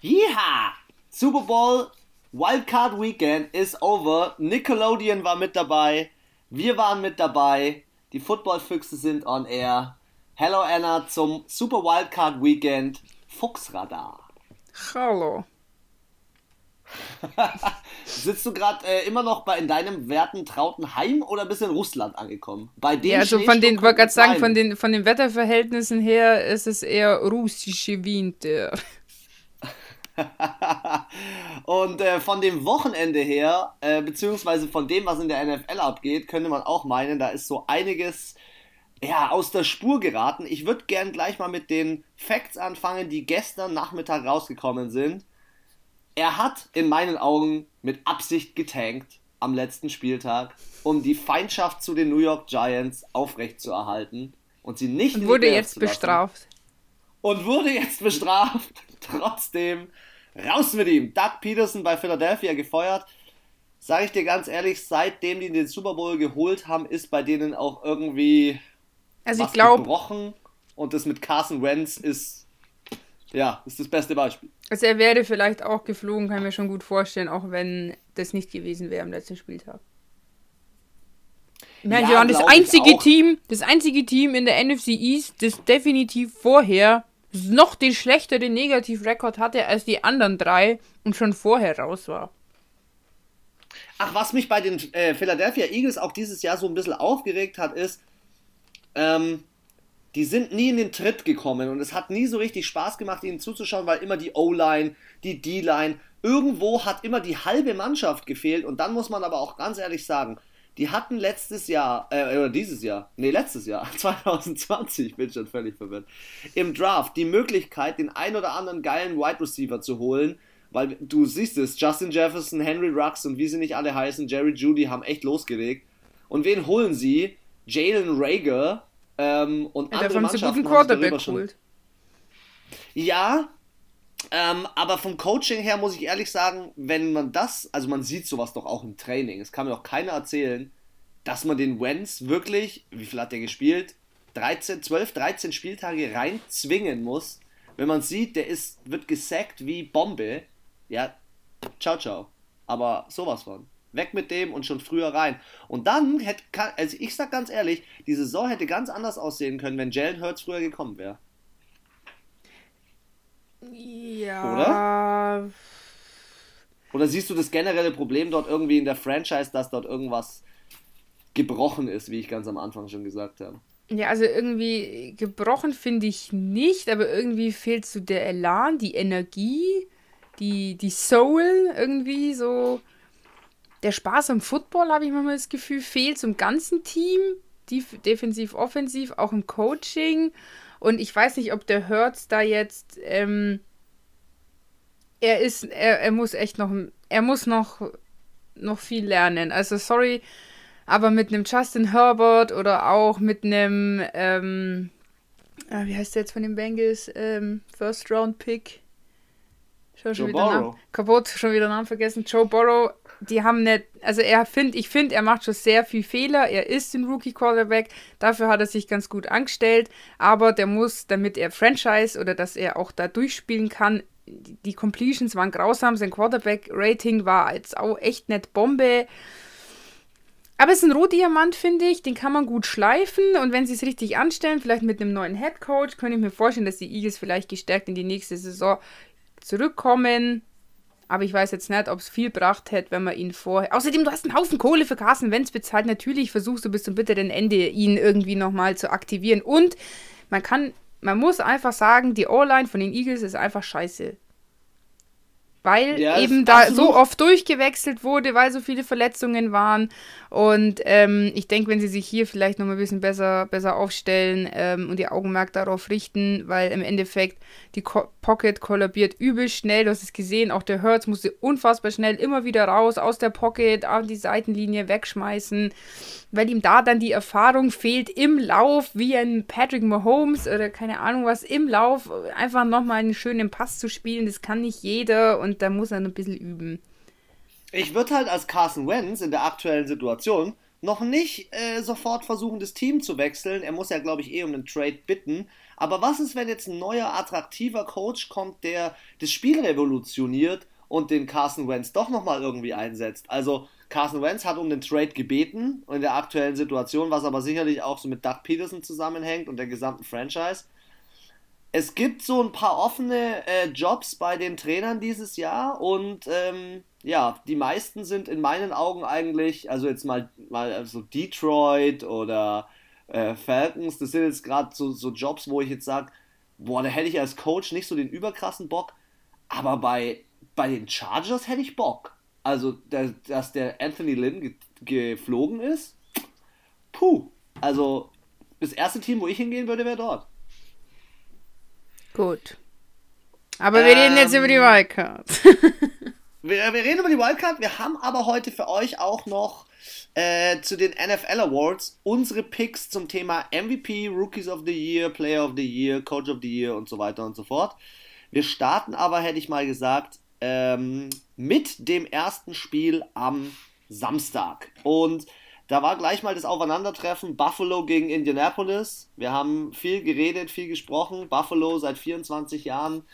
Ja! Super Bowl Wildcard Weekend is over. Nickelodeon war mit dabei. Wir waren mit dabei. Die Footballfüchse sind on air. Hello Anna zum Super Wildcard Weekend Fuchsradar. Hallo. Sitzt du gerade äh, immer noch bei in deinem werten trauten Heim oder bist du in Russland angekommen? Bei den ja, also von den, wollte gerade sagen, von den, von den Wetterverhältnissen her ist es eher russische Winter. Und äh, von dem Wochenende her, äh, beziehungsweise von dem, was in der NFL abgeht, könnte man auch meinen, da ist so einiges ja, aus der Spur geraten. Ich würde gern gleich mal mit den Facts anfangen, die gestern Nachmittag rausgekommen sind. Er hat in meinen Augen mit Absicht getankt am letzten Spieltag, um die Feindschaft zu den New York Giants aufrechtzuerhalten und sie nicht und wurde jetzt bestraft. Und wurde jetzt bestraft. Trotzdem raus mit ihm. Doug Peterson bei Philadelphia gefeuert. Sage ich dir ganz ehrlich, seitdem die den Super Bowl geholt haben, ist bei denen auch irgendwie also was ich glaub, gebrochen. Und das mit Carson Wentz ist ja, ist das beste Beispiel. Also er wäre vielleicht auch geflogen, kann ich mir schon gut vorstellen, auch wenn das nicht gewesen wäre am letzten Spieltag. Ich meine, ja, waren das einzige Team, das einzige Team in der NFC East, das definitiv vorher noch den schlechteren Negativrekord hatte als die anderen drei und schon vorher raus war. Ach, was mich bei den äh, Philadelphia Eagles auch dieses Jahr so ein bisschen aufgeregt hat, ist, ähm, die sind nie in den Tritt gekommen und es hat nie so richtig Spaß gemacht, ihnen zuzuschauen, weil immer die O-Line, die D-Line, irgendwo hat immer die halbe Mannschaft gefehlt und dann muss man aber auch ganz ehrlich sagen, die hatten letztes Jahr, äh, oder dieses Jahr, nee, letztes Jahr, 2020, bin schon völlig verwirrt, im Draft die Möglichkeit, den ein oder anderen geilen Wide Receiver zu holen, weil du siehst es, Justin Jefferson, Henry Rux und wie sie nicht alle heißen, Jerry Judy haben echt losgelegt. Und wen holen sie? Jalen Rager, ähm, und ja, andere Mannschaften guten Quarterback schon... Ja, ähm, aber vom Coaching her muss ich ehrlich sagen, wenn man das, also man sieht sowas doch auch im Training, es kann mir auch keiner erzählen, dass man den Wenz wirklich, wie viel hat der gespielt? 13, 12, 13 Spieltage rein zwingen muss. Wenn man sieht, der ist, wird gesackt wie Bombe, ja, ciao, ciao. Aber sowas von. Weg mit dem und schon früher rein. Und dann hätte, also ich sag ganz ehrlich, die Saison hätte ganz anders aussehen können, wenn Jalen Hurts früher gekommen wäre. Ja. Oder? Oder siehst du das generelle Problem dort irgendwie in der Franchise, dass dort irgendwas gebrochen ist, wie ich ganz am Anfang schon gesagt habe? Ja, also irgendwie gebrochen finde ich nicht, aber irgendwie fehlt so der Elan, die Energie, die, die Soul irgendwie so der Spaß am Football, habe ich manchmal das Gefühl, fehlt zum ganzen Team. Defensiv, offensiv, auch im Coaching. Und ich weiß nicht, ob der Hertz da jetzt. Ähm, er ist, er, er muss echt noch, er muss noch, noch viel lernen. Also sorry, aber mit einem Justin Herbert oder auch mit einem, ähm, ah, wie heißt der jetzt von den Bengals? Ähm, First Round Pick. Schon, schon Joe wieder Namen, kaputt, schon wieder Namen vergessen. Joe Burrow die haben nicht, also er finde, ich finde, er macht schon sehr viel Fehler. Er ist ein Rookie Quarterback, dafür hat er sich ganz gut angestellt, aber der muss, damit er Franchise oder dass er auch da durchspielen kann, die Completions waren grausam, sein Quarterback-Rating war jetzt auch echt nicht Bombe. Aber es ist ein Rohdiamant, finde ich. Den kann man gut schleifen. Und wenn sie es richtig anstellen, vielleicht mit einem neuen Head Coach, könnte ich mir vorstellen, dass die Eagles vielleicht gestärkt in die nächste Saison zurückkommen. Aber ich weiß jetzt nicht, ob es viel gebracht hätte, wenn man ihn vorher. Außerdem, du hast einen Haufen Kohle für Carsten Wentz bezahlt. Natürlich versuchst du bis zum bitteren Ende, ihn irgendwie nochmal zu aktivieren. Und man kann, man muss einfach sagen, die O-Line von den Eagles ist einfach scheiße weil ja, eben da absolut. so oft durchgewechselt wurde, weil so viele Verletzungen waren. Und ähm, ich denke, wenn sie sich hier vielleicht noch mal ein bisschen besser, besser aufstellen ähm, und ihr Augenmerk darauf richten, weil im Endeffekt die Co Pocket kollabiert übel schnell. Du hast es gesehen, auch der Hertz musste unfassbar schnell immer wieder raus aus der Pocket, auf die Seitenlinie wegschmeißen, weil ihm da dann die Erfahrung fehlt im Lauf, wie ein Patrick Mahomes oder keine Ahnung was, im Lauf einfach nochmal einen schönen Pass zu spielen. Das kann nicht jeder und da muss er ein bisschen üben. Ich würde halt als Carson Wentz in der aktuellen Situation noch nicht äh, sofort versuchen, das Team zu wechseln. Er muss ja, glaube ich, eh um einen Trade bitten. Aber was ist, wenn jetzt ein neuer, attraktiver Coach kommt, der das Spiel revolutioniert und den Carson Wentz doch nochmal irgendwie einsetzt? Also, Carson Wentz hat um den Trade gebeten in der aktuellen Situation, was aber sicherlich auch so mit Doug Peterson zusammenhängt und der gesamten Franchise. Es gibt so ein paar offene äh, Jobs bei den Trainern dieses Jahr und ähm, ja, die meisten sind in meinen Augen eigentlich, also jetzt mal, mal also Detroit oder äh, Falcons, das sind jetzt gerade so, so Jobs, wo ich jetzt sage, boah, da hätte ich als Coach nicht so den überkrassen Bock, aber bei, bei den Chargers hätte ich Bock. Also, der, dass der Anthony Lynn ge geflogen ist, puh, also das erste Team, wo ich hingehen würde, wäre dort. Gut. Aber ähm, wir reden jetzt über die ähm, Wildcard. wir, wir reden über die Wildcard. Wir haben aber heute für euch auch noch äh, zu den NFL Awards unsere Picks zum Thema MVP, Rookies of the Year, Player of the Year, Coach of the Year und so weiter und so fort. Wir starten aber, hätte ich mal gesagt, ähm, mit dem ersten Spiel am Samstag. Und da war gleich mal das Aufeinandertreffen Buffalo gegen Indianapolis. Wir haben viel geredet, viel gesprochen. Buffalo seit 24 Jahren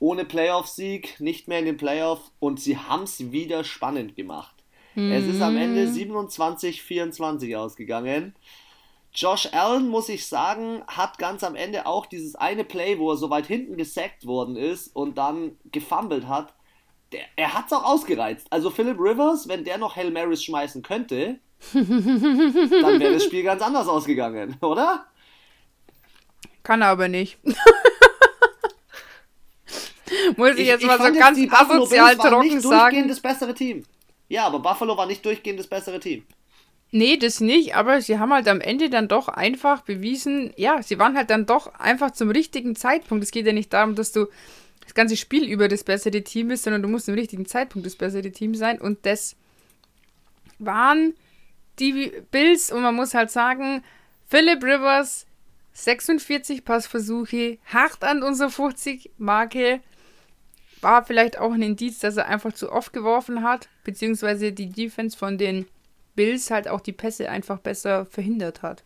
ohne Playoff-Sieg, nicht mehr in den Playoffs und sie haben es wieder spannend gemacht. Mhm. Es ist am Ende 27-24 mhm. ausgegangen. Josh Allen, muss ich sagen, hat ganz am Ende auch dieses eine Play, wo er so weit hinten gesackt worden ist und dann gefummelt hat. Der, er hat es auch ausgereizt. Also Philip Rivers, wenn der noch Hail Marys schmeißen könnte, dann wäre das Spiel ganz anders ausgegangen, oder? Kann er aber nicht. Muss ich, ich jetzt ich mal so ganz asozial trocken sagen. das bessere Team. Ja, aber Buffalo war nicht durchgehend das bessere Team. Nee, das nicht, aber sie haben halt am Ende dann doch einfach bewiesen, ja, sie waren halt dann doch einfach zum richtigen Zeitpunkt. Es geht ja nicht darum, dass du das ganze Spiel über das bessere Team bist, sondern du musst im richtigen Zeitpunkt das bessere Team sein. Und das waren die Bills und man muss halt sagen, Philip Rivers 46 Passversuche, hart an unserer 50-Marke. War vielleicht auch ein Indiz, dass er einfach zu oft geworfen hat, beziehungsweise die Defense von den Bills halt auch die Pässe einfach besser verhindert hat.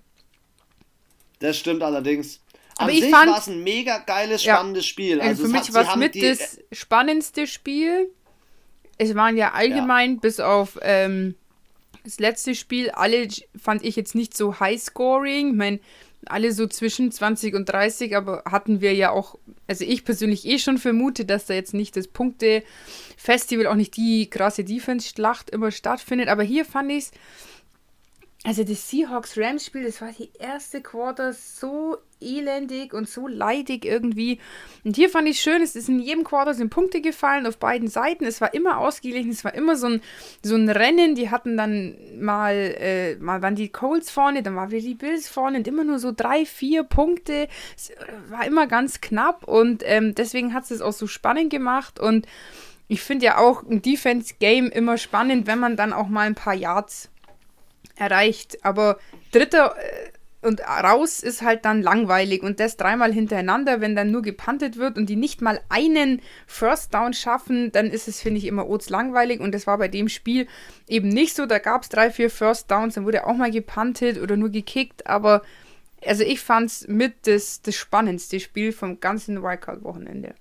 Das stimmt allerdings. An Aber ich fand, war es ein mega geiles, spannendes ja, Spiel. Also, also für mich war es mit das spannendste Spiel. Es waren ja allgemein, ja. bis auf ähm, das letzte Spiel, alle fand ich jetzt nicht so high-scoring. Ich meine, alle so zwischen 20 und 30, aber hatten wir ja auch, also ich persönlich eh schon vermutet, dass da jetzt nicht das Punkte-Festival, auch nicht die krasse Defense-Schlacht immer stattfindet. Aber hier fand ich es also das Seahawks-Rams-Spiel, das war die erste Quarter so elendig und so leidig irgendwie. Und hier fand ich schön, es ist in jedem Quarter sind Punkte gefallen auf beiden Seiten. Es war immer ausgeglichen, es war immer so ein, so ein Rennen. Die hatten dann mal, äh, mal waren die Colts vorne, dann waren wir die Bills vorne und immer nur so drei, vier Punkte. Es war immer ganz knapp und ähm, deswegen hat es es auch so spannend gemacht und ich finde ja auch ein Defense-Game immer spannend, wenn man dann auch mal ein paar Yards erreicht. Aber dritter äh, und raus ist halt dann langweilig und das dreimal hintereinander, wenn dann nur gepantet wird und die nicht mal einen First Down schaffen, dann ist es, finde ich, immer ods langweilig und das war bei dem Spiel eben nicht so. Da gab es drei, vier First Downs, dann wurde auch mal gepantet oder nur gekickt, aber also ich fand es mit das, das spannendste Spiel vom ganzen Wildcard-Wochenende.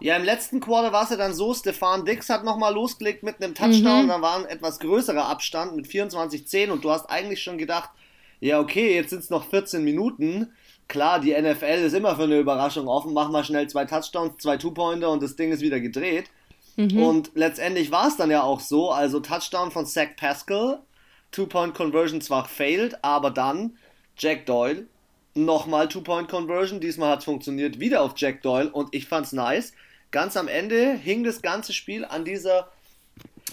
Ja, im letzten Quarter war es ja dann so, Stefan Dix hat nochmal losgelegt mit einem Touchdown, mhm. da war ein etwas größerer Abstand mit 24-10 und du hast eigentlich schon gedacht, ja okay, jetzt sind es noch 14 Minuten. Klar, die NFL ist immer für eine Überraschung offen, mach mal schnell zwei Touchdowns, zwei Two-Pointer und das Ding ist wieder gedreht. Mhm. Und letztendlich war es dann ja auch so, also Touchdown von Zach Pascal, Two-Point-Conversion zwar failed, aber dann Jack Doyle, nochmal Two-Point-Conversion, diesmal hat es funktioniert, wieder auf Jack Doyle und ich fand's nice. Ganz am Ende hing das ganze Spiel an dieser,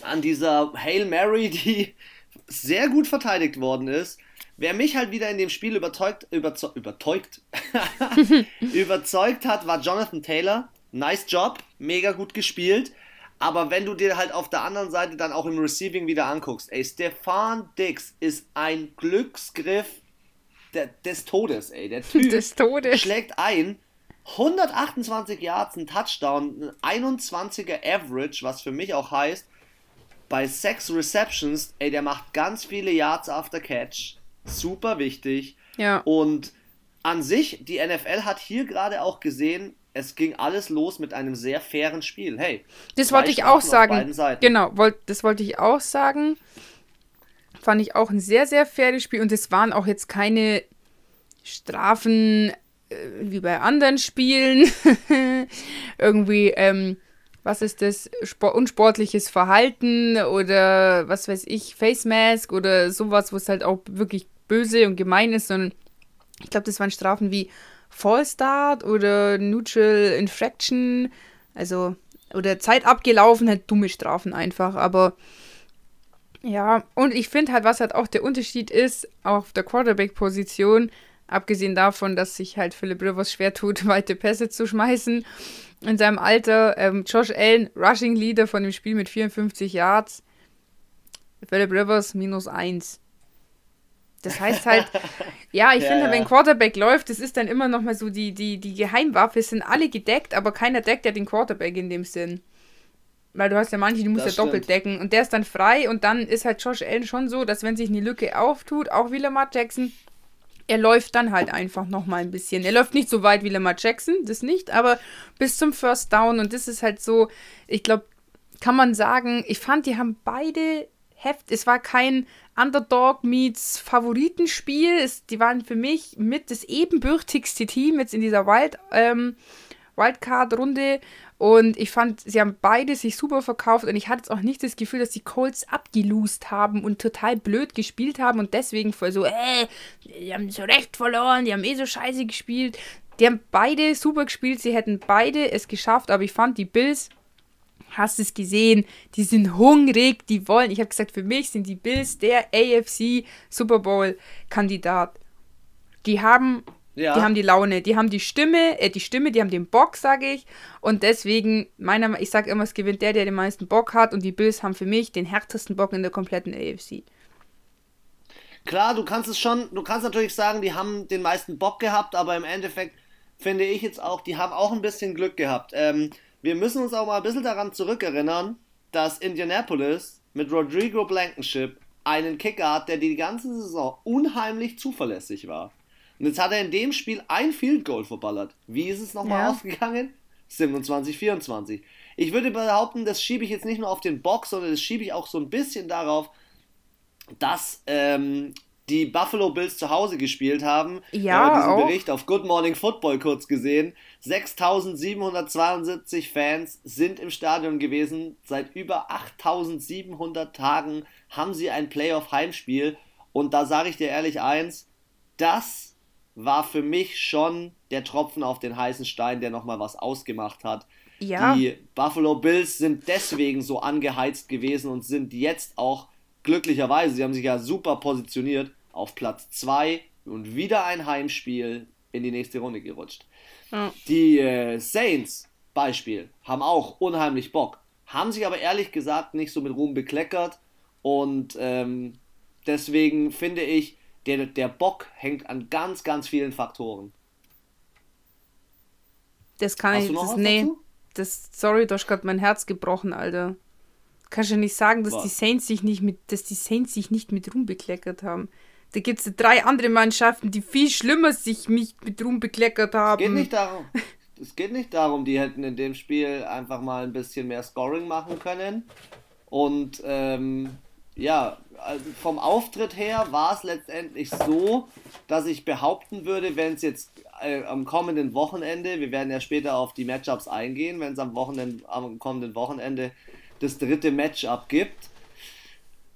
an dieser Hail Mary, die sehr gut verteidigt worden ist. Wer mich halt wieder in dem Spiel überzeugt, überzeugt, überzeugt, überzeugt hat, war Jonathan Taylor. Nice Job, mega gut gespielt. Aber wenn du dir halt auf der anderen Seite dann auch im Receiving wieder anguckst, ey, Stefan Dix ist ein Glücksgriff der, des Todes, ey. Der Typ des Todes. schlägt ein 128 Yards, ein Touchdown, ein 21er Average, was für mich auch heißt, bei sechs Receptions, ey, der macht ganz viele Yards after Catch. Super wichtig. Ja. Und an sich, die NFL hat hier gerade auch gesehen, es ging alles los mit einem sehr fairen Spiel. Hey, das wollte ich auch sagen. Genau, wollt, das wollte ich auch sagen. Fand ich auch ein sehr, sehr faires Spiel und es waren auch jetzt keine Strafen äh, wie bei anderen Spielen. Irgendwie, ähm, was ist das? Sport, unsportliches Verhalten oder was weiß ich, Face Mask oder sowas, wo es halt auch wirklich böse und gemein ist, sondern ich glaube, das waren Strafen wie Fallstart oder Neutral Infraction, also oder Zeit abgelaufen, halt dumme Strafen einfach, aber ja, und ich finde halt, was halt auch der Unterschied ist, auf der Quarterback-Position, abgesehen davon, dass sich halt Philip Rivers schwer tut, weite Pässe zu schmeißen, in seinem Alter, ähm, Josh Allen, Rushing Leader von dem Spiel mit 54 Yards, Philip Rivers minus 1. Das heißt halt, ja, ich ja, finde, ja. wenn Quarterback läuft, das ist dann immer noch mal so die, die, die Geheimwaffe, es sind alle gedeckt, aber keiner deckt ja den Quarterback in dem Sinn. Weil du hast ja manche, die musst ja doppelt decken. Und der ist dann frei und dann ist halt Josh Allen schon so, dass wenn sich eine Lücke auftut, auch wie Lamar Jackson, er läuft dann halt einfach noch mal ein bisschen. Er läuft nicht so weit wie Lamar Jackson, das nicht, aber bis zum First Down und das ist halt so, ich glaube, kann man sagen, ich fand, die haben beide Heft, es war kein Underdog meets Favoritenspiel. Es, die waren für mich mit das ebenbürtigste Team jetzt in dieser Wild, ähm, Wildcard-Runde. Und ich fand, sie haben beide sich super verkauft und ich hatte jetzt auch nicht das Gefühl, dass die Colts abgelost haben und total blöd gespielt haben und deswegen voll so, äh, die haben so recht verloren, die haben eh so scheiße gespielt. Die haben beide super gespielt, sie hätten beide es geschafft, aber ich fand die Bills hast es gesehen, die sind hungrig, die wollen. Ich habe gesagt, für mich sind die Bills der AFC Super Bowl Kandidat. Die haben ja. die haben die Laune, die haben die Stimme, äh, die Stimme, die haben den Bock, sage ich. Und deswegen, meiner, ich sage immer, es gewinnt der, der den meisten Bock hat. Und die Bills haben für mich den härtesten Bock in der kompletten AFC. Klar, du kannst es schon, du kannst natürlich sagen, die haben den meisten Bock gehabt, aber im Endeffekt finde ich jetzt auch, die haben auch ein bisschen Glück gehabt. Ähm, wir müssen uns auch mal ein bisschen daran zurückerinnern, dass Indianapolis mit Rodrigo Blankenship einen Kicker hat, der die ganze Saison unheimlich zuverlässig war. Und jetzt hat er in dem Spiel ein Field Goal verballert. Wie ist es nochmal ja. ausgegangen? 27, 24. Ich würde behaupten, das schiebe ich jetzt nicht nur auf den Box, sondern das schiebe ich auch so ein bisschen darauf, dass ähm, die Buffalo Bills zu Hause gespielt haben. Ja, äh, diesen auch. Bericht auf Good Morning Football kurz gesehen. 6772 Fans sind im Stadion gewesen. Seit über 8700 Tagen haben sie ein Playoff-Heimspiel. Und da sage ich dir ehrlich eins, das war für mich schon der Tropfen auf den heißen Stein, der nochmal was ausgemacht hat. Ja. Die Buffalo Bills sind deswegen so angeheizt gewesen und sind jetzt auch glücklicherweise, sie haben sich ja super positioniert, auf Platz 2 und wieder ein Heimspiel in die nächste Runde gerutscht. Ja. Die äh, Saints, Beispiel, haben auch unheimlich Bock, haben sich aber ehrlich gesagt nicht so mit Ruhm bekleckert und ähm, deswegen finde ich, der, der Bock hängt an ganz, ganz vielen Faktoren. Das kann Hast ich, das, nee, das, sorry, du hast gerade mein Herz gebrochen, Alter. Kannst du nicht sagen, dass Was? die Saints sich nicht mit, dass die Saints sich nicht mit Ruhm bekleckert haben. Da gibt es drei andere Mannschaften, die viel schlimmer sich nicht mit Ruhm bekleckert haben. Es geht nicht darum. es geht nicht darum, die hätten in dem Spiel einfach mal ein bisschen mehr Scoring machen können. Und ähm, ja, also vom Auftritt her war es letztendlich so, dass ich behaupten würde, wenn es jetzt äh, am kommenden Wochenende, wir werden ja später auf die Matchups eingehen, wenn es am, am kommenden Wochenende das dritte Matchup gibt,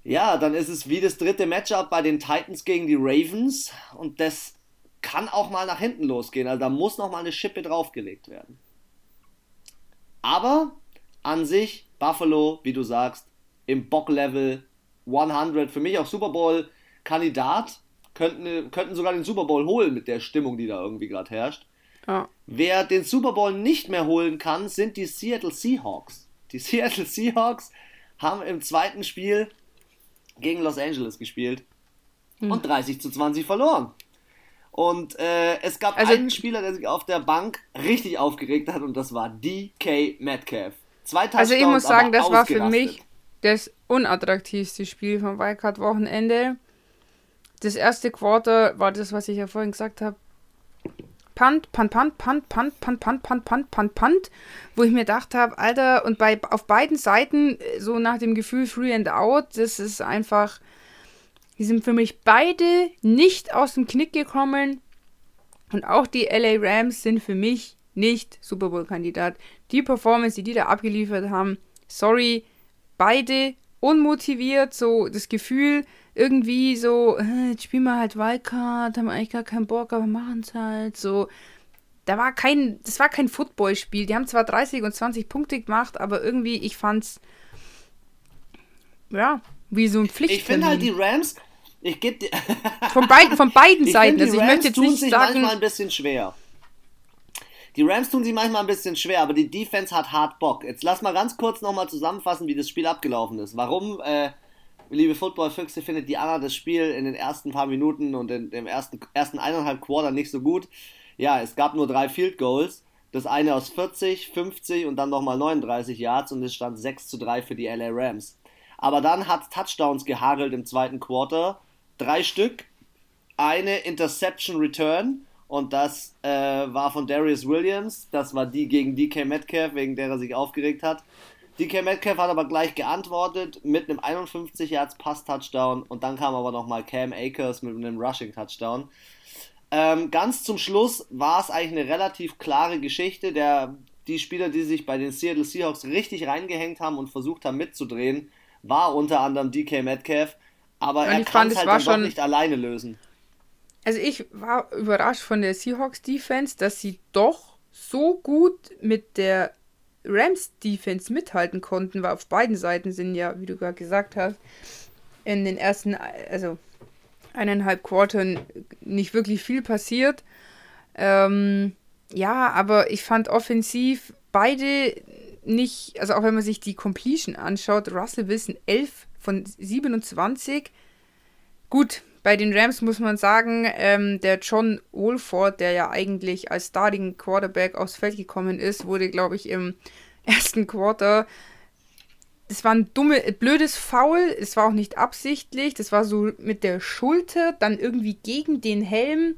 ja, dann ist es wie das dritte Matchup bei den Titans gegen die Ravens und das kann auch mal nach hinten losgehen. Also da muss noch mal eine Schippe draufgelegt werden. Aber an sich Buffalo, wie du sagst, im Bock-Level 100, für mich auch Super Bowl-Kandidat, könnten, könnten sogar den Super Bowl holen mit der Stimmung, die da irgendwie gerade herrscht. Ja. Wer den Super Bowl nicht mehr holen kann, sind die Seattle Seahawks. Die Seattle Seahawks haben im zweiten Spiel gegen Los Angeles gespielt hm. und 30 zu 20 verloren. Und äh, es gab also, einen Spieler, der sich auf der Bank richtig aufgeregt hat und das war DK Metcalf. Zwei also ich muss sagen, das war für mich, das unattraktivste Spiel vom Wildcard-Wochenende. Das erste Quarter war das, was ich ja vorhin gesagt habe. Punt, Punt, Punt, Punt, Punt, Punt, Punt, Punt, Punt, Punt, Punt, wo ich mir gedacht habe, Alter, und bei auf beiden Seiten so nach dem Gefühl Free and Out, das ist einfach, die sind für mich beide nicht aus dem Knick gekommen und auch die LA Rams sind für mich nicht Super Bowl Kandidat. Die Performance, die die da abgeliefert haben, sorry, beide unmotiviert, so das Gefühl, irgendwie so, äh, jetzt spielen wir halt Wildcard, haben eigentlich gar keinen Bock, aber machen es halt so. Da war kein, das war kein Footballspiel. Die haben zwar 30 und 20 Punkte gemacht, aber irgendwie, ich fand's, ja, wie so ein Pflicht. Ich finde halt die Rams, ich gebe von, beid, von beiden Seiten. Find, also ich möchte jetzt nicht sich sagen, manchmal ein bisschen schwer. Die Rams tun sich manchmal ein bisschen schwer, aber die Defense hat hart Bock. Jetzt lass mal ganz kurz nochmal zusammenfassen, wie das Spiel abgelaufen ist. Warum, äh, liebe Football-Füchse, findet die Anna das Spiel in den ersten paar Minuten und in dem ersten, ersten eineinhalb Quarter nicht so gut? Ja, es gab nur drei Field Goals. Das eine aus 40, 50 und dann nochmal 39 Yards und es stand 6 zu 3 für die LA Rams. Aber dann hat Touchdowns gehagelt im zweiten Quarter. Drei Stück. Eine Interception Return und das äh, war von Darius Williams. Das war die gegen DK Metcalf, wegen der er sich aufgeregt hat. DK Metcalf hat aber gleich geantwortet mit einem 51 Yards Pass Touchdown und dann kam aber nochmal Cam Akers mit einem Rushing Touchdown. Ähm, ganz zum Schluss war es eigentlich eine relativ klare Geschichte. Der, die Spieler, die sich bei den Seattle Seahawks richtig reingehängt haben und versucht haben mitzudrehen, war unter anderem DK Metcalf. Aber und er kann es halt dann schon, nicht alleine lösen. Also ich war überrascht von der Seahawks Defense, dass sie doch so gut mit der Rams Defense mithalten konnten, weil auf beiden Seiten sind ja, wie du gerade gesagt hast, in den ersten, also eineinhalb Quartern nicht wirklich viel passiert. Ähm, ja, aber ich fand offensiv beide nicht, also auch wenn man sich die Completion anschaut, Russell Wilson 11 von 27. Gut, bei den Rams muss man sagen, ähm, der John Wolford, der ja eigentlich als Starting Quarterback aufs Feld gekommen ist, wurde, glaube ich, im ersten Quarter. Das war ein dumme, blödes Foul. Es war auch nicht absichtlich. Das war so mit der Schulter, dann irgendwie gegen den Helm.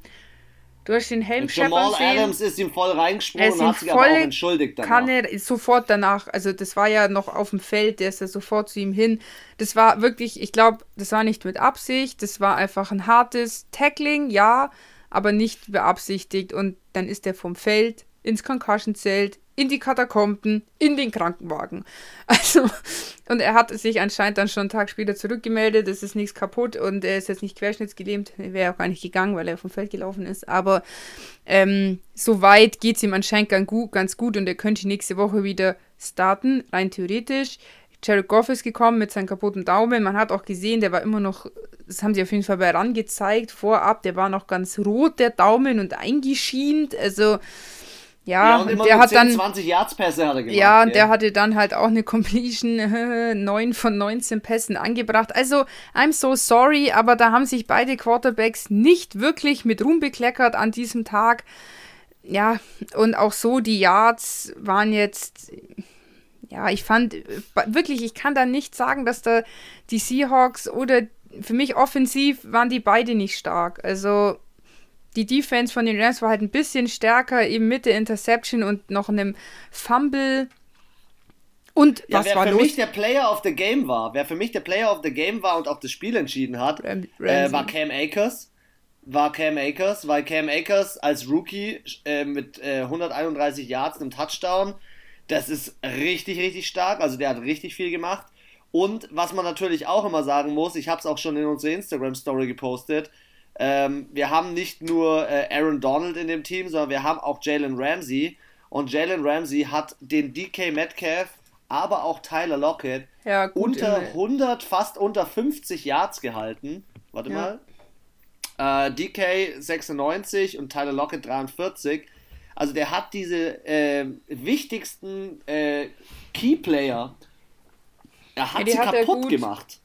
Du hast den Helm Jamal Adams ist ihm voll reingesprungen und hat sich aber auch entschuldigt danach. Kann er sofort danach, also das war ja noch auf dem Feld, der ist ja sofort zu ihm hin. Das war wirklich, ich glaube, das war nicht mit Absicht, das war einfach ein hartes Tackling, ja, aber nicht beabsichtigt und dann ist er vom Feld ins Concussion-Zelt, in die Katakomben, in den Krankenwagen. Also, und er hat sich anscheinend dann schon einen Tag später zurückgemeldet, es ist nichts kaputt und er ist jetzt nicht querschnittsgelähmt, er wäre auch gar nicht gegangen, weil er vom Feld gelaufen ist, aber ähm, soweit geht es ihm anscheinend ganz gut, ganz gut und er könnte nächste Woche wieder starten, rein theoretisch. Jared Goff ist gekommen mit seinem kaputten Daumen. Man hat auch gesehen, der war immer noch, das haben sie auf jeden Fall bei ran gezeigt, vorab, der war noch ganz rot, der Daumen und eingeschient. Also ja, ja und der hat 10, dann 20 Yards Pässe hat er gemacht. Ja, und ja. der hatte dann halt auch eine Completion 9 von 19 Pässen angebracht. Also, I'm so sorry, aber da haben sich beide Quarterbacks nicht wirklich mit Ruhm bekleckert an diesem Tag. Ja, und auch so die Yards waren jetzt ja, ich fand wirklich, ich kann da nicht sagen, dass da die Seahawks oder für mich offensiv waren die beide nicht stark. Also die Defense von den Rams war halt ein bisschen stärker, eben mit der Interception und noch einem Fumble. Und ja, was wer war für los? mich der Player of the Game war, wer für mich der Player of the Game war und auch das Spiel entschieden hat, äh, war Cam Akers. War Cam Akers, weil Cam Akers als Rookie äh, mit äh, 131 Yards, einem Touchdown, das ist richtig, richtig stark. Also der hat richtig viel gemacht. Und was man natürlich auch immer sagen muss, ich habe es auch schon in unserer Instagram-Story gepostet, ähm, wir haben nicht nur äh, Aaron Donald in dem Team, sondern wir haben auch Jalen Ramsey. Und Jalen Ramsey hat den DK Metcalf, aber auch Tyler Lockett ja, unter 100, fast unter 50 Yards gehalten. Warte ja. mal. Äh, DK 96 und Tyler Lockett 43. Also der hat diese äh, wichtigsten äh, Keyplayer, er hat ja, sie hat kaputt gemacht.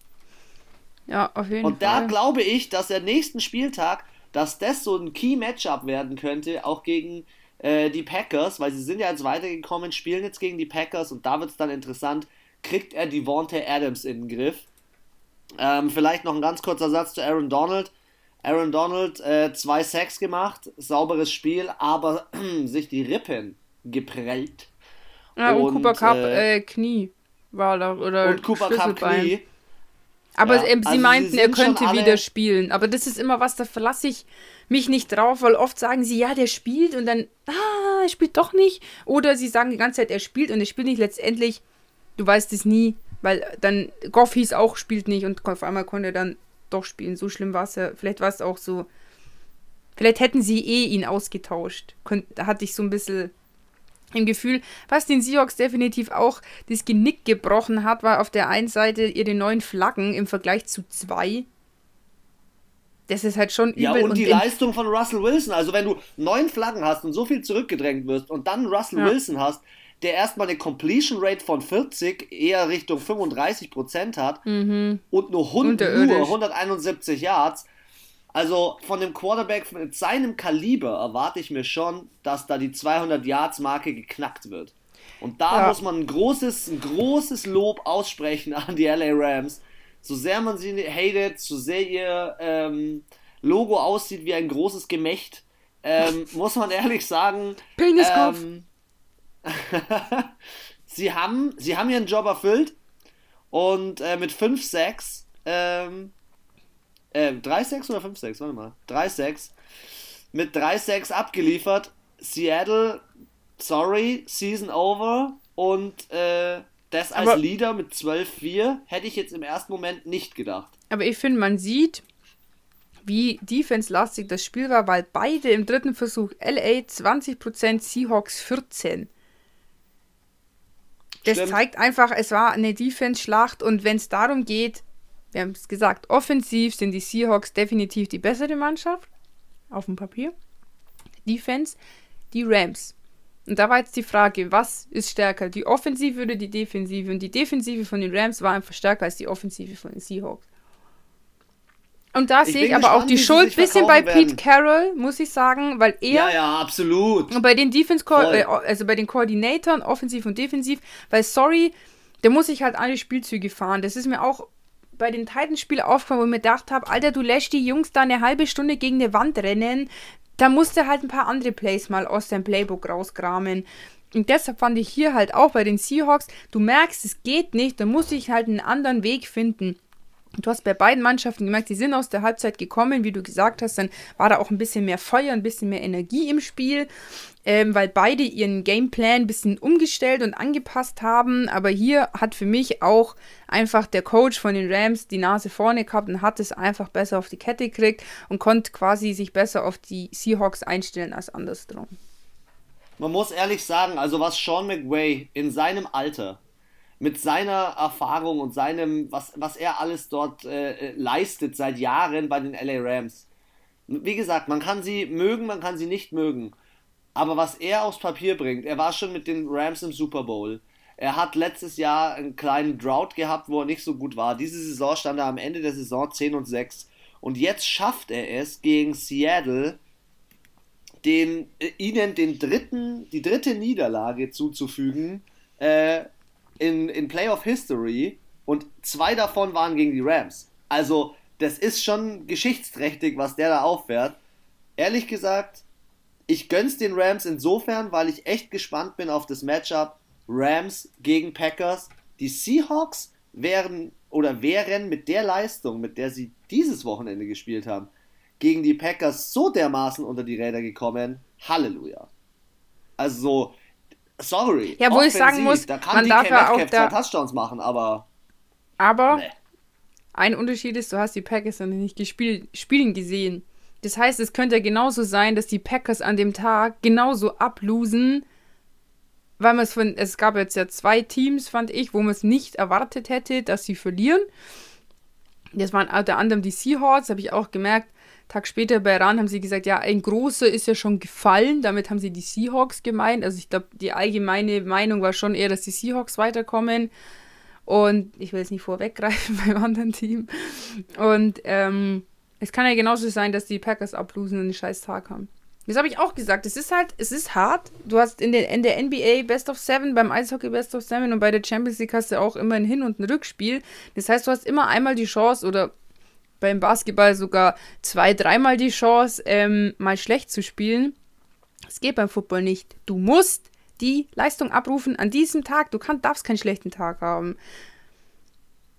Ja, auf jeden und Fall. Und da glaube ich, dass der nächsten Spieltag, dass das so ein Key-Matchup werden könnte, auch gegen äh, die Packers, weil sie sind ja jetzt weitergekommen, spielen jetzt gegen die Packers und da wird es dann interessant, kriegt er Devontae Adams in den Griff. Ähm, vielleicht noch ein ganz kurzer Satz zu Aaron Donald. Aaron Donald äh, zwei Sacks gemacht, sauberes Spiel, aber sich die Rippen geprellt. Ja, und, und Cooper Cup äh, äh, Knie war da oder und Cooper Cup Knie. Aber ja, sie also meinten, sie er könnte wieder spielen. Aber das ist immer was, da verlasse ich mich nicht drauf, weil oft sagen sie, ja, der spielt und dann, ah, er spielt doch nicht. Oder sie sagen die ganze Zeit, er spielt und er spielt nicht. Letztendlich, du weißt es nie, weil dann Goff hieß auch, spielt nicht und auf einmal konnte er dann doch spielen. So schlimm war es ja. Vielleicht war es auch so. Vielleicht hätten sie eh ihn ausgetauscht. Da hatte ich so ein bisschen im Gefühl, was den Seahawks definitiv auch das Genick gebrochen hat, war auf der einen Seite ihre neuen Flaggen im Vergleich zu zwei. Das ist halt schon übel. Ja, und, und die Leistung von Russell Wilson. Also, wenn du neun Flaggen hast und so viel zurückgedrängt wirst und dann Russell ja. Wilson hast, der erstmal eine Completion Rate von 40, eher Richtung 35 Prozent hat mhm. und nur, 100, nur 171 Yards. Also von dem Quarterback mit seinem Kaliber erwarte ich mir schon, dass da die 200 Yards Marke geknackt wird. Und da ja. muss man ein großes, ein großes Lob aussprechen an die LA Rams. So sehr man sie hatet, so sehr ihr ähm, Logo aussieht wie ein großes Gemächt, ähm, muss man ehrlich sagen. Peniskopf! Ähm, sie, haben, sie haben ihren Job erfüllt und äh, mit 5-6, ähm, äh, 3-6 oder 5-6, warte mal, 3-6, mit 3-6 abgeliefert. Seattle, sorry, Season over und äh, das als aber, Leader mit 12-4 hätte ich jetzt im ersten Moment nicht gedacht. Aber ich finde, man sieht, wie defense-lastig das Spiel war, weil beide im dritten Versuch LA 20%, Seahawks 14%. Das Stimmt. zeigt einfach, es war eine Defense-Schlacht und wenn es darum geht, wir haben es gesagt, offensiv sind die Seahawks definitiv die bessere Mannschaft auf dem Papier. Defense, die Rams. Und da war jetzt die Frage, was ist stärker, die Offensive oder die Defensive? Und die Defensive von den Rams war einfach stärker als die Offensive von den Seahawks. Und da sehe ich aber gespannt, auch die Schuld ein bisschen bei werden. Pete Carroll, muss ich sagen, weil er. Ja, ja, absolut. Und bei den Defense, äh, also bei den Koordinatoren, offensiv und defensiv, weil sorry, der muss sich halt alle Spielzüge fahren. Das ist mir auch bei den Titans-Spielen aufgefallen, wo ich mir gedacht habe, Alter, du lässt die Jungs da eine halbe Stunde gegen eine Wand rennen. Da musst du halt ein paar andere Plays mal aus deinem Playbook rauskramen. Und deshalb fand ich hier halt auch bei den Seahawks, du merkst, es geht nicht, da muss ich halt einen anderen Weg finden. Du hast bei beiden Mannschaften gemerkt, die sind aus der Halbzeit gekommen, wie du gesagt hast, dann war da auch ein bisschen mehr Feuer, ein bisschen mehr Energie im Spiel, ähm, weil beide ihren Gameplan ein bisschen umgestellt und angepasst haben. Aber hier hat für mich auch einfach der Coach von den Rams die Nase vorne gehabt und hat es einfach besser auf die Kette gekriegt und konnte quasi sich besser auf die Seahawks einstellen als andersrum. Man muss ehrlich sagen, also was Sean McWay in seinem Alter mit seiner Erfahrung und seinem, was, was er alles dort äh, äh, leistet seit Jahren bei den LA Rams. Wie gesagt, man kann sie mögen, man kann sie nicht mögen. Aber was er aufs Papier bringt, er war schon mit den Rams im Super Bowl. Er hat letztes Jahr einen kleinen Drought gehabt, wo er nicht so gut war. Diese Saison stand er am Ende der Saison 10 und 6. Und jetzt schafft er es gegen Seattle, den, äh, ihnen den dritten, die dritte Niederlage zuzufügen, äh, in, in Playoff History und zwei davon waren gegen die Rams. Also, das ist schon geschichtsträchtig, was der da auffährt. Ehrlich gesagt, ich gönn's den Rams insofern, weil ich echt gespannt bin auf das Matchup Rams gegen Packers. Die Seahawks wären oder wären mit der Leistung, mit der sie dieses Wochenende gespielt haben, gegen die Packers so dermaßen unter die Räder gekommen. Halleluja. Also, sorry. Ja, wo offensiv, ich sagen muss, da kann man darf ja auch da Touchdowns machen, aber. Aber nee. ein Unterschied ist, du hast die Packers noch nicht gespielt, spielen gesehen. Das heißt, es könnte ja genauso sein, dass die Packers an dem Tag genauso ablosen, weil man es von, es gab jetzt ja zwei Teams, fand ich, wo man es nicht erwartet hätte, dass sie verlieren. Das waren unter anderem die Seahawks, habe ich auch gemerkt, Tag später bei RAN haben sie gesagt, ja, ein großer ist ja schon gefallen. Damit haben sie die Seahawks gemeint. Also ich glaube, die allgemeine Meinung war schon eher, dass die Seahawks weiterkommen. Und ich will jetzt nicht vorweggreifen beim anderen Team. Und ähm, es kann ja genauso sein, dass die Packers ablosen und einen scheiß Tag haben. Das habe ich auch gesagt. Es ist halt, es ist hart. Du hast in der, in der NBA Best of Seven, beim Eishockey Best of Seven und bei der Champions League hast du auch immer ein Hin- und ein Rückspiel. Das heißt, du hast immer einmal die Chance oder beim Basketball sogar zwei, dreimal die Chance, ähm, mal schlecht zu spielen. Das geht beim Football nicht. Du musst die Leistung abrufen an diesem Tag. Du kann, darfst keinen schlechten Tag haben.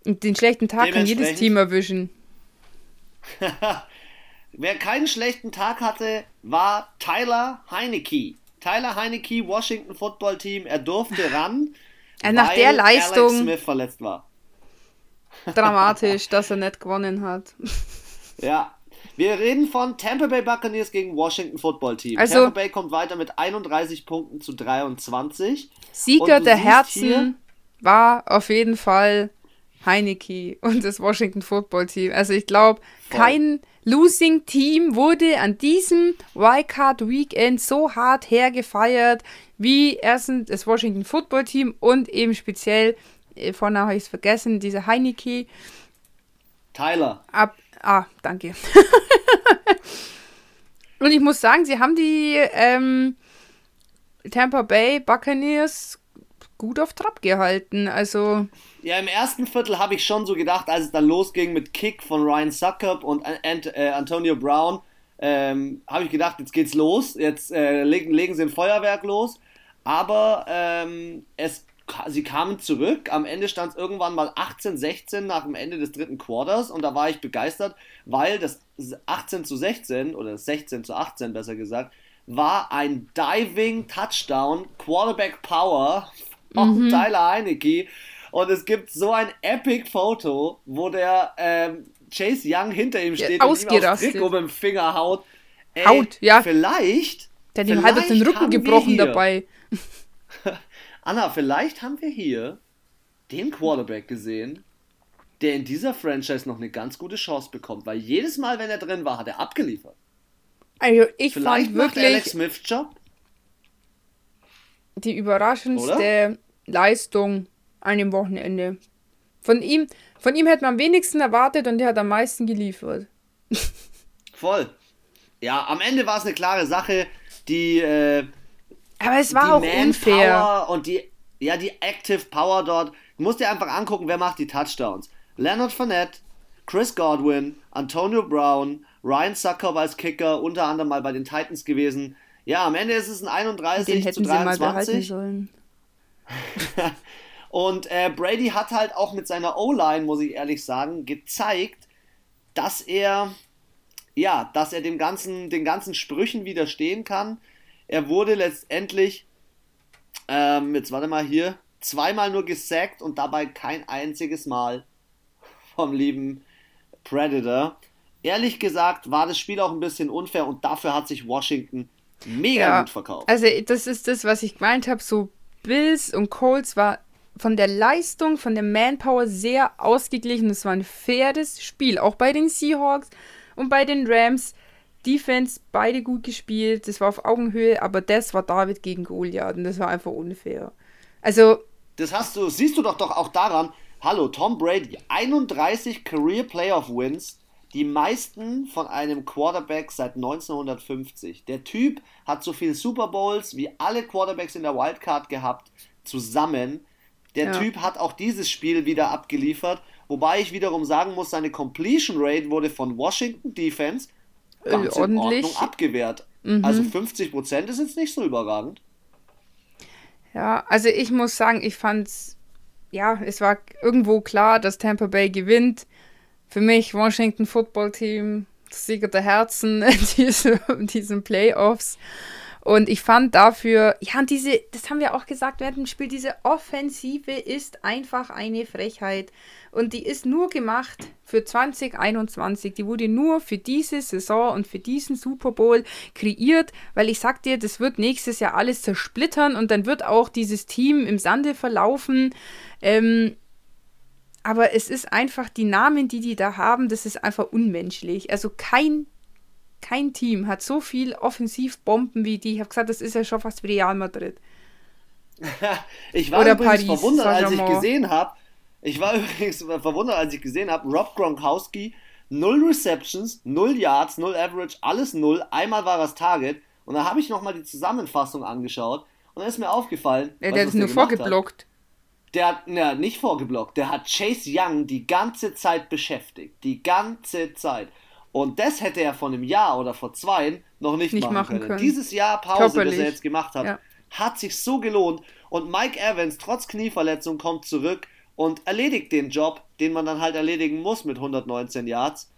Und den schlechten Tag kann jedes Team erwischen. Wer keinen schlechten Tag hatte, war Tyler Heinecke. Tyler Heinecke, Washington Football Team. Er durfte ran, ja, nach der Leistung Alex Smith verletzt war. Dramatisch, dass er nicht gewonnen hat. Ja, wir reden von Tampa Bay Buccaneers gegen Washington Football Team. Also, Tampa Bay kommt weiter mit 31 Punkten zu 23. Sieger der Herzen war auf jeden Fall Heineke und das Washington Football Team. Also ich glaube, kein Losing Team wurde an diesem Wildcard Weekend so hart hergefeiert wie erstens das Washington Football Team und eben speziell, vorne habe ich es vergessen, diese Heineke. Tyler. Ab, ah, danke. und ich muss sagen, sie haben die ähm, Tampa Bay Buccaneers gut auf Trab gehalten. Also. Ja, im ersten Viertel habe ich schon so gedacht, als es dann losging mit Kick von Ryan Suckup und Ant äh, Antonio Brown, ähm, habe ich gedacht, jetzt geht's los, jetzt äh, legen, legen sie ein Feuerwerk los. Aber ähm, es, sie kamen zurück. Am Ende stand es irgendwann mal 18-16 nach dem Ende des dritten Quarters und da war ich begeistert, weil das 18 zu 16 oder 16 zu 18 besser gesagt, war ein Diving Touchdown, Quarterback Power von mhm. Tyler Heinecke. Und es gibt so ein epic Foto, wo der ähm, Chase Young hinter ihm steht ja, und ihm aufs Trikot mit dem Finger haut. Ey, haut, ja. Vielleicht. Der hat ihm halb den Rücken gebrochen dabei. Anna, vielleicht haben wir hier den Quarterback gesehen, der in dieser Franchise noch eine ganz gute Chance bekommt, weil jedes Mal, wenn er drin war, hat er abgeliefert. Also ich vielleicht fand wirklich Alex Smith Job die überraschendste Oder? Leistung an dem Wochenende. Von ihm, von ihm hätte man am wenigsten erwartet und der hat am meisten geliefert. Voll. Ja, am Ende war es eine klare Sache. Die. Äh, Aber es war auch unfair. Und die, ja, die Active Power dort. Du musst dir einfach angucken, wer macht die Touchdowns. Leonard Fournette, Chris Godwin, Antonio Brown, Ryan Sucker als Kicker, unter anderem mal bei den Titans gewesen. Ja, am Ende ist es ein 31 Den hätten zu 23. Sie mal behalten sollen. Und äh, Brady hat halt auch mit seiner O-Line, muss ich ehrlich sagen, gezeigt, dass er ja, dass er dem ganzen, den ganzen Sprüchen widerstehen kann. Er wurde letztendlich, ähm, jetzt warte mal hier, zweimal nur gesackt und dabei kein einziges Mal vom lieben Predator. Ehrlich gesagt war das Spiel auch ein bisschen unfair und dafür hat sich Washington mega ja, gut verkauft. Also das ist das, was ich gemeint habe, so Bills und Colts war von der Leistung, von der Manpower sehr ausgeglichen. Es war ein faires Spiel, auch bei den Seahawks und bei den Rams. Defense, beide gut gespielt, das war auf Augenhöhe, aber das war David gegen Goliath und das war einfach unfair. Also. Das hast du, siehst du doch doch auch daran, hallo, Tom Brady, 31 Career Playoff Wins, die meisten von einem Quarterback seit 1950. Der Typ hat so viele Super Bowls wie alle Quarterbacks in der Wildcard gehabt, zusammen. Der ja. Typ hat auch dieses Spiel wieder abgeliefert, wobei ich wiederum sagen muss, seine Completion Rate wurde von Washington Defense ganz in Ordnung abgewehrt. Mhm. Also 50% ist jetzt nicht so überragend. Ja, also ich muss sagen, ich fand's, ja, es war irgendwo klar, dass Tampa Bay gewinnt. Für mich Washington Football Team, Sieger der Herzen in diese, diesen Playoffs. Und ich fand dafür, ja, und diese, das haben wir auch gesagt während dem Spiel, diese Offensive ist einfach eine Frechheit. Und die ist nur gemacht für 2021. Die wurde nur für diese Saison und für diesen Super Bowl kreiert, weil ich sag dir, das wird nächstes Jahr alles zersplittern und dann wird auch dieses Team im Sande verlaufen. Ähm, aber es ist einfach, die Namen, die die da haben, das ist einfach unmenschlich. Also kein kein Team hat so viel Offensivbomben wie die. Ich habe gesagt, das ist ja schon fast wie Real Madrid. ich war Oder übrigens Paris, verwundert, als ich gesehen habe. Ich war übrigens verwundert, als ich gesehen habe, Rob Gronkowski, null Receptions, null Yards, null Average, alles null. Einmal war das Target Und dann habe ich nochmal die Zusammenfassung angeschaut und dann ist mir aufgefallen. Ja, der ist nur vorgeblockt. Hat. Der hat, na, nicht vorgeblockt, der hat Chase Young die ganze Zeit beschäftigt. Die ganze Zeit. Und das hätte er vor einem Jahr oder vor zwei noch nicht, nicht machen, machen können. können. Dieses Jahr Pause, Körperlich. das er jetzt gemacht hat, ja. hat sich so gelohnt. Und Mike Evans, trotz Knieverletzung, kommt zurück und erledigt den Job, den man dann halt erledigen muss mit 119 Yards.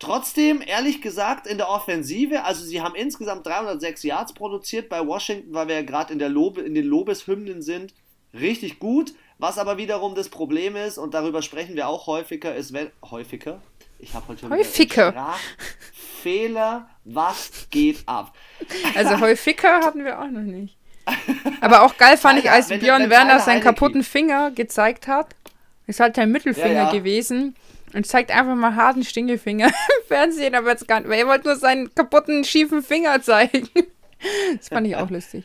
Trotzdem, ehrlich gesagt, in der Offensive, also sie haben insgesamt 306 Yards produziert bei Washington, weil wir ja gerade in, Lobe, in den Lobeshymnen sind. Richtig gut. Was aber wiederum das Problem ist, und darüber sprechen wir auch häufiger, ist, wenn. Häufiger? Ich habe heute schon häufiger. Fehler. Was geht ab? Also häufiger hatten wir auch noch nicht. Aber auch geil fand ich, als Björn Werner seinen kaputten Finger gezeigt hat. Ist halt ein Mittelfinger ja, ja. gewesen. Und zeigt einfach mal harten Stingelfinger im Fernsehen, aber jetzt gar nicht, weil er wollte nur seinen kaputten, schiefen Finger zeigen. Das fand ich auch lustig.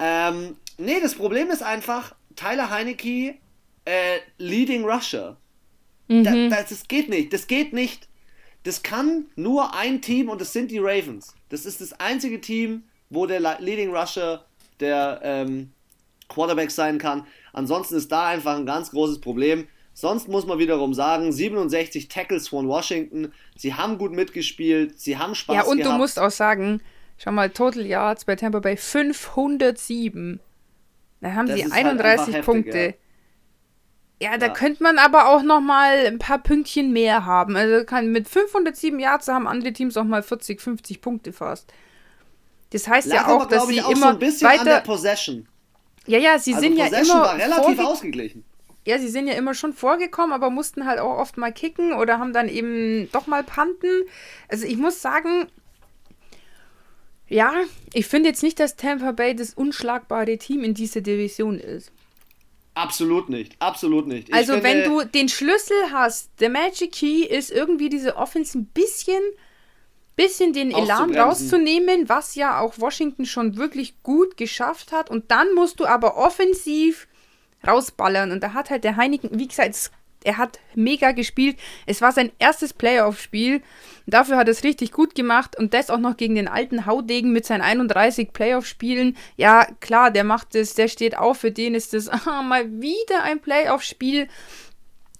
Ähm, nee, das Problem ist einfach, Tyler Heinecke, äh, Leading Rusher. Mhm. Da, das, das geht nicht. Das geht nicht. Das kann nur ein Team und das sind die Ravens. Das ist das einzige Team, wo der Leading Rusher der ähm, Quarterback sein kann. Ansonsten ist da einfach ein ganz großes Problem. Sonst muss man wiederum sagen, 67 Tackles von Washington. Sie haben gut mitgespielt, sie haben Spaß gehabt. Ja, und gehabt. du musst auch sagen, schau mal, Total Yards bei Tampa Bay 507. Da haben das sie 31 halt Punkte. Heftig, ja. Ja. da ja. könnte man aber auch noch mal ein paar Pünktchen mehr haben. Also kann mit 507 Yards haben andere Teams auch mal 40, 50 Punkte fast. Das heißt Lag ja auch, aber, dass sie auch immer so ein bisschen weiter an der Possession. Ja, ja, sie also sind Possession ja immer war relativ ausgeglichen ja, sie sind ja immer schon vorgekommen, aber mussten halt auch oft mal kicken oder haben dann eben doch mal panten. Also ich muss sagen, ja, ich finde jetzt nicht, dass Tampa Bay das unschlagbare Team in dieser Division ist. Absolut nicht, absolut nicht. Ich also finde, wenn du den Schlüssel hast, der Magic Key ist irgendwie diese Offense ein bisschen, bisschen den Elan rauszunehmen, was ja auch Washington schon wirklich gut geschafft hat. Und dann musst du aber offensiv rausballern. Und da hat halt der Heineken, wie gesagt, er hat mega gespielt. Es war sein erstes Playoff-Spiel. Dafür hat er es richtig gut gemacht und das auch noch gegen den alten Haudegen mit seinen 31 Playoff-Spielen. Ja, klar, der macht es, der steht auf. Für den ist es ah, mal wieder ein Playoff-Spiel.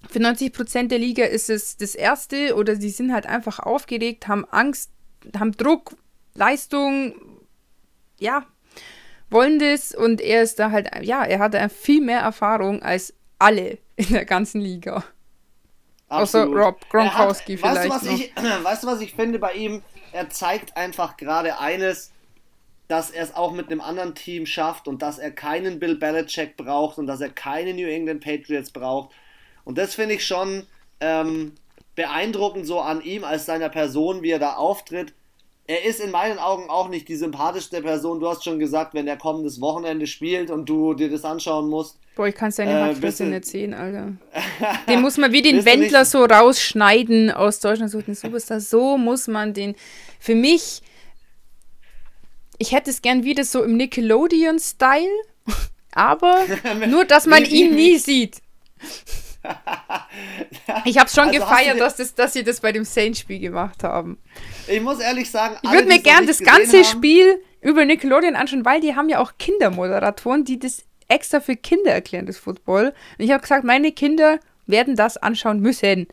Für 90% der Liga ist es das erste oder sie sind halt einfach aufgeregt, haben Angst, haben Druck, Leistung. Ja, wollen das und er ist da halt, ja, er hatte viel mehr Erfahrung als alle in der ganzen Liga. Absolut. Außer Rob Gronkowski hat, vielleicht. Weißt du, was ich, weißt du, was ich finde bei ihm? Er zeigt einfach gerade eines, dass er es auch mit einem anderen Team schafft und dass er keinen Bill Belichick braucht und dass er keine New England Patriots braucht. Und das finde ich schon ähm, beeindruckend so an ihm als seiner Person, wie er da auftritt er ist in meinen Augen auch nicht die sympathischste Person. Du hast schon gesagt, wenn er kommendes Wochenende spielt und du dir das anschauen musst. Boah, ich kann es deine äh, Hackfresse nicht sehen, Alter. Den muss man wie den Wendler so rausschneiden aus Deutschland. So den Superstar. So muss man den. Für mich, ich hätte es gern wieder so im Nickelodeon-Style, aber nur, dass man ihn nie sieht. ich habe schon also gefeiert, dass, das, dass sie das bei dem Saints-Spiel gemacht haben. Ich muss ehrlich sagen, ich würde mir gern das ganze haben, Spiel über Nickelodeon anschauen, weil die haben ja auch Kindermoderatoren, die das extra für Kinder erklären, das Football. Und ich habe gesagt, meine Kinder werden das anschauen müssen.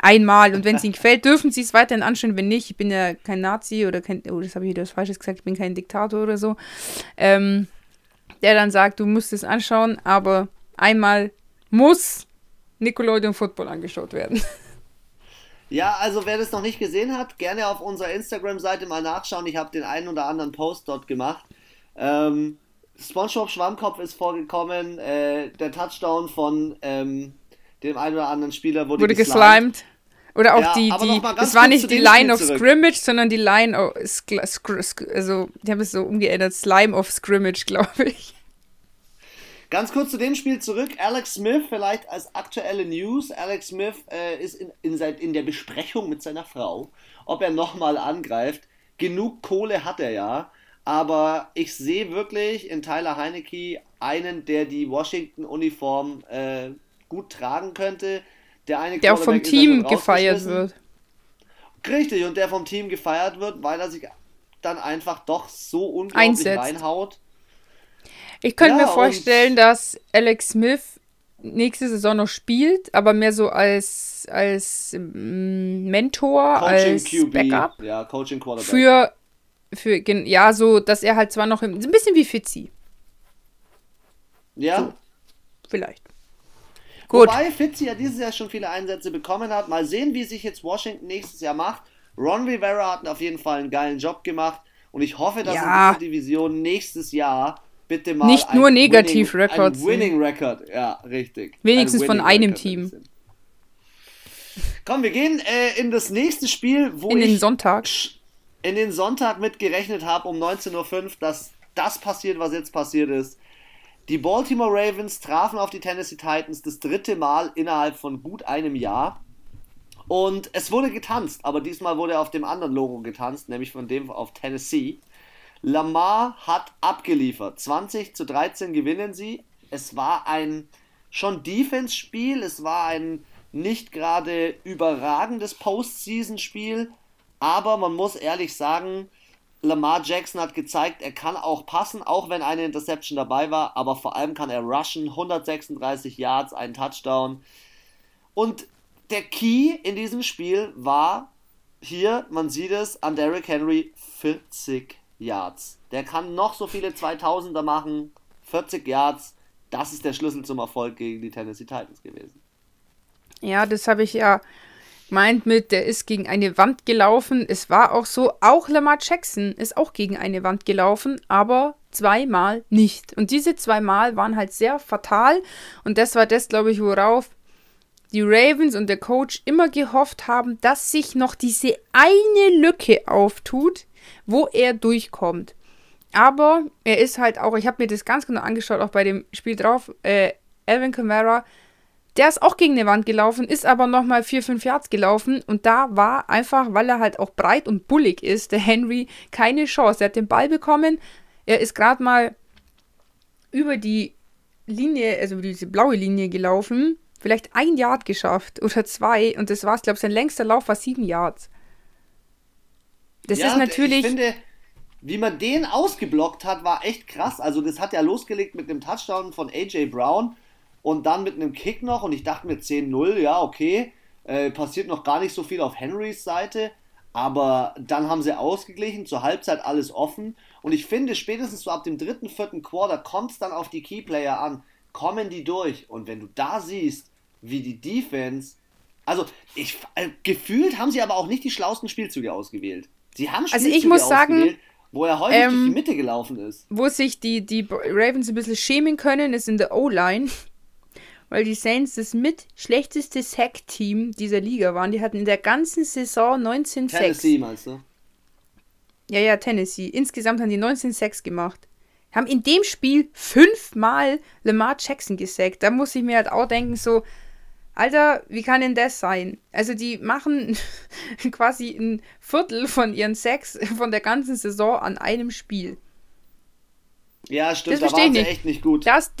Einmal. Und wenn es ihnen gefällt, dürfen sie es weiterhin anschauen. Wenn nicht, ich bin ja kein Nazi oder kein, oh, das habe ich wieder was Falsches gesagt, ich bin kein Diktator oder so. Ähm, der dann sagt, du musst es anschauen, aber einmal muss Nickelodeon Football angeschaut werden. Ja, also wer das noch nicht gesehen hat, gerne auf unserer Instagram-Seite mal nachschauen. Ich habe den einen oder anderen Post dort gemacht. Ähm, SpongeBob Schwammkopf ist vorgekommen. Äh, der Touchdown von ähm, dem einen oder anderen Spieler wurde, wurde geslimed. Oder auch ja, die, die das war nicht die Line of zurück. Scrimmage, sondern die Line of, also, die haben es so umgeändert, Slime of Scrimmage, glaube ich. Ganz kurz zu dem Spiel zurück. Alex Smith, vielleicht als aktuelle News. Alex Smith äh, ist in, in, in der Besprechung mit seiner Frau, ob er nochmal angreift. Genug Kohle hat er ja. Aber ich sehe wirklich in Tyler Heinecke einen, der die Washington-Uniform äh, gut tragen könnte. Der, eine der auch vom Team gefeiert wird. Richtig, und der vom Team gefeiert wird, weil er sich dann einfach doch so unglaublich Einsetzt. reinhaut. Ich könnte Ja, mir vorstellen, dass Alex Smith nächste Saison noch spielt, aber mehr so als, als mm, Mentor, Coaching als QB, Backup. ja, Coaching Quarterback. Für, für, ja, so, dass er halt zwar noch im, ein bisschen wie Fitzy, ja. so. vielleicht. Gut. Wobei Fitzy ja dieses Jahr schon viele Einsätze bekommen hat. Mal sehen, wie sich jetzt Washington nächstes Jahr macht. Ron Rivera hat auf jeden Fall einen geilen Job gemacht und ich hoffe, dass Ja. in dieser Division nächstes Jahr bitte mal Nicht nur negativ Winning, Records ein Winning Record, ja, richtig. Wenigstens Ein von einem Record Team. Komm, wir gehen äh, in das nächste Spiel, wo In ich den Sonntag. in den Sonntag mit gerechnet habe um 19.05 Uhr, dass das passiert, was jetzt passiert ist. Die Baltimore Ravens trafen auf die Tennessee Titans das dritte Mal innerhalb von gut einem Jahr. Und es wurde getanzt, aber diesmal wurde auf dem anderen Logo getanzt, nämlich von dem auf Tennessee. Lamar hat abgeliefert. 20 zu 13 gewinnen sie. Es war ein schon Defense-Spiel, es war ein nicht gerade überragendes Postseason-Spiel, aber man muss ehrlich sagen, Lamar Jackson hat gezeigt, er kann auch passen, auch wenn eine Interception dabei war, aber vor allem kann er rushen, 136 Yards, ein Touchdown. Und der Key in diesem Spiel war hier, man sieht es, an Derrick Henry 40 Yards. Der kann noch so viele 2000er machen, 40 Yards. Das ist der Schlüssel zum Erfolg gegen die Tennessee Titans gewesen. Ja, das habe ich ja gemeint mit, der ist gegen eine Wand gelaufen. Es war auch so, auch Lamar Jackson ist auch gegen eine Wand gelaufen, aber zweimal nicht. Und diese zweimal waren halt sehr fatal. Und das war das, glaube ich, worauf die Ravens und der Coach immer gehofft haben, dass sich noch diese eine Lücke auftut, wo er durchkommt. Aber er ist halt auch, ich habe mir das ganz genau angeschaut, auch bei dem Spiel drauf, äh, Alvin Kamara, der ist auch gegen eine Wand gelaufen, ist aber nochmal 4, 5 Yards gelaufen und da war einfach, weil er halt auch breit und bullig ist, der Henry, keine Chance. Er hat den Ball bekommen, er ist gerade mal über die Linie, also über diese blaue Linie gelaufen, vielleicht ein Yard geschafft oder zwei und das war's, ich glaube, sein längster Lauf war 7 Yards. Das Ja, ist natürlich. Ich finde, wie man den ausgeblockt hat, war echt krass. Also, das hat ja losgelegt mit einem Touchdown von AJ Brown und dann mit einem Kick noch. Und ich dachte mir 10-0, ja, okay. Äh, passiert noch gar nicht so viel auf Henrys Seite. Aber dann haben sie ausgeglichen, zur Halbzeit alles offen. Und ich finde, spätestens so ab dem dritten, vierten Quarter kommt es dann auf die Keyplayer an. Kommen die durch. Und wenn du da siehst, wie die Defense. Also, ich, äh, gefühlt haben sie aber auch nicht die schlauesten Spielzüge ausgewählt. Sie haben Also ich muss sagen, wo er häufig ähm, durch die Mitte gelaufen ist. wo sich die, die Ravens ein bisschen schämen können, ist in der O-Line. Weil die Saints das mit schlechteste Sack-Team dieser Liga waren. Die hatten in der ganzen Saison 19 Sacks. Tennessee, meinst du? Ja, ja, Tennessee. Insgesamt haben die 19 Sacks gemacht. Haben in dem Spiel fünfmal Lamar Jackson gesackt. Da muss ich mir halt auch denken, so, Alter, wie kann denn das sein? Also die machen quasi ein Viertel von ihren Sacks von der ganzen Saison an einem Spiel. Ja, stimmt, Das da waren sie nicht. echt nicht gut. Da ist,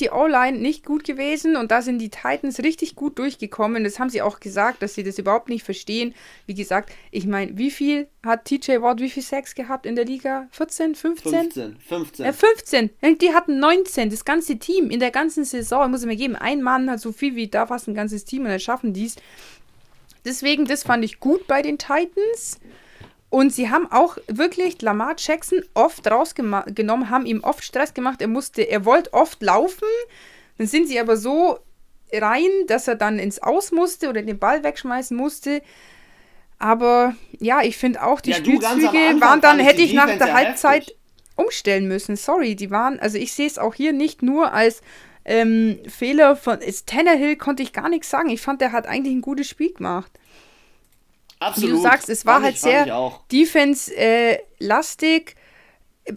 die- O-Line nicht gut gewesen und da sind die Titans richtig gut durchgekommen. Das haben sie auch gesagt, dass sie das überhaupt nicht verstehen. Wie gesagt, ich meine, wie viel hat TJ Watt, wie viel Sacks gehabt in der Liga? 14, 15? 15, 15. Ja, 15. Die hatten 19, das ganze Team in der ganzen Saison. Muss ich mir geben, ein Mann hat so viel wie da fast ein ganzes Team und dann schaffen die es. Deswegen, das fand ich gut bei den Titans. Und sie haben auch wirklich Lamar Jackson oft rausgenommen, haben ihm oft Stress gemacht. Er musste, er wollte oft laufen. Dann sind sie aber so rein, dass er dann ins Aus musste oder den Ball wegschmeißen musste. Aber ja, ich finde auch, die Ja, Spielzüge waren dann, hätte ich nach der ja Halbzeit heftig. umstellen müssen. Sorry, die waren, also ich sehe es auch hier nicht nur als ähm, Fehler von ist Tannehill konnte ich gar nichts sagen. Ich fand, der hat eigentlich ein gutes Spiel gemacht. Absolut. Wie du sagst, es war Fand halt ich, sehr defense-lastig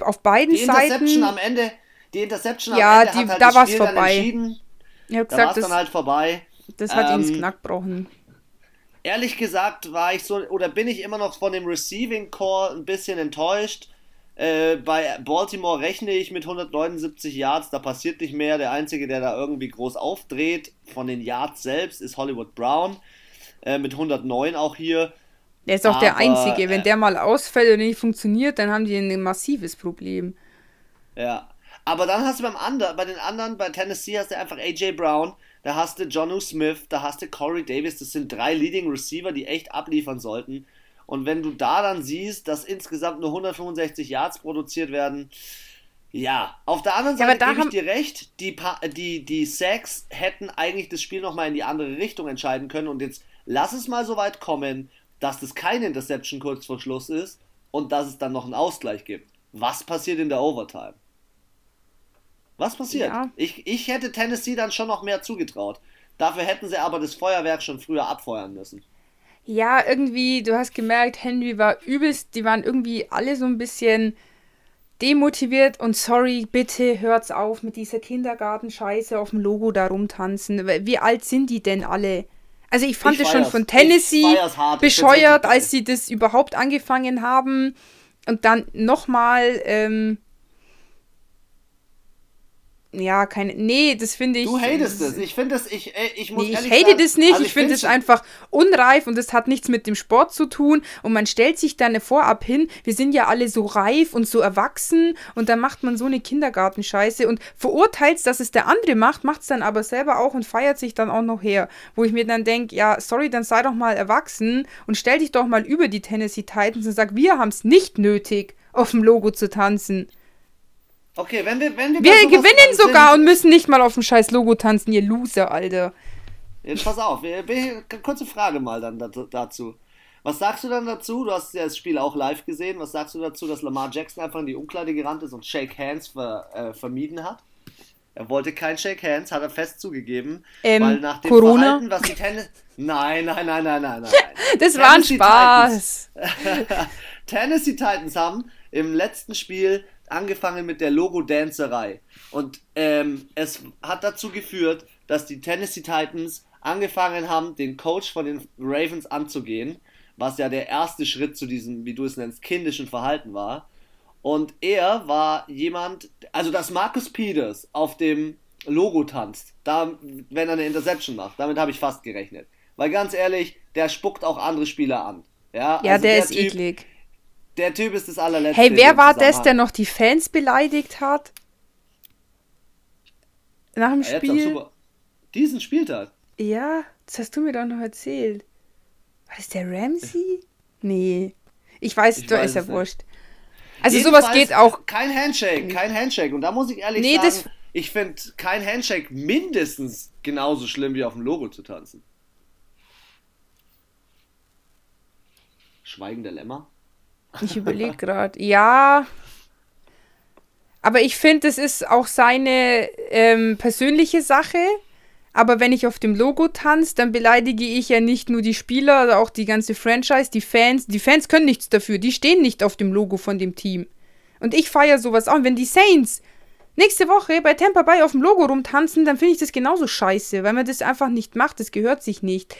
auf beiden Die Interception Seiten. am Ende, die Interception Ja, am Ende die- hat halt da Spiel dann vorbei. Ich habe Da war gesagt, es das, dann halt vorbei. das hat ihn ins ähm, Knack gebrochen. Ehrlich gesagt war ich so, oder bin ich immer noch von dem Receiving Core ein bisschen enttäuscht. Äh, bei Baltimore rechne ich mit 179 Yards, da passiert nicht mehr. Der Einzige, der da irgendwie groß aufdreht von den Yards selbst, ist Hollywood Brown. Äh, mit 109 auch hier. Der ist auch der Einzige. Wenn äh, der mal ausfällt und nicht funktioniert, dann haben die ein massives Problem. Ja. Aber dann hast du beim anderen, bei den anderen, bei Tennessee hast du einfach AJ Brown, da hast du Jonu Smith, da hast du Corey Davis. Das sind drei Leading Receiver, die echt abliefern sollten. Und wenn du da dann siehst, dass insgesamt nur 165 Yards produziert werden, ja, auf der anderen Seite ja, gebe ich dir recht, die, die, die Sacks hätten eigentlich das Spiel nochmal in die andere Richtung entscheiden können. Und jetzt lass es mal so weit kommen, dass das keine Interception kurz vor Schluss ist und dass es dann noch einen Ausgleich gibt. Was passiert in der Overtime? Was passiert? Ja. Ich, ich hätte Tennessee dann schon noch mehr zugetraut. Dafür hätten sie aber das Feuerwerk schon früher abfeuern müssen. Ja, irgendwie, du hast gemerkt, Henry war übelst, die waren irgendwie alle so ein bisschen demotiviert und sorry, bitte hört's auf mit dieser Kindergartenscheiße auf dem Logo da rumtanzen. Wie alt sind die denn alle? Also ich fand es schon von Tennessee bescheuert, als sie das überhaupt angefangen haben. Und dann nochmal, ähm, ja, keine. Nee, das finde ich. Du hatest es. Ich finde das, ich, äh, ich muss nee, ich hate sagen, das nicht. Also ich, finde es einfach unreif und es hat nichts mit dem Sport zu tun. Und man stellt sich dann vorab hin, wir sind ja alle so reif und so erwachsen und dann macht man so eine Kindergartenscheiße und verurteilt, dass es der andere macht, macht es dann aber selber auch und feiert sich dann auch noch her. Wo ich mir dann denke, ja, sorry, dann sei doch mal erwachsen und stell dich doch mal über die Tennessee Titans und sag, wir haben es nicht nötig, auf dem Logo zu tanzen. Okay, wenn wir. Wenn wir, wir gewinnen sogar und müssen nicht mal auf dem scheiß Logo tanzen, ihr Loser, Alter. Jetzt pass auf, kurze Frage mal dann dazu. Was sagst du dann dazu? Du hast ja das Spiel auch live gesehen. Was sagst du dazu, dass Lamar Jackson einfach in die Umkleide gerannt ist und Shake Hands ver, äh, vermieden hat? Er wollte kein Shake Hands, hat er fest zugegeben. Ähm, weil nach dem Corona? Verhalten, was die Tennis. Nein, nein, nein, nein, nein, nein. das war ein Spaß. Titans, Tennessee Titans haben im letzten Spiel angefangen mit der Logo-Dancerei. Und ähm, es hat dazu geführt, dass die Tennessee Titans angefangen haben, den Coach von den Ravens anzugehen, was ja der erste Schritt zu diesem, wie du es nennst, kindischen Verhalten war. Und er war jemand, also dass Marcus Peters auf dem Logo tanzt, da, wenn er eine Interception macht, damit habe ich fast gerechnet. Weil ganz ehrlich, der spuckt auch andere Spieler an. Ja, ja also der, der, ist typ, eklig. Der Typ ist das allerletzte. Hey, wer war das, der noch die Fans beleidigt hat? Nach dem ja, Spiel? Diesen Spieltag? Ja, das hast du mir doch noch erzählt. War das der Ramsey? Nee. Ich weiß, ich du weiß ist ja wurscht. Also Jedenfalls sowas geht auch. Kein Handshake, kein Handshake. Und da muss ich ehrlich nee, sagen, ich finde kein Handshake mindestens genauso schlimm wie auf dem Logo zu tanzen. Schweigender Lämmer. Ich überlege gerade. Ja. Aber ich finde, es ist auch seine ähm, persönliche Sache. Aber wenn ich auf dem Logo tanze, dann beleidige ich ja nicht nur die Spieler, also auch die ganze Franchise, die Fans. Die Fans können nichts dafür. Die stehen nicht auf dem Logo von dem Team. Und ich feiere sowas auch. Und wenn die Saints nächste Woche bei Tampa Bay auf dem Logo rumtanzen, dann finde ich das genauso scheiße, weil man das einfach nicht macht. Das gehört sich nicht.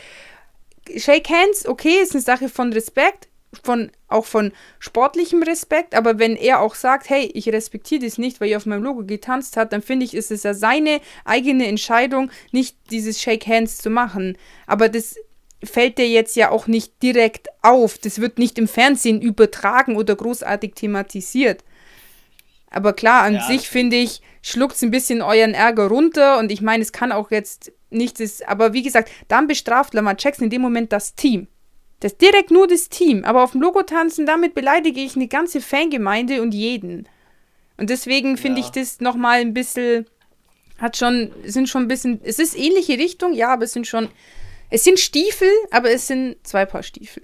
Shake Hands, okay, ist eine Sache von Respekt von, auch von sportlichem Respekt, aber wenn er auch sagt, hey, ich respektiere das nicht, weil ihr auf meinem Logo getanzt habt, dann finde ich, ist es ja seine eigene Entscheidung, nicht dieses Shake Hands zu machen. Aber das fällt dir jetzt ja auch nicht direkt auf. Das wird nicht im Fernsehen übertragen oder großartig thematisiert. Aber klar, an ja, sich finde ich, schluckt es ein bisschen euren Ärger runter und ich meine, es kann auch jetzt nichts, aber wie gesagt, dann bestraft Lamar Jackson in dem Moment das Team. Das ist direkt nur das Team, aber auf dem Logo tanzen, damit beleidige ich eine ganze Fangemeinde und jeden. Und deswegen finde ja. ich das nochmal ein bisschen, hat schon, sind schon ein bisschen, es ist ähnliche Richtung, ja, aber es sind schon, es sind Stiefel, aber es sind zwei Paar Stiefel.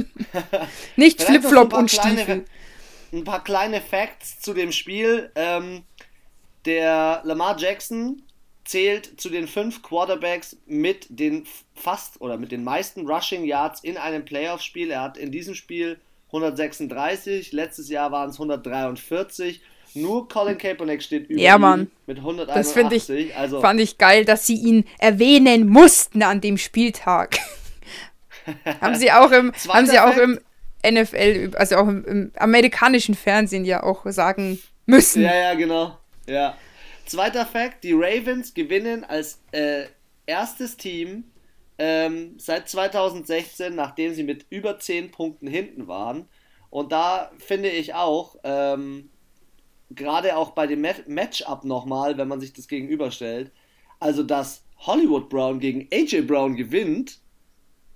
Nicht Flipflop und Stiefel. Ein paar kleine Facts zu dem Spiel. Ähm, der Lamar Jackson zählt zu den fünf Quarterbacks mit den fast oder mit den meisten Rushing Yards in einem Playoff-Spiel. Er hat in diesem Spiel 136, letztes Jahr waren es 143. Nur Colin Kaepernick steht über ja, Mann. mit 181. Das ich, also fand ich geil, dass sie ihn erwähnen mussten an dem Spieltag. haben sie auch im, haben sie auch im NFL, also auch im, im amerikanischen Fernsehen ja auch sagen müssen. Ja, ja, genau. Ja. Zweiter Fakt: Die Ravens gewinnen als äh, erstes Team ähm, seit 2016, nachdem sie mit über 10 Punkten hinten waren. Und da finde ich auch, ähm, gerade auch bei dem Matchup nochmal, wenn man sich das gegenüberstellt, also dass Hollywood Brown gegen AJ Brown gewinnt,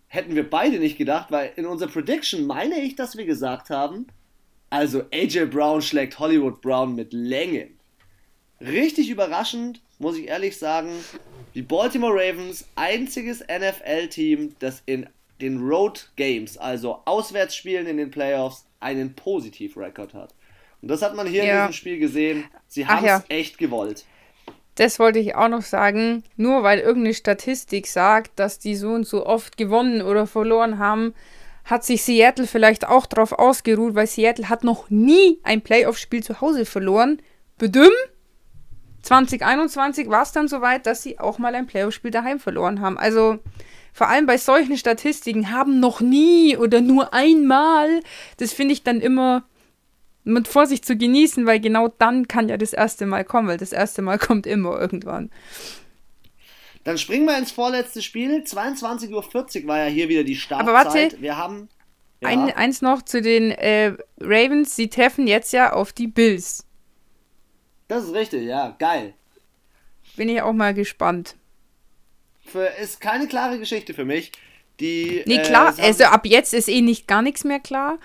hätten wir beide nicht gedacht, weil in unserer Prediction meine ich, dass wir gesagt haben, also AJ Brown schlägt Hollywood Brown mit Längen. Richtig überraschend, muss ich ehrlich sagen, die Baltimore Ravens, einziges NFL-Team, das in den Road Games, also Auswärtsspielen in den Playoffs, einen Positivrekord hat. Und das hat man hier ja. in diesem Spiel gesehen. Sie haben es ja. echt gewollt. Das wollte ich auch noch sagen. Nur weil irgendeine Statistik sagt, dass die so und so oft gewonnen oder verloren haben, hat sich Seattle vielleicht auch darauf ausgeruht, weil Seattle hat noch nie ein Playoff-Spiel zu Hause verloren. Bedüm? 2021 war es dann soweit, dass sie auch mal ein Playoff-Spiel daheim verloren haben. Also vor allem bei solchen Statistiken haben noch nie oder nur einmal, das finde ich dann immer mit Vorsicht zu genießen, weil genau dann kann ja das erste Mal kommen, weil das erste Mal kommt immer irgendwann. Dann springen wir ins vorletzte Spiel. 22.40 Uhr war ja hier wieder die Startzeit. Aber warte, wir haben. Ja. Ein, eins noch zu den äh, Ravens. Sie treffen jetzt ja auf die Bills. Das ist richtig, ja, geil. Bin ich auch mal gespannt. Für, ist keine klare Geschichte für mich. Die, nee, klar, äh, also ab jetzt ist eh nicht gar nichts mehr klar.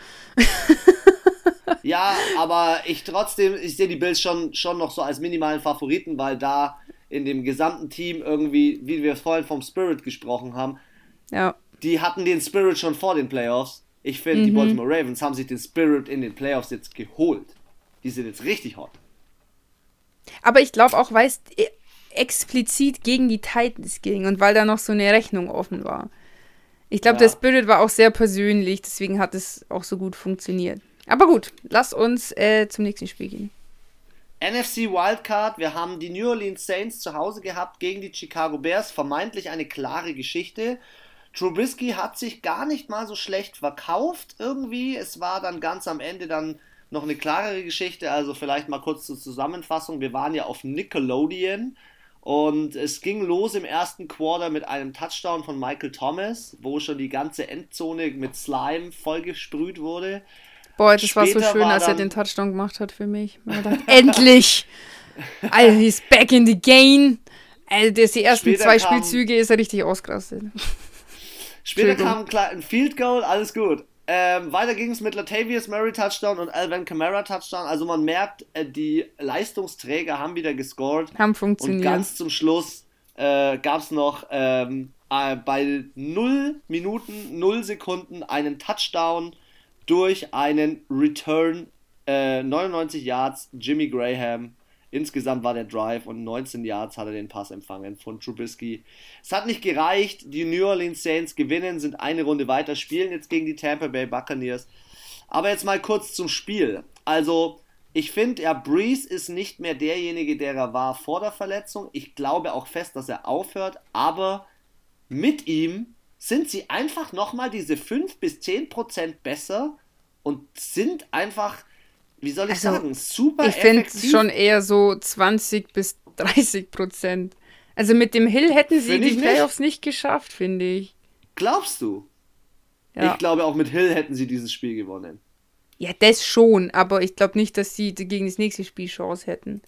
ja, aber ich trotzdem, ich sehe die Bills schon, schon noch so als minimalen Favoriten, weil da in dem gesamten Team irgendwie, wie wir vorhin vom Spirit gesprochen haben, ja. die hatten den Spirit schon vor den Playoffs. Ich finde, mhm. die Baltimore Ravens haben sich den Spirit in den Playoffs jetzt geholt. Die sind jetzt richtig hot. Aber ich glaube auch, weil es e, explizit gegen die Titans ging und weil da noch so eine Rechnung offen war. Ich glaube, ja. der Spirit war auch sehr persönlich, deswegen hat es auch so gut funktioniert. Aber gut, lass uns äh, zum nächsten Spiel gehen. NFC Wildcard, wir haben die New Orleans Saints zu Hause gehabt gegen die Chicago Bears, vermeintlich eine klare Geschichte. Trubisky hat sich gar nicht mal so schlecht verkauft irgendwie. Es war dann ganz am Ende dann noch eine klarere Geschichte, also vielleicht mal kurz zur Zusammenfassung. Wir waren ja auf Nickelodeon und es ging los im ersten Quarter mit einem Touchdown von Michael Thomas, wo schon die ganze Endzone mit Slime vollgesprüht wurde. Boah, das Später war so schön, war als er den Touchdown gemacht hat für mich. Dachte, endlich! Alter, he's back in the game. Also, die ersten zwei kam, Spielzüge ist er richtig ausgerastet. Später kam ein Field Goal, alles gut. Ähm, weiter ging es mit Latavius Murray Touchdown und Alvin Kamara Touchdown. Also man merkt, äh, die Leistungsträger haben wieder gescored. Haben funktioniert. Und ganz zum Schluss äh, gab es noch ähm, äh, bei 0 Minuten, 0 Sekunden einen Touchdown durch einen Return 99 äh, Yards Jimmy Graham. Insgesamt war der Drive und 19 Yards hat er den Pass empfangen von Trubisky. Es hat nicht gereicht. Die New Orleans Saints gewinnen, sind eine Runde weiter, spielen jetzt gegen die Tampa Bay Buccaneers. Aber jetzt mal kurz zum Spiel. Also, ich finde, ja, Breeze ist nicht mehr derjenige, der er war vor der Verletzung. Ich glaube auch fest, dass er aufhört. Aber mit ihm sind sie einfach nochmal diese 5 bis 10 Prozent besser und sind einfach, wie soll ich also, sagen, super Ich finde schon eher so 20 bis 30 Prozent. Also mit dem Hill hätten sie die Playoffs nicht, nicht geschafft, finde ich. Glaubst du? Ja. Ich glaube, auch mit Hill hätten sie dieses Spiel gewonnen. Ja, das schon, aber ich glaube nicht, dass sie gegen das nächste Spiel Chance hätten.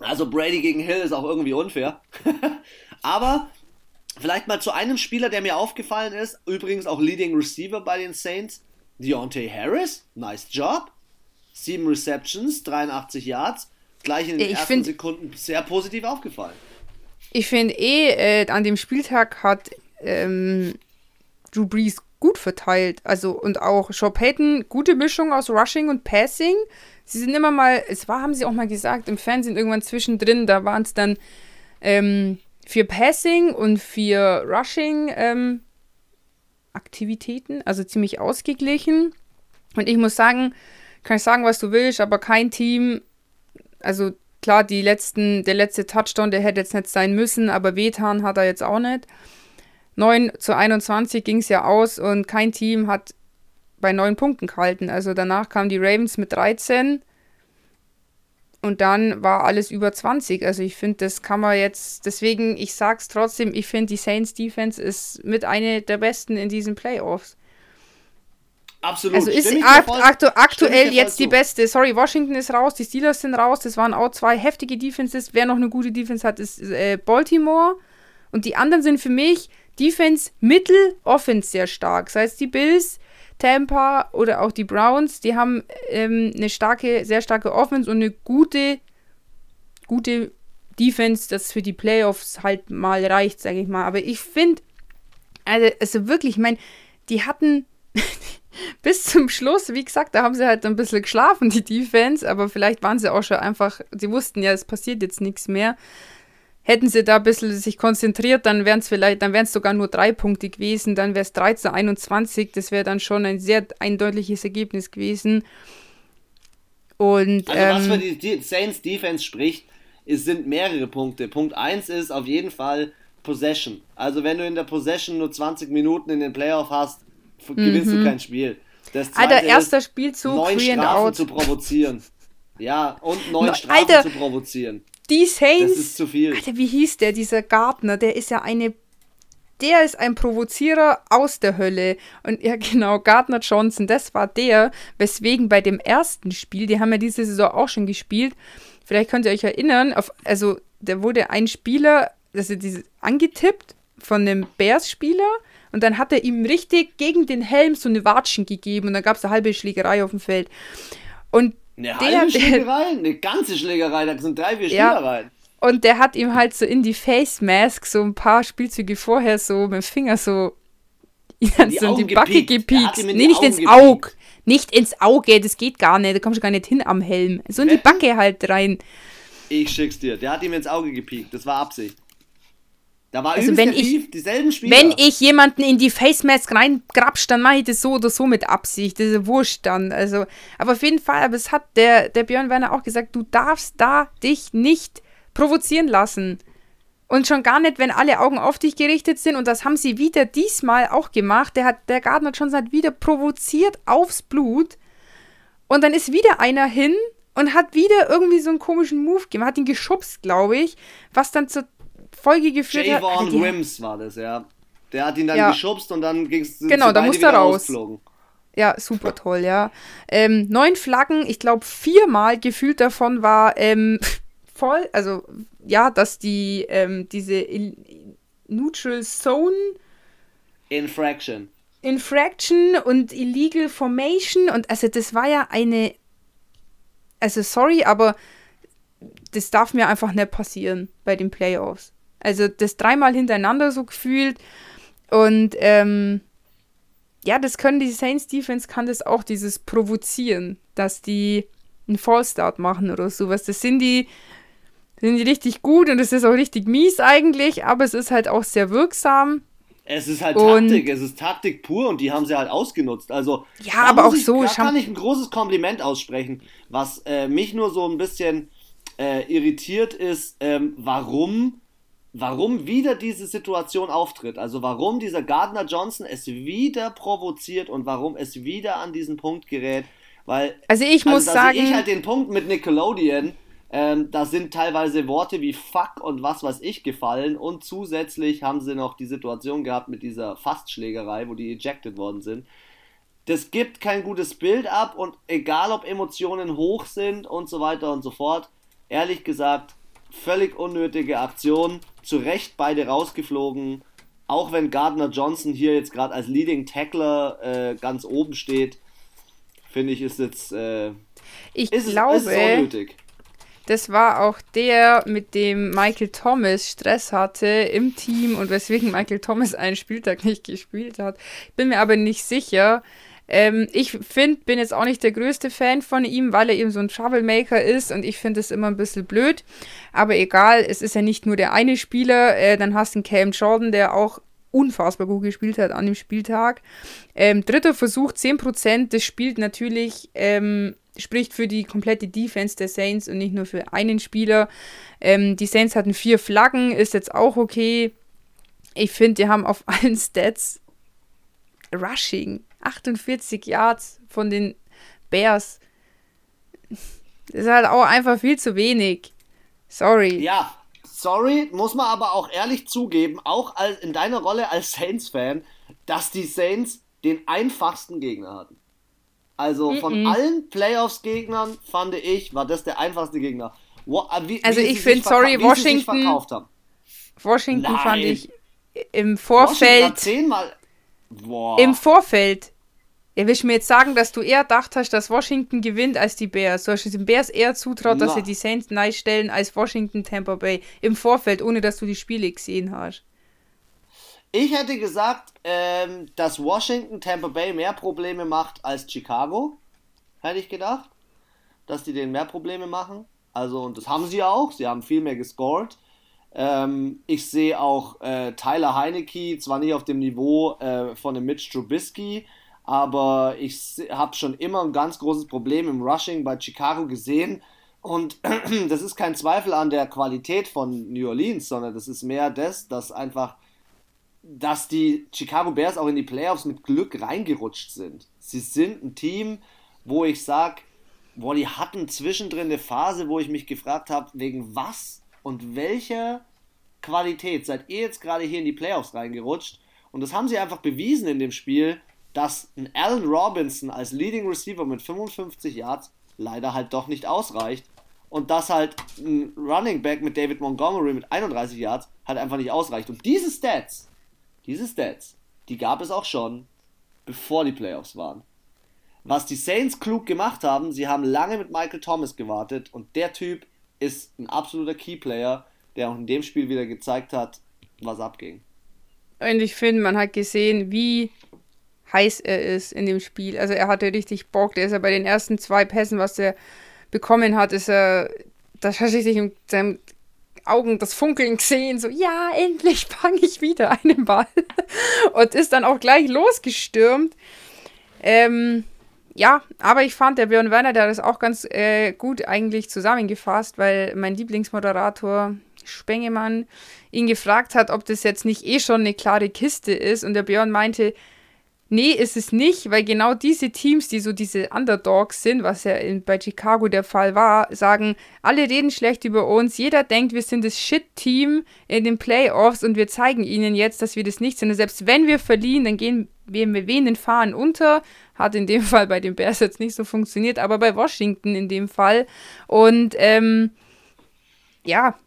Also Brady gegen Hill ist auch irgendwie unfair. Aber vielleicht mal zu einem Spieler, der mir aufgefallen ist, übrigens auch Leading Receiver bei den Saints, Deontay Harris, nice Job. Sieben Receptions, 83 Yards, gleich in den ich ersten find, Sekunden sehr positiv aufgefallen. Ich finde eh, äh, an dem Spieltag hat ähm, Drew Brees gut verteilt. Also und auch Shaw Payton, gute Mischung aus Rushing und Passing. Sie sind immer mal, es war, haben sie auch mal gesagt, im Fernsehen irgendwann zwischendrin, da waren es dann ähm, für Passing und für Rushing ähm, Aktivitäten, also ziemlich ausgeglichen. Und ich muss sagen, kann ich sagen, was du willst, aber kein Team, also klar, die letzten, der letzte Touchdown, der hätte jetzt nicht sein müssen, aber wehtan hat er jetzt auch nicht. 9 zu 21 ging es ja aus und kein Team hat bei 9 Punkten gehalten. Also danach kamen die Ravens mit 13 Und dann war alles über 20. Also ich finde, das kann man jetzt, deswegen, ich sag's trotzdem, ich finde, die Saints Defense ist mit einer der besten in diesen Playoffs. Absolut. Also ist aktu ich aktuell jetzt die beste. Sorry, Washington ist raus, die Steelers sind raus. Das waren auch zwei heftige Defenses. Wer noch eine gute Defense hat, ist äh, Baltimore. Und die anderen sind für mich Defense mittel, Offense sehr stark. Sei es die Bills, Tampa oder auch die Browns. Die haben ähm, eine starke, sehr starke Offense und eine gute, gute Defense, das für die Playoffs halt mal reicht, sage ich mal. Aber ich finde, also, also wirklich, ich meine, die hatten bis zum Schluss, wie gesagt, da haben sie halt ein bisschen geschlafen, die Defense, aber vielleicht waren sie auch schon einfach, sie wussten ja, es passiert jetzt nichts mehr. Hätten sie da ein bisschen sich konzentriert, dann wären es vielleicht, dann wären es sogar nur drei Punkte gewesen, dann wäre es 13, 21, das wäre dann schon ein sehr eindeutiges Ergebnis gewesen. Und Also was für ähm, die Saints Defense spricht, es sind mehrere Punkte. Punkt 1 ist auf jeden Fall Possession. Also wenn du in der Possession nur 20 Minuten in den Playoff hast, f- gewinnst du kein Spiel. Das Mhm. Alter, erster ist, Spielzug, neun Strafen zu provozieren. Ja, und neun No, Strafen Alter. zu provozieren. Die Das Saints, ist zu viel. Alter, wie hieß der, dieser Gardner? Der ist ja eine. Der ist ein Provozierer aus der Hölle. Und ja, genau, Gardner Johnson, das war der, weswegen bei dem ersten Spiel, die haben ja diese Saison auch schon gespielt, vielleicht könnt ihr euch erinnern, auf, also da wurde ein Spieler, also diese, angetippt von einem Bears-Spieler und dann hat er ihm richtig gegen den Helm so eine Watschen gegeben und dann gab es eine halbe Schlägerei auf dem Feld. Und Eine der, halbe der, Schlägerei, eine ganze Schlägerei, da sind drei, vier Ja. Schlägereien. Und der hat ihm halt so in die Face Mask so ein paar Spielzüge vorher so mit dem Finger so, ja, die so in die Backe gepiekt. In Nee, die nicht Augen ins gepiekt. Auge. Nicht ins Auge, das geht gar nicht. Da kommst du gar nicht hin am Helm. So in die? Backe halt rein. Ich schick's dir. Der hat ihm ins Auge gepiekt. Das war Absicht. Da war Also wenn ich- dieselben Spieler. Wenn ich jemanden in die Face Mask reingrapsch, dann mache ich das so oder so mit Absicht. Das ist wurscht dann. Also, aber auf jeden Fall, aber es hat der, der Björn Werner auch gesagt, du darfst da dich nicht provozieren lassen. Und schon gar nicht, wenn alle Augen auf dich gerichtet sind. Und das haben sie wieder diesmal auch gemacht. Der, hat, der Gardner Johnson hat wieder provoziert aufs Blut. Und dann ist wieder einer hin und hat wieder irgendwie so einen komischen Move gemacht. Hat ihn geschubst, glaube ich. Was dann zur Folge geführt hat. Javon die- Wims war das, ja. Der hat ihn dann Ja. geschubst und dann ging's sind Genau, da musste er raus. rausgeflogen. Ja, super toll, ja. Ähm, neun Flaggen, ich glaube viermal gefühlt davon war ähm, voll, also ja, dass die ähm, diese Il Neutral Zone Infraction. Infraction und Illegal Formation und also das war ja eine, also sorry, aber das darf mir einfach nicht passieren bei den Playoffs. Also das dreimal hintereinander so gefühlt und ähm, ja, das können die Saints Defense kann das auch, dieses Provozieren, dass die einen Fallstart machen oder sowas. Das sind die, sind die richtig gut und das ist auch richtig mies eigentlich, aber es ist halt auch sehr wirksam. Es ist halt Und- Taktik, es ist Taktik pur und die haben sie halt ausgenutzt. Also, Ja, aber auch ich, so, Da kann ich ein großes Kompliment aussprechen. Was äh, mich nur so ein bisschen äh, irritiert ist, ähm, warum, warum wieder diese Situation auftritt. Also, warum dieser Gardner Johnson es wieder provoziert und warum es wieder an diesen Punkt gerät. Weil Also ich muss also, da sagen, ich halt den Punkt mit Nickelodeon. Ähm, da sind teilweise Worte wie fuck und was weiß ich gefallen und zusätzlich haben sie noch die Situation gehabt mit dieser Fastschlägerei, wo die ejected worden sind. Das gibt kein gutes Bild ab und egal ob Emotionen hoch sind und so weiter und so fort, ehrlich gesagt, völlig unnötige Aktion. Zu Recht beide rausgeflogen. Auch wenn Gardner Johnson hier jetzt gerade als Leading Tackler äh, ganz oben steht, finde ich, ist jetzt äh, ich ist, glaube, ist unnötig. das war auch der, mit dem Michael Thomas Stress hatte im Team und weswegen Michael Thomas einen Spieltag nicht gespielt hat. Ich bin mir aber nicht sicher. Ähm, ich finde, bin jetzt auch nicht der größte Fan von ihm, weil er eben so ein Troublemaker ist und ich finde es immer ein bisschen blöd. Aber egal, es ist ja nicht nur der eine Spieler. Äh, dann hast du einen Cam Jordan, der auch unfassbar gut gespielt hat an dem Spieltag. Ähm, dritter Versuch, 10%. Das spielt natürlich, ähm, spricht für die komplette Defense der Saints und nicht nur für einen Spieler. Ähm, die Saints hatten vier Flaggen, ist jetzt auch okay. Ich finde, die haben auf allen Stats Rushing, 48 Yards von den Bears. Das ist halt auch einfach viel zu wenig. Sorry. Ja, sorry, muss man aber auch ehrlich zugeben, auch als, in deiner Rolle als Saints-Fan, dass die Saints den einfachsten Gegner hatten. Also von mm -mm. allen Playoffs-Gegnern fand ich, war das der einfachste Gegner. Äh, wie, also wie ich finde, sorry, Washington. Washington Nein. fand ich im Vorfeld. zehnmal. Boah. Im Vorfeld. Ja, willst du mir jetzt sagen, dass du eher gedacht hast, dass Washington gewinnt als die Bears? Du hast den Bears eher zutraut, Na. dass sie die Saints neu stellen als Washington Tampa Bay im Vorfeld, ohne dass du die Spiele gesehen hast. Ich hätte gesagt, ähm, dass Washington Tampa Bay mehr Probleme macht als Chicago. Hätte ich gedacht. Dass die denen mehr Probleme machen. Also, und das haben sie auch. Sie haben viel mehr gescored. Ähm, ich sehe auch äh, Tyler Heinecke, zwar nicht auf dem Niveau äh, von dem Mitch Trubisky, aber ich habe schon immer ein ganz großes Problem im Rushing bei Chicago gesehen. Und das ist kein Zweifel an der Qualität von New Orleans, sondern das ist mehr das, dass einfach, dass die Chicago Bears auch in die Playoffs mit Glück reingerutscht sind. Sie sind ein Team, wo ich sage, boah, die hatten zwischendrin eine Phase, wo ich mich gefragt habe, wegen was und welcher Qualität seid ihr jetzt gerade hier in die Playoffs reingerutscht? Und das haben sie einfach bewiesen in dem Spiel, dass ein Allen Robinson als Leading Receiver mit 55 Yards leider halt doch nicht ausreicht und dass halt ein Running Back mit David Montgomery mit 31 Yards halt einfach nicht ausreicht. Und diese Stats, diese Stats, die gab es auch schon, bevor die Playoffs waren. Was die Saints klug gemacht haben, sie haben lange mit Michael Thomas gewartet und der Typ ist ein absoluter Keyplayer, der auch in dem Spiel wieder gezeigt hat, was abging. Und ich finde, man hat gesehen, wie heiß er ist in dem Spiel. Also er hatte richtig Bock. Der ist ja bei den ersten zwei Pässen, was er bekommen hat, ist er, da hat sich in seinen Augen das Funkeln gesehen, so, ja, endlich fange ich wieder einen Ball. Und ist dann auch gleich losgestürmt. Ähm, ja, aber ich fand, der Björn Werner, der hat das auch ganz äh, gut eigentlich zusammengefasst, weil mein Lieblingsmoderator Spengemann ihn gefragt hat, ob das jetzt nicht eh schon eine klare Kiste ist. Und der Björn meinte, nee, ist es nicht, weil genau diese Teams, die so diese Underdogs sind, was ja in, bei Chicago der Fall war, sagen, alle reden schlecht über uns, jeder denkt, wir sind das Shit-Team in den Playoffs und wir zeigen ihnen jetzt, dass wir das nicht sind. Und selbst wenn wir verlieren, dann gehen wir mit wenigen Fahren unter. Hat in dem Fall bei den Bears jetzt nicht so funktioniert, aber bei Washington in dem Fall. Und ähm, ja,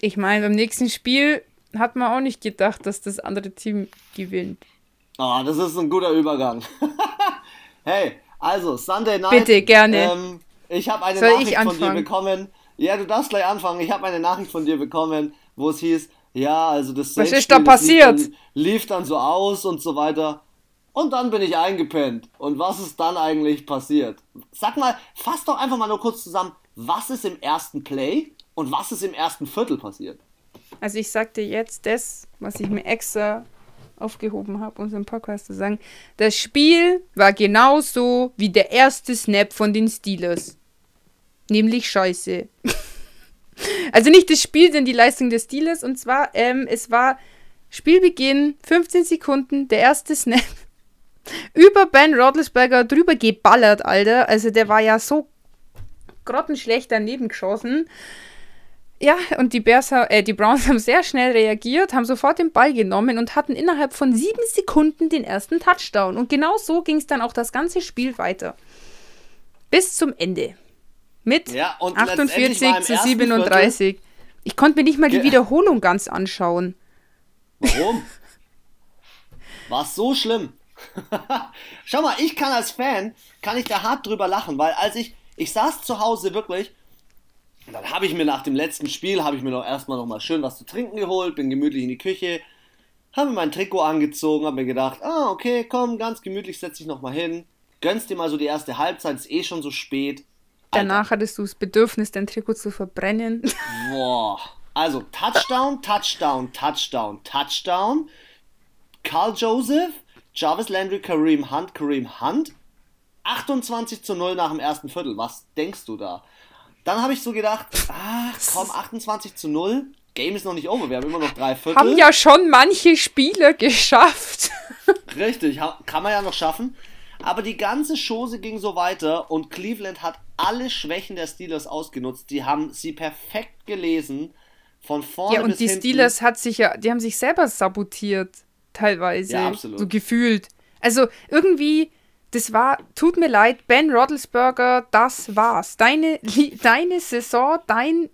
ich meine, beim nächsten Spiel hat man auch nicht gedacht, dass das andere Team gewinnt. Oh, das ist ein guter Übergang. hey, also Sunday Night. Bitte, gerne. Ähm, ich habe eine Soll Nachricht von dir bekommen. Ja, du darfst gleich anfangen. Ich habe eine Nachricht von dir bekommen, wo es hieß, ja, also das Was ist da passiert? Lief dann, lief dann so aus und so weiter. Und dann bin ich eingepennt. Und was ist dann eigentlich passiert? Sag mal, fass doch einfach mal nur kurz zusammen, was ist im ersten Play und was ist im ersten Viertel passiert? Also ich sagte jetzt das, was ich mir extra aufgehoben habe, unseren Podcast zu sagen. Das Spiel war genauso wie der erste Snap von den Steelers. Nämlich scheiße. also nicht das Spiel, sondern die Leistung des Steelers. Und zwar, ähm, es war Spielbeginn, 15 Sekunden, der erste Snap. Über Ben Roethlisberger drüber geballert, Alter. Also der war ja so grottenschlecht daneben geschossen. Ja, und die, Bears, äh, die Browns haben sehr schnell reagiert, haben sofort den Ball genommen und hatten innerhalb von sieben Sekunden den ersten Touchdown. Und genau so ging es dann auch das ganze Spiel weiter. Bis zum Ende. Mit ja, 48 zu 37. Viertel, ich konnte mir nicht mal die Wiederholung ganz anschauen. Warum? War es so schlimm? Schau mal, ich kann als Fan, kann ich da hart drüber lachen, weil als ich, ich saß zu Hause wirklich dann habe ich mir nach dem letzten Spiel, habe ich mir noch erstmal noch mal schön was zu trinken geholt, bin gemütlich in die Küche, habe mir mein Trikot angezogen, habe mir gedacht, ah, okay, komm, ganz gemütlich setz dich noch mal hin, gönnst dir mal so die erste Halbzeit, ist eh schon so spät. Alter. Danach hattest du das Bedürfnis, dein Trikot zu verbrennen. Boah. Also, Touchdown, Touchdown, Touchdown, Touchdown. Carl Joseph, Jarvis Landry, Kareem Hunt, Kareem Hunt. 28 zu 0 nach dem ersten Viertel. Was denkst du da? Dann habe ich so gedacht, ach komm, 28 zu 0. Game ist noch nicht over, wir haben immer noch drei Viertel. Haben ja schon manche Spieler geschafft. Richtig, kann man ja noch schaffen. Aber die ganze Chose ging so weiter und Cleveland hat alle Schwächen der Steelers ausgenutzt. Die haben sie perfekt gelesen. Von vorne Ja, und bis die hinten. Steelers hat sich ja, die haben sich selber sabotiert, teilweise. Ja, absolut. So gefühlt. Also irgendwie, das war, tut mir leid, Ben Roethlisberger, das war's. Deine, deine Saison, dein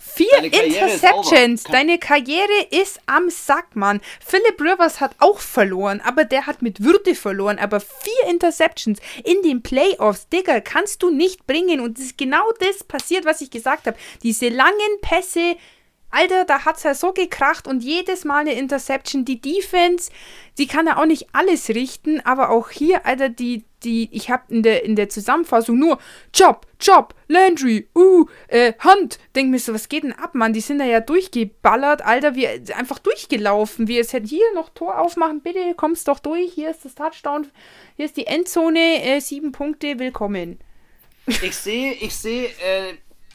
vier Deine Interceptions, deine Karriere ist am Sack, Mann. Philip Rivers hat auch verloren, aber der hat mit Würde verloren. Aber vier Interceptions in den Playoffs, Digga, kannst du nicht bringen. Und es ist genau das passiert, was ich gesagt habe. Diese langen Pässe, Alter, da hat's ja so gekracht und jedes Mal eine Interception. Die Defense, die kann ja auch nicht alles richten, aber auch hier, Alter, die, die, ich habe in der, in der Zusammenfassung nur Job, Job, Landry, uh, äh, Hunt. Denk mir so, was geht denn ab, Mann? Die sind da ja durchgeballert, Alter, wie einfach durchgelaufen. Wie es hätte hier noch Tor aufmachen, bitte, kommst doch durch. Hier ist das Touchdown, hier ist die Endzone, äh, sieben Punkte, willkommen. Ich sehe, ich sehe äh,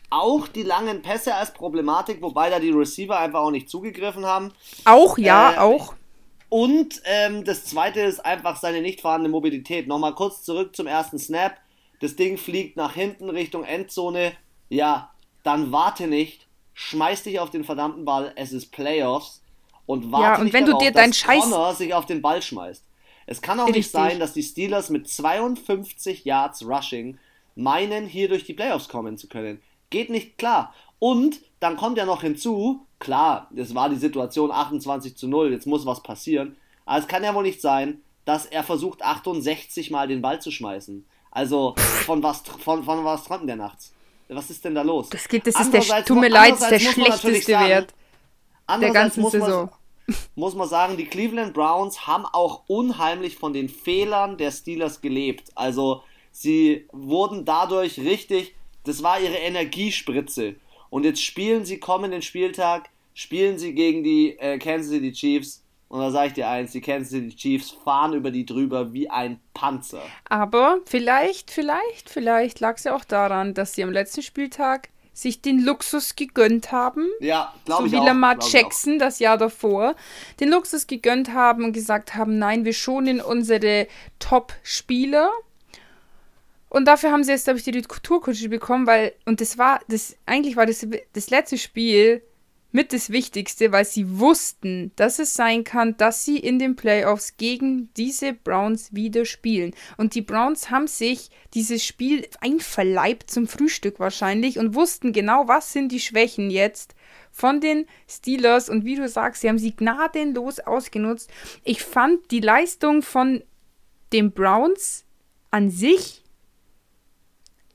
auch die langen Pässe als Problematik, wobei da die Receiver einfach auch nicht zugegriffen haben. Auch, ja, Äh, auch. Und ähm, das zweite ist einfach seine nicht vorhandene Mobilität. Nochmal kurz zurück zum ersten Snap. Das Ding fliegt nach hinten Richtung Endzone. Ja, dann warte nicht. Schmeiß dich auf den verdammten Ball. Es ist Playoffs. Und warte Ja, und nicht wenn du darauf, dir dein dass Scheiß- Connor sich auf den Ball schmeißt. Es kann auch nicht Richtig. sein, dass die Steelers mit 52 Yards Rushing meinen, hier durch die Playoffs kommen zu können. Geht nicht klar. Und dann kommt ja noch hinzu, klar, es war die Situation 28 zu 0, jetzt muss was passieren. Aber es kann ja wohl nicht sein, dass er versucht 68 Mal den Ball zu schmeißen. Also von was, von, von was träumt der nachts? Was ist denn da los? Das, geht, das ist der, tut mir leid, der man schlechteste sagen, Wert der ganzen muss man, Saison. muss man sagen, die Cleveland Browns haben auch unheimlich von den Fehlern der Steelers gelebt. Also sie wurden dadurch richtig, das war ihre Energiespritze. Und jetzt spielen sie kommenden Spieltag, spielen sie gegen die äh, Kansas City Chiefs. Und da sage ich dir eins, die Kansas City Chiefs fahren über die drüber wie ein Panzer. Aber vielleicht, vielleicht, vielleicht lag es ja auch daran, dass sie am letzten Spieltag sich den Luxus gegönnt haben, Ja, glaube so ich wie auch. Lamar Jackson das Jahr davor, den Luxus gegönnt haben und gesagt haben, nein, wir schonen unsere Top-Spieler. Und dafür haben sie jetzt, glaube ich, die Retourkutsche bekommen, weil, und das war, das, eigentlich war das, das letzte Spiel mit das Wichtigste, weil sie wussten, dass es sein kann, dass sie in den Playoffs gegen diese Browns wieder spielen. Und die Browns haben sich dieses Spiel einverleibt zum Frühstück wahrscheinlich und wussten genau, was sind die Schwächen jetzt von den Steelers. Und wie du sagst, sie haben sie gnadenlos ausgenutzt. Ich fand die Leistung von den Browns an sich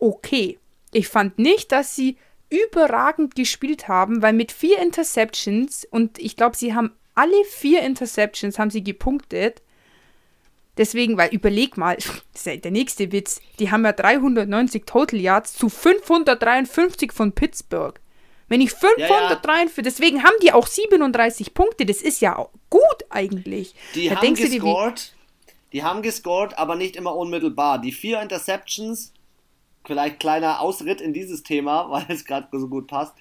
okay. Ich fand nicht, dass sie überragend gespielt haben, weil mit vier Interceptions und ich glaube, sie haben alle vier Interceptions haben sie gepunktet. Deswegen, weil überleg mal, das ist ja der nächste Witz, die haben ja 390 Total Yards zu 553 von Pittsburgh. Wenn ich 543, deswegen haben die auch 37 Punkte, das ist ja gut eigentlich. Die Da haben du dir, gescored, die haben gescored, aber nicht immer unmittelbar. Die vier Interceptions, vielleicht kleiner Ausritt in dieses Thema, weil es gerade so gut passt,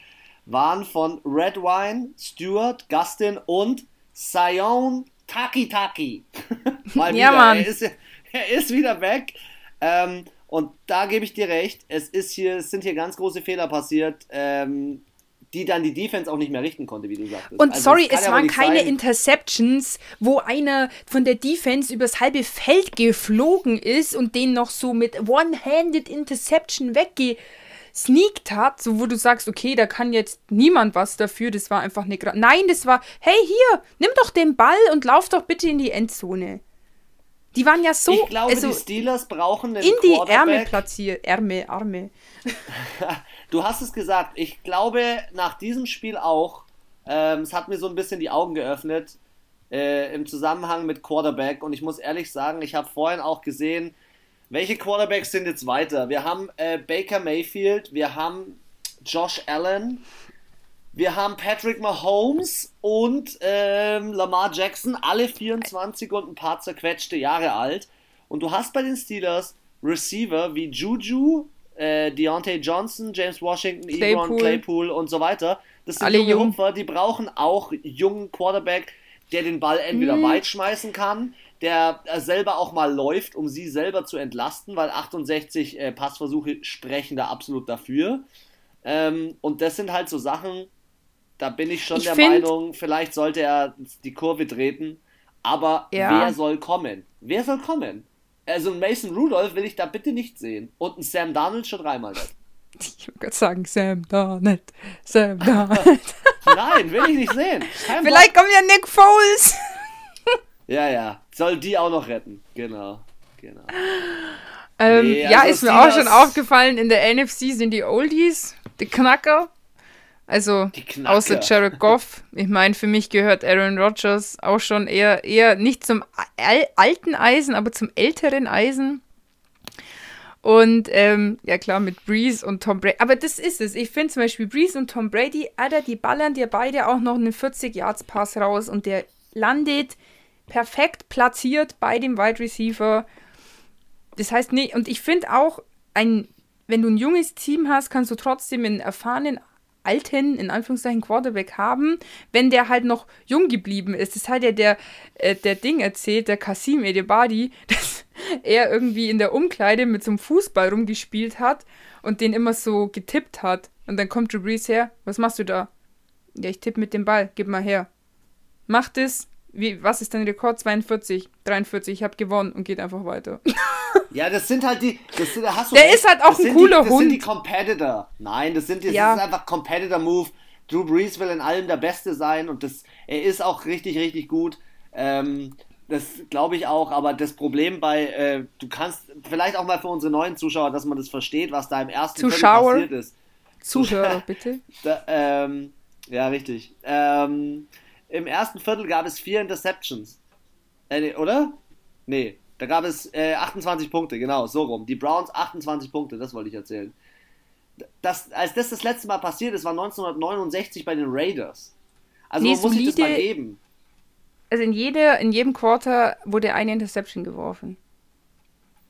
waren von Red Wine, Stewart, Gustin und Sion Taki Taki. Mal Ja, wieder. Mann. Er ist, er ist wieder weg. Ähm, und da gebe ich dir recht. Es ist hier, es sind hier ganz große Fehler passiert, ähm, die dann die Defense auch nicht mehr richten konnte, wie du sagtest. Und Also, sorry, es ja waren keine sein. Interceptions, wo einer von der Defense übers halbe Feld geflogen ist und den noch so mit One-Handed Interception weggesneakt hat, so wo du sagst, okay, da kann jetzt niemand was dafür, das war einfach eine Gra Nein, das war, hey, hier, nimm doch den Ball und lauf doch bitte in die Endzone. Die waren ja so, ich glaube, also die Steelers brauchen einen in die Ärmel platziert, Ärmel, Arme. Du hast es gesagt. Ich glaube, nach diesem Spiel auch, ähm, es hat mir so ein bisschen die Augen geöffnet äh, im Zusammenhang mit Quarterback. Und ich muss ehrlich sagen, ich habe vorhin auch gesehen, welche Quarterbacks sind jetzt weiter. Wir haben äh, Baker Mayfield, wir haben Josh Allen, wir haben Patrick Mahomes und ähm, Lamar Jackson, alle 24 und ein paar zerquetschte Jahre alt. Und du hast bei den Steelers Receiver wie Juju, äh, Deontay Johnson, James Washington, Ebron, Claypool. Claypool und so weiter. Das sind Alle junge jung. Hupfer, die brauchen auch jungen Quarterback, der den Ball entweder Mhm. weit schmeißen kann, der äh, selber auch mal läuft, um sie selber zu entlasten, weil 68 äh, Passversuche sprechen da absolut dafür. Ähm, und das sind halt so Sachen, da bin ich schon Ich der find- Meinung, vielleicht sollte er die Kurve treten. Aber Ja. wer soll kommen? Wer soll kommen? Also einen Mason Rudolph will ich da bitte nicht sehen. Und einen Sam Darnold schon dreimal nicht. Ich wollte gerade sagen, Sam Darnett, Sam Darnett. Nein, will ich nicht sehen. Kein Bock. Vielleicht kommt ja Nick Foles. Ja, ja. Soll die auch noch retten. Genau. Genau. Ähm, Nee, ja, also ist mir auch schon aufgefallen, in der NFC sind die Oldies, die Knacker. Also, außer Jared Goff. Ich meine, für mich gehört Aaron Rodgers auch schon eher, eher nicht zum al alten Eisen, aber zum älteren Eisen. Und ähm, ja klar, mit Breeze und Tom Brady. Aber das ist es. Ich finde zum Beispiel Breeze und Tom Brady, Alter, die ballern dir beide auch noch einen 40-Yards-Pass raus und der landet perfekt platziert bei dem Wide Receiver. Das heißt, nee, und ich finde auch, ein, wenn du ein junges Team hast, kannst du trotzdem einen erfahrenen, alten, in Anführungszeichen, Quarterback haben, wenn der halt noch jung geblieben ist. Das hat ja der, äh, der Ding erzählt, der Kasim Edebadi, dass er irgendwie in der Umkleide mit so einem Fußball rumgespielt hat und den immer so getippt hat. Und dann kommt Drew Brees her, was machst du da? Ja, ich tippe mit dem Ball, gib mal her. Macht es. Wie, was ist dein Rekord? 42, 43, ich habe gewonnen und geht einfach weiter. Ja, das sind halt die. Das sind, hast du Der recht, ist halt auch das ein cooler die, Das sind die Hund. Competitor. Nein, das sind die, das Ja. ist einfach Competitor-Move. Drew Brees will in allem der Beste sein und das, er ist auch richtig, richtig gut. Ähm, das glaube ich auch, aber das Problem bei, äh, du kannst, vielleicht auch mal für unsere neuen Zuschauer, dass man das versteht, was da im ersten Zuschauer. passiert ist. Zuhörer, bitte. Da, ähm, ja, richtig. Ähm, Im ersten Viertel gab es vier Interceptions. Äh, nee, oder? Nee, da gab es äh, 28 Punkte, genau, so rum. Die Browns 28 Punkte, das wollte ich erzählen. Das, als das das letzte Mal passiert ist, war 1969 bei den Raiders. Also Nee, man muss sich das mal solide- geben. Also in, jede, in jedem Quarter wurde eine Interception geworfen.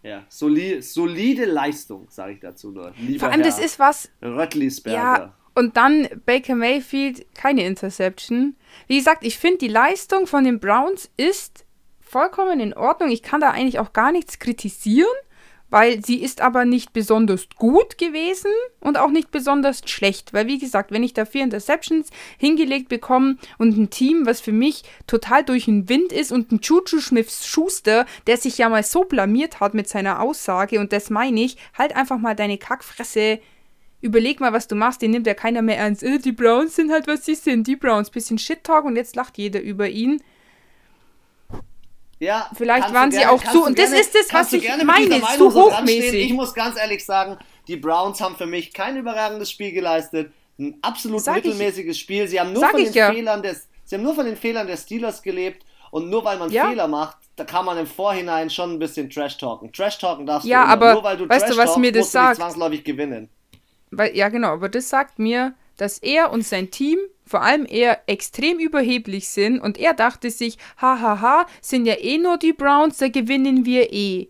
Ja, soli solide Leistung, sage ich dazu nur. Lieber Vor allem, das Herr ist was, Röttlisberger. Ja, und dann Baker Mayfield, keine Interception. Wie gesagt, ich finde, die Leistung von den Browns ist vollkommen in Ordnung. Ich kann da eigentlich auch gar nichts kritisieren, weil sie ist aber nicht besonders gut gewesen und auch nicht besonders schlecht. Weil, wie gesagt, wenn ich da vier Interceptions hingelegt bekomme und ein Team, was für mich total durch den Wind ist und ein Juju Smith-Schuster, der sich ja mal so blamiert hat mit seiner Aussage, und das meine ich, halt einfach mal deine Kackfresse überleg mal, was du machst, den nimmt ja keiner mehr ernst. Äh, die Browns sind halt, was sie sind. Die Browns, bisschen Shit-Talk und jetzt lacht jeder über ihn. Ja, Vielleicht waren du sie gerne- auch zu- du und das gerne- ist das, was du ich gerne meine, zu hochmäßig. Ich muss ganz ehrlich sagen, die Browns haben für mich kein überragendes Spiel geleistet, ein absolut Sag ich- mittelmäßiges Spiel. Sie haben nur von den ich ja. Fehlern des, sie haben nur von den Fehlern der Steelers gelebt und nur weil man Ja. Fehler macht, da kann man im Vorhinein schon ein bisschen Trash talken. Trash talken darfst Ja, du immer. aber nur weil du weißt du, Trash was talkst, mir das musst du sagt? zwangsläufig gewinnen. Weil, ja, genau, aber das sagt mir, dass er und sein Team, vor allem er, extrem überheblich sind und er dachte sich, hahaha, sind ja eh nur die Browns, da gewinnen wir eh.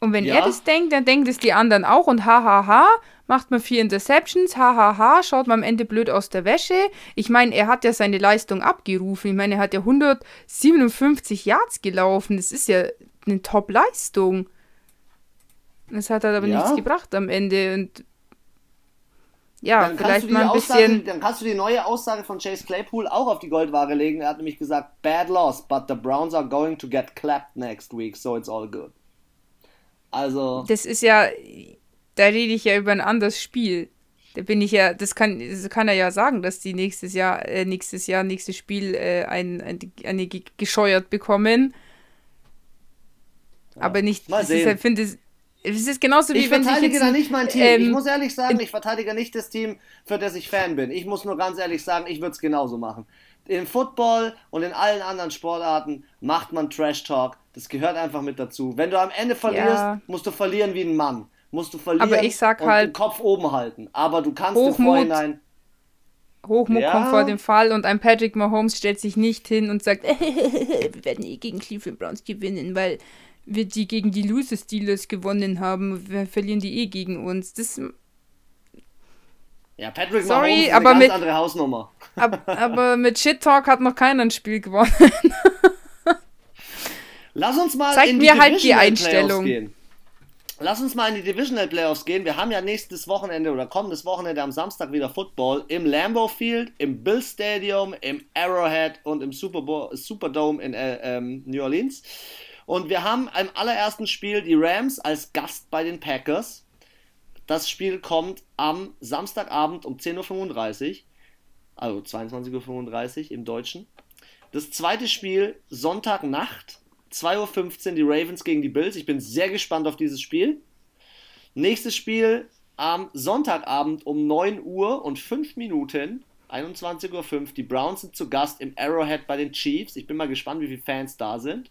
Und wenn Ja. er das denkt, dann denken das die anderen auch und hahaha, macht man vier Interceptions, hahaha, schaut man am Ende blöd aus der Wäsche. Ich meine, er hat ja seine Leistung abgerufen. Ich meine, er hat ja 157 Yards gelaufen. Das ist ja eine Top-Leistung. Das hat halt aber Ja. nichts gebracht am Ende. Und ja, Dann kannst, vielleicht du die mal ein Aussage, bisschen. dann kannst du die neue Aussage von Chase Claypool auch auf die Goldwaage legen. Er hat nämlich gesagt, bad loss, but the Browns are going to get clapped next week, so it's all good. Also, Das ist ja. Da rede ich ja über ein anderes Spiel. Da bin ich ja, das kann, das kann er ja sagen, dass die nächstes Jahr, äh, nächstes Jahr, nächstes Spiel äh, ein, ein, eine ge- gescheuert bekommen. Aber nicht, mal das ist sehen. halt, finde es, ist genauso wie ich wenn verteidige jetzt da nicht mein Team. ähm, ich muss ehrlich sagen, ich verteidige nicht das Team, für das ich Fan bin. Ich muss nur ganz ehrlich sagen, ich würde es genauso machen. Im Football und in allen anderen Sportarten macht man Trash Talk. Das gehört einfach mit dazu. Wenn du am Ende verlierst, Ja. musst du verlieren wie ein Mann. Musst du verlieren Aber ich sag und halt- den Kopf oben halten. Aber du kannst im Hochmut Vorhinein. Hochmut Ja. kommt vor dem Fall und ein Patrick Mahomes stellt sich nicht hin und sagt, wir werden eh gegen Cleveland Browns gewinnen, weil wir die gegen die Loser Steelers gewonnen haben. Wir verlieren die eh gegen uns. Das, Ja, Patrick Sorry, Mahomes ist aber eine ganz mit- andere Hausnummer. ab, aber mit Shit Talk hat noch keiner ein Spiel gewonnen. Lass uns mal Zeig in mir die halt die Divisional Einstellung. Playoffs gehen. Lass uns mal in die Divisional Playoffs gehen. Wir haben ja nächstes Wochenende oder kommendes Wochenende am Samstag wieder Football im Lambeau Field, im Bill Stadium, im Arrowhead und im Super Bowl, Superdome in äh, ähm, New Orleans. Und wir haben im allerersten Spiel die Rams als Gast bei den Packers. Das Spiel kommt am Samstagabend um 10.35 Uhr, also 22.35 Uhr im Deutschen. Das zweite Spiel Sonntagnacht, 2.15 Uhr die Ravens gegen die Bills. Ich bin sehr gespannt auf dieses Spiel. Nächstes Spiel am Sonntagabend um 9 Uhr und 5 Minuten, 21.05 Uhr. Die Browns sind zu Gast im Arrowhead bei den Chiefs. Ich bin mal gespannt, wie viele Fans da sind.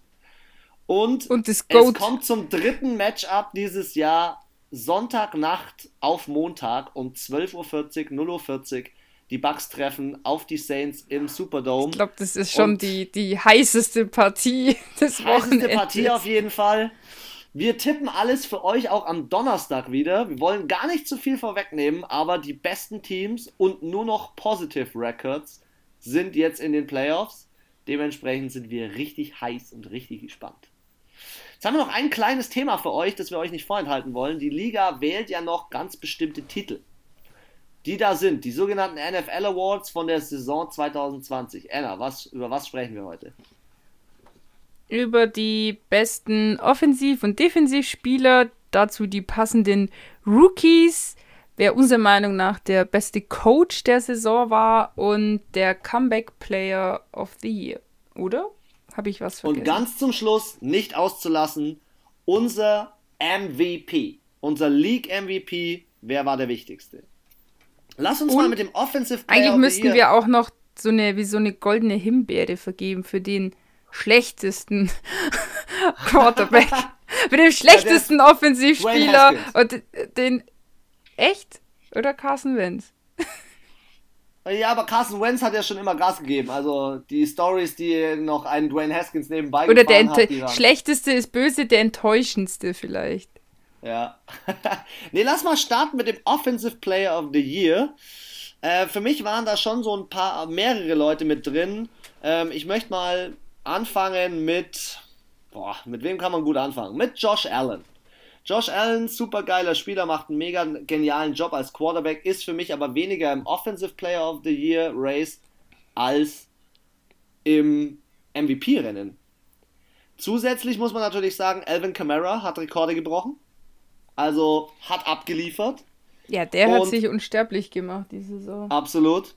Und, Und es kommt zum dritten Matchup dieses Jahr, Sonntagnacht auf Montag um 12.40 Uhr, 0.40 Uhr. Die Bucks treffen auf die Saints im Superdome. Ich glaube, das ist schon Und- die, die heißeste Partie des Heißeste Wochenendes. Partie auf jeden Fall. Wir tippen alles für euch auch am Donnerstag wieder. Wir wollen gar nicht zu viel vorwegnehmen, aber die besten Teams und nur noch Positive Records sind jetzt in den Playoffs. Dementsprechend sind wir richtig heiß und richtig gespannt. Jetzt haben wir noch ein kleines Thema für euch, das wir euch nicht vorenthalten wollen. Die Liga wählt ja noch ganz bestimmte Titel. Die da sind, die sogenannten NFL Awards von der Saison 2020. Anna, was, über was sprechen wir heute? über die besten Offensiv- und Defensivspieler, dazu die passenden Rookies, wer unserer Meinung nach der beste Coach der Saison war und der Comeback Player of the Year, oder? Habe ich was vergessen? Und ganz zum Schluss, nicht auszulassen, unser MVP, unser League MVP, wer war der wichtigste? Lass uns Und mal mit dem Offensive Player Eigentlich müssten wir auch noch so eine, wie so eine goldene Himbeere vergeben für den schlechtesten Quarterback. für den schlechtesten Offensivspieler. Dwayne Und den. Echt? Oder Carson Wentz? Ja, aber Carson Wentz hat ja schon immer Gas gegeben. Also die Stories, die noch einen Dwayne Haskins nebenbei Oder der hat, die schlechteste ist böse, der enttäuschendste vielleicht. Ja. nee, lass mal starten mit dem Offensive Player of the Year. Äh, für mich waren da schon so ein paar, mehrere Leute mit drin. Ähm, ich möchte mal anfangen mit, boah, mit wem kann man gut anfangen? Mit Josh Allen. Josh Allen, super geiler Spieler, macht einen mega genialen Job als Quarterback, ist für mich aber weniger im Offensive Player of the Year Race als im MVP-Rennen. Zusätzlich muss man natürlich sagen, Alvin Kamara hat Rekorde gebrochen. Also hat abgeliefert. Ja, der hat sich unsterblich gemacht, diese Saison. Absolut.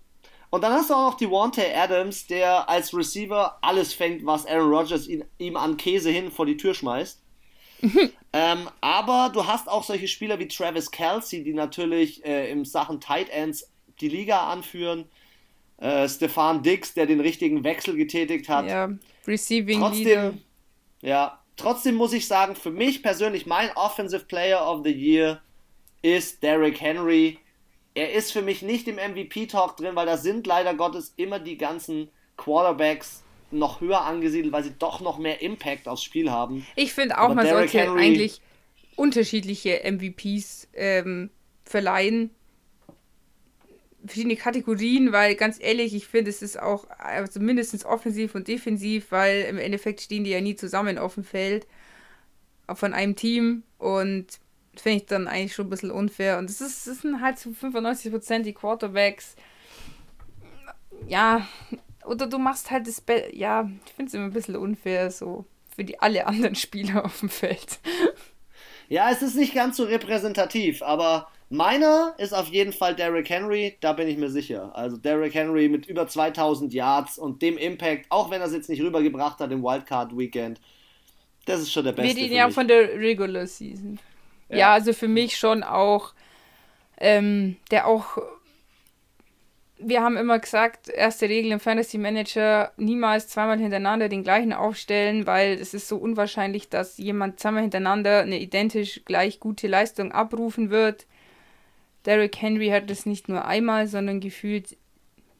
Und dann hast du auch noch die Wante Adams, der als Receiver alles fängt, was Aaron Rodgers ihn, ihm an Käse hin vor die Tür schmeißt. Ähm, aber du hast auch solche Spieler wie Travis Kelsey, die natürlich äh, im Sachen Tight Ends die Liga anführen. Äh, Stefan Dix, der den richtigen Wechsel getätigt hat. Ja, Receiving Leader. Trotzdem, ja, trotzdem muss ich sagen, für mich persönlich, mein Offensive Player of the Year ist Derrick Henry. Er ist für mich nicht im MVP-Talk drin, weil da sind leider Gottes immer die ganzen Quarterbacks noch höher angesiedelt, weil sie doch noch mehr Impact aufs Spiel haben. Ich finde auch, Aber man Derrick sollte Henry- eigentlich unterschiedliche MVPs ähm, verleihen. Verschiedene Kategorien, weil ganz ehrlich, ich finde, es ist auch also mindestens offensiv und defensiv, weil im Endeffekt stehen die ja nie zusammen auf dem Feld von einem Team und finde ich dann eigentlich schon ein bisschen unfair. Und es ist, es sind halt zu 95% die Quarterbacks. Ja, oder du machst halt das Be Ja, ich finde es immer ein bisschen unfair, so für die alle anderen Spieler auf dem Feld. Ja, es ist nicht ganz so repräsentativ, aber meiner ist auf jeden Fall Derrick Henry, da bin ich mir sicher. Also Derrick Henry mit über 2000 Yards und dem Impact, auch wenn er es jetzt nicht rübergebracht hat im Wildcard Weekend, das ist schon der Wir beste. reden für ja mich. von der Regular Season. Ja, Ja. also für mich schon auch, ähm, der auch, wir haben immer gesagt, erste Regel im Fantasy Manager, niemals zweimal hintereinander den gleichen aufstellen, weil es ist so unwahrscheinlich, dass jemand zweimal hintereinander eine identisch gleich gute Leistung abrufen wird. Derrick Henry hat das nicht nur einmal, sondern gefühlt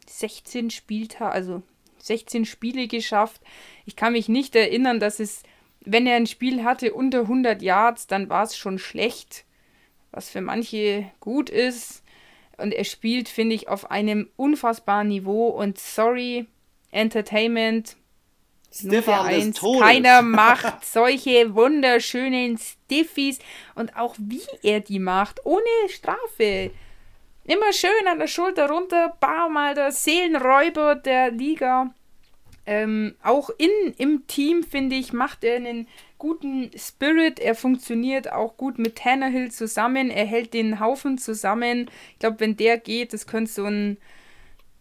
16 Spieltage, also 16 Spiele geschafft. Ich kann mich nicht erinnern, dass es, wenn er ein Spiel hatte unter 100 Yards, dann war es schon schlecht, was für manche gut ist. Und er spielt, finde ich, auf einem unfassbaren Niveau. Und sorry, Entertainment, Nummer eins. Keiner macht solche wunderschönen Stiffies und auch wie er die macht, ohne Strafe. Immer schön an der Schulter runter, bam, Alter, Seelenräuber der Liga. Ähm, auch in, im Team, finde ich, macht er einen guten Spirit. Er funktioniert auch gut mit Tannehill zusammen. Er hält den Haufen zusammen. Ich glaube, wenn der geht, das könnte so ein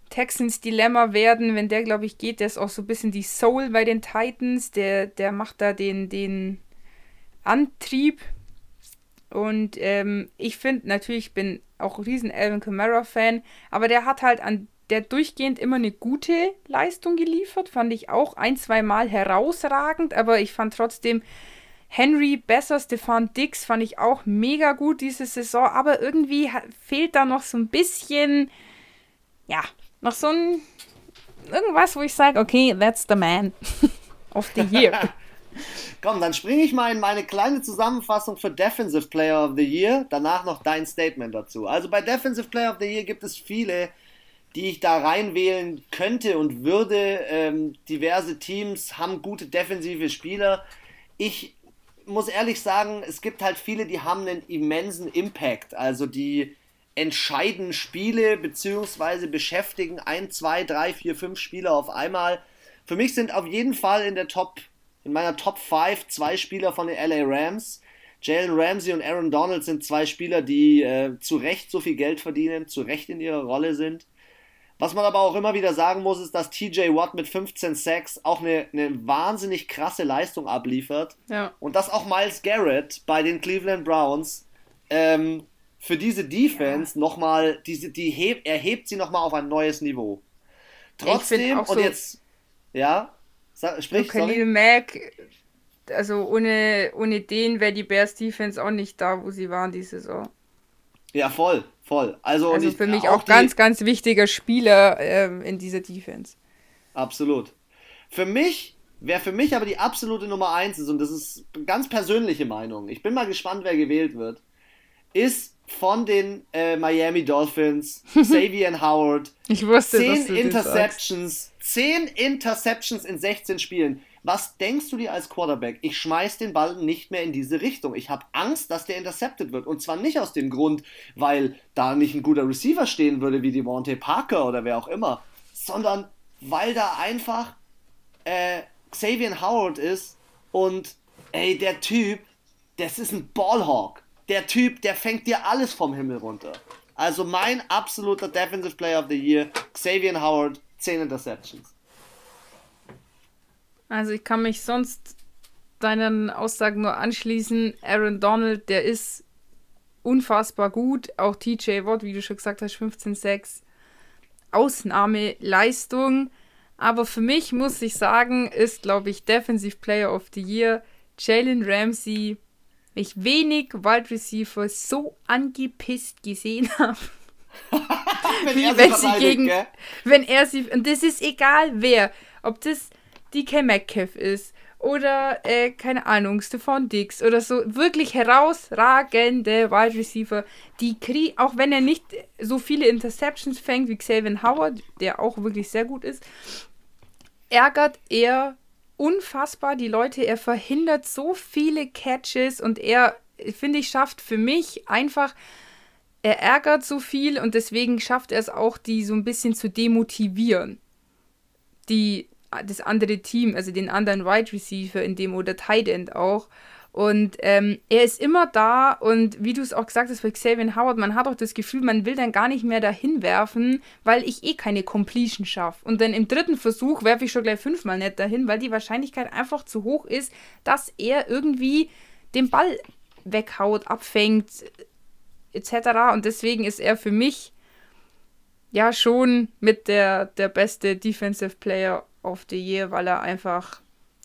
Texans Dilemma werden. Wenn der, glaube ich, geht, der ist auch so ein bisschen die Soul bei den Titans. Der, der macht da den, den Antrieb. Und ähm, ich finde natürlich, ich bin auch riesen Alvin Kamara Fan, aber der hat halt an der durchgehend immer eine gute Leistung geliefert, fand ich auch ein, zwei Mal herausragend, aber ich fand trotzdem Henry besser, Stefan Dix fand ich auch mega gut diese Saison, aber irgendwie fehlt da noch so ein bisschen, ja, noch so ein irgendwas, wo ich sage, okay, that's the man of the year. Komm, dann springe ich mal in meine kleine Zusammenfassung für Defensive Player of the Year. Danach noch dein Statement dazu. Also bei Defensive Player of the Year gibt es viele die ich da reinwählen könnte und würde. Ähm, diverse Teams haben gute defensive Spieler. Ich muss ehrlich sagen, es gibt halt viele, die haben einen immensen Impact. Also die entscheiden Spiele beziehungsweise beschäftigen ein, zwei, drei, vier, fünf Spieler auf einmal. Für mich sind auf jeden Fall in der Top, in meiner Top 5 zwei Spieler von den LA Rams. Jalen Ramsey und Aaron Donald sind zwei Spieler, die äh, zu Recht so viel Geld verdienen, zu Recht in ihrer Rolle sind. Was man aber auch immer wieder sagen muss, ist, dass TJ Watt mit 15 Sacks auch eine, eine wahnsinnig krasse Leistung abliefert. Ja. Und dass auch Miles Garrett bei den Cleveland Browns ähm, für diese Defense ja. nochmal, diese, die heb, er hebt sie nochmal auf ein neues Niveau. Trotzdem, und so jetzt, ja, sag, sprich, so Khalil Mack, also ohne, ohne den wäre die Bears Defense auch nicht da, wo sie waren diese Saison. Ja, voll, voll. Also, also für mich auch, auch ganz, ganz wichtiger Spieler ähm, in dieser Defense. Absolut. Für mich, wer für mich aber die absolute Nummer 1 ist, und das ist ganz persönliche Meinung, ich bin mal gespannt, wer gewählt wird, ist von den äh, Miami Dolphins, Xavier Howard. Ich wusste, 10 Interceptions, 10 Interceptions in 16 Spielen. Was denkst du dir als Quarterback? Ich schmeiß den Ball nicht mehr in diese Richtung. Ich habe Angst, dass der intercepted wird. Und zwar nicht aus dem Grund, weil da nicht ein guter Receiver stehen würde, wie Devontae Parker oder wer auch immer, sondern weil da einfach äh, Xavier Howard ist und ey, der Typ, das ist ein Ballhawk. Der Typ, der fängt dir alles vom Himmel runter. Also mein absoluter Defensive Player of the Year, Xavier Howard, 10 Interceptions. Also ich kann mich sonst deinen Aussagen nur anschließen. Aaron Donald, der ist unfassbar gut. Auch TJ Watt, wie du schon gesagt hast, 15-6. Ausnahmeleistung. Aber für mich muss ich sagen, ist, glaube ich, Defensive Player of the Year Jalen Ramsey. Ich wenig Wide Receiver so angepisst gesehen habe. wenn, Wie, wenn sie gegen, gell? wenn er sie, und das ist egal wer, ob das DK Metcalf ist oder, äh, keine Ahnung, Stefan Dix oder so, wirklich herausragende Wide Receiver, die kriegen, auch wenn er nicht so viele Interceptions fängt wie Xavier Howard, der auch wirklich sehr gut ist, ärgert er unfassbar die Leute. Er verhindert so viele Catches und er, finde ich, schafft für mich einfach, er ärgert so viel und deswegen schafft er es auch, die so ein bisschen zu demotivieren. Die das andere Team, also den anderen Wide Receiver in dem oder Tight End auch. Und ähm, er ist immer da und wie du es auch gesagt hast bei Xavier Howard, man hat auch das Gefühl, man will dann gar nicht mehr dahin werfen, weil ich eh keine Completion schaffe. Und dann im dritten Versuch werfe ich schon gleich fünfmal nicht dahin, weil die Wahrscheinlichkeit einfach zu hoch ist, dass er irgendwie den Ball weghaut, abfängt, etc. Und deswegen ist er für mich ja schon mit der, der beste Defensive Player of the Year, weil er einfach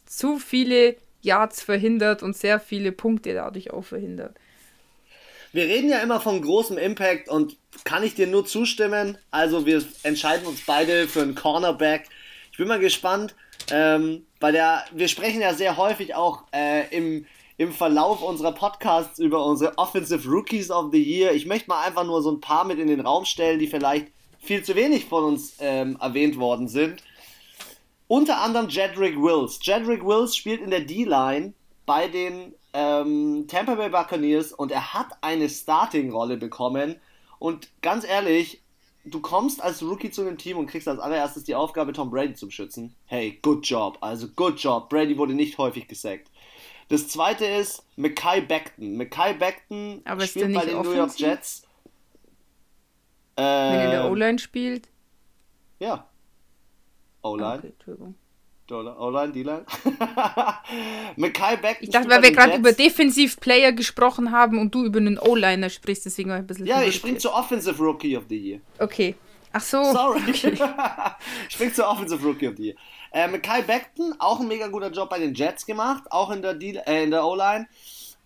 zu viele Yards verhindert und sehr viele Punkte dadurch auch verhindert. Wir reden ja immer von großem Impact und kann ich dir nur zustimmen. Also wir entscheiden uns beide für einen Cornerback. Ich bin mal gespannt, ähm, weil der, wir sprechen ja sehr häufig auch äh, im, im Verlauf unserer Podcasts über unsere Offensive Rookies of the Year. Ich möchte mal einfach nur so ein paar mit in den Raum stellen, die vielleicht viel zu wenig von uns ähm, erwähnt worden sind. Unter anderem Jedrick Wills. Jedrick Wills spielt in der D-Line bei den ähm, Tampa Bay Buccaneers und er hat eine Starting-Rolle bekommen. Und ganz ehrlich, du kommst als Rookie zu einem Team und kriegst als allererstes die Aufgabe, Tom Brady zu beschützen. Hey, good job. Also good job. Brady wurde nicht häufig gesackt. Das zweite ist Mackay Beckton. Mackay Beckton Aber spielt bei den New York offensiv? Jets. Wenn er in der Ähm, O-Line spielt. Ja. O-Line. Okay, Entschuldigung. O-Line, D-Line. Mackay Beckton. Ich dachte, weil wir gerade über Defensiv-Player gesprochen haben und du über einen O-Liner sprichst, deswegen war ich ein bisschen Ja, ich spring jetzt. zu Offensive Rookie of the Year. Okay. Ach so. Sorry. ich spring zu Offensive Rookie of the Year. Äh, Mackay Beckton, auch ein mega guter Job bei den Jets gemacht, auch in der, D äh, in der O-Line.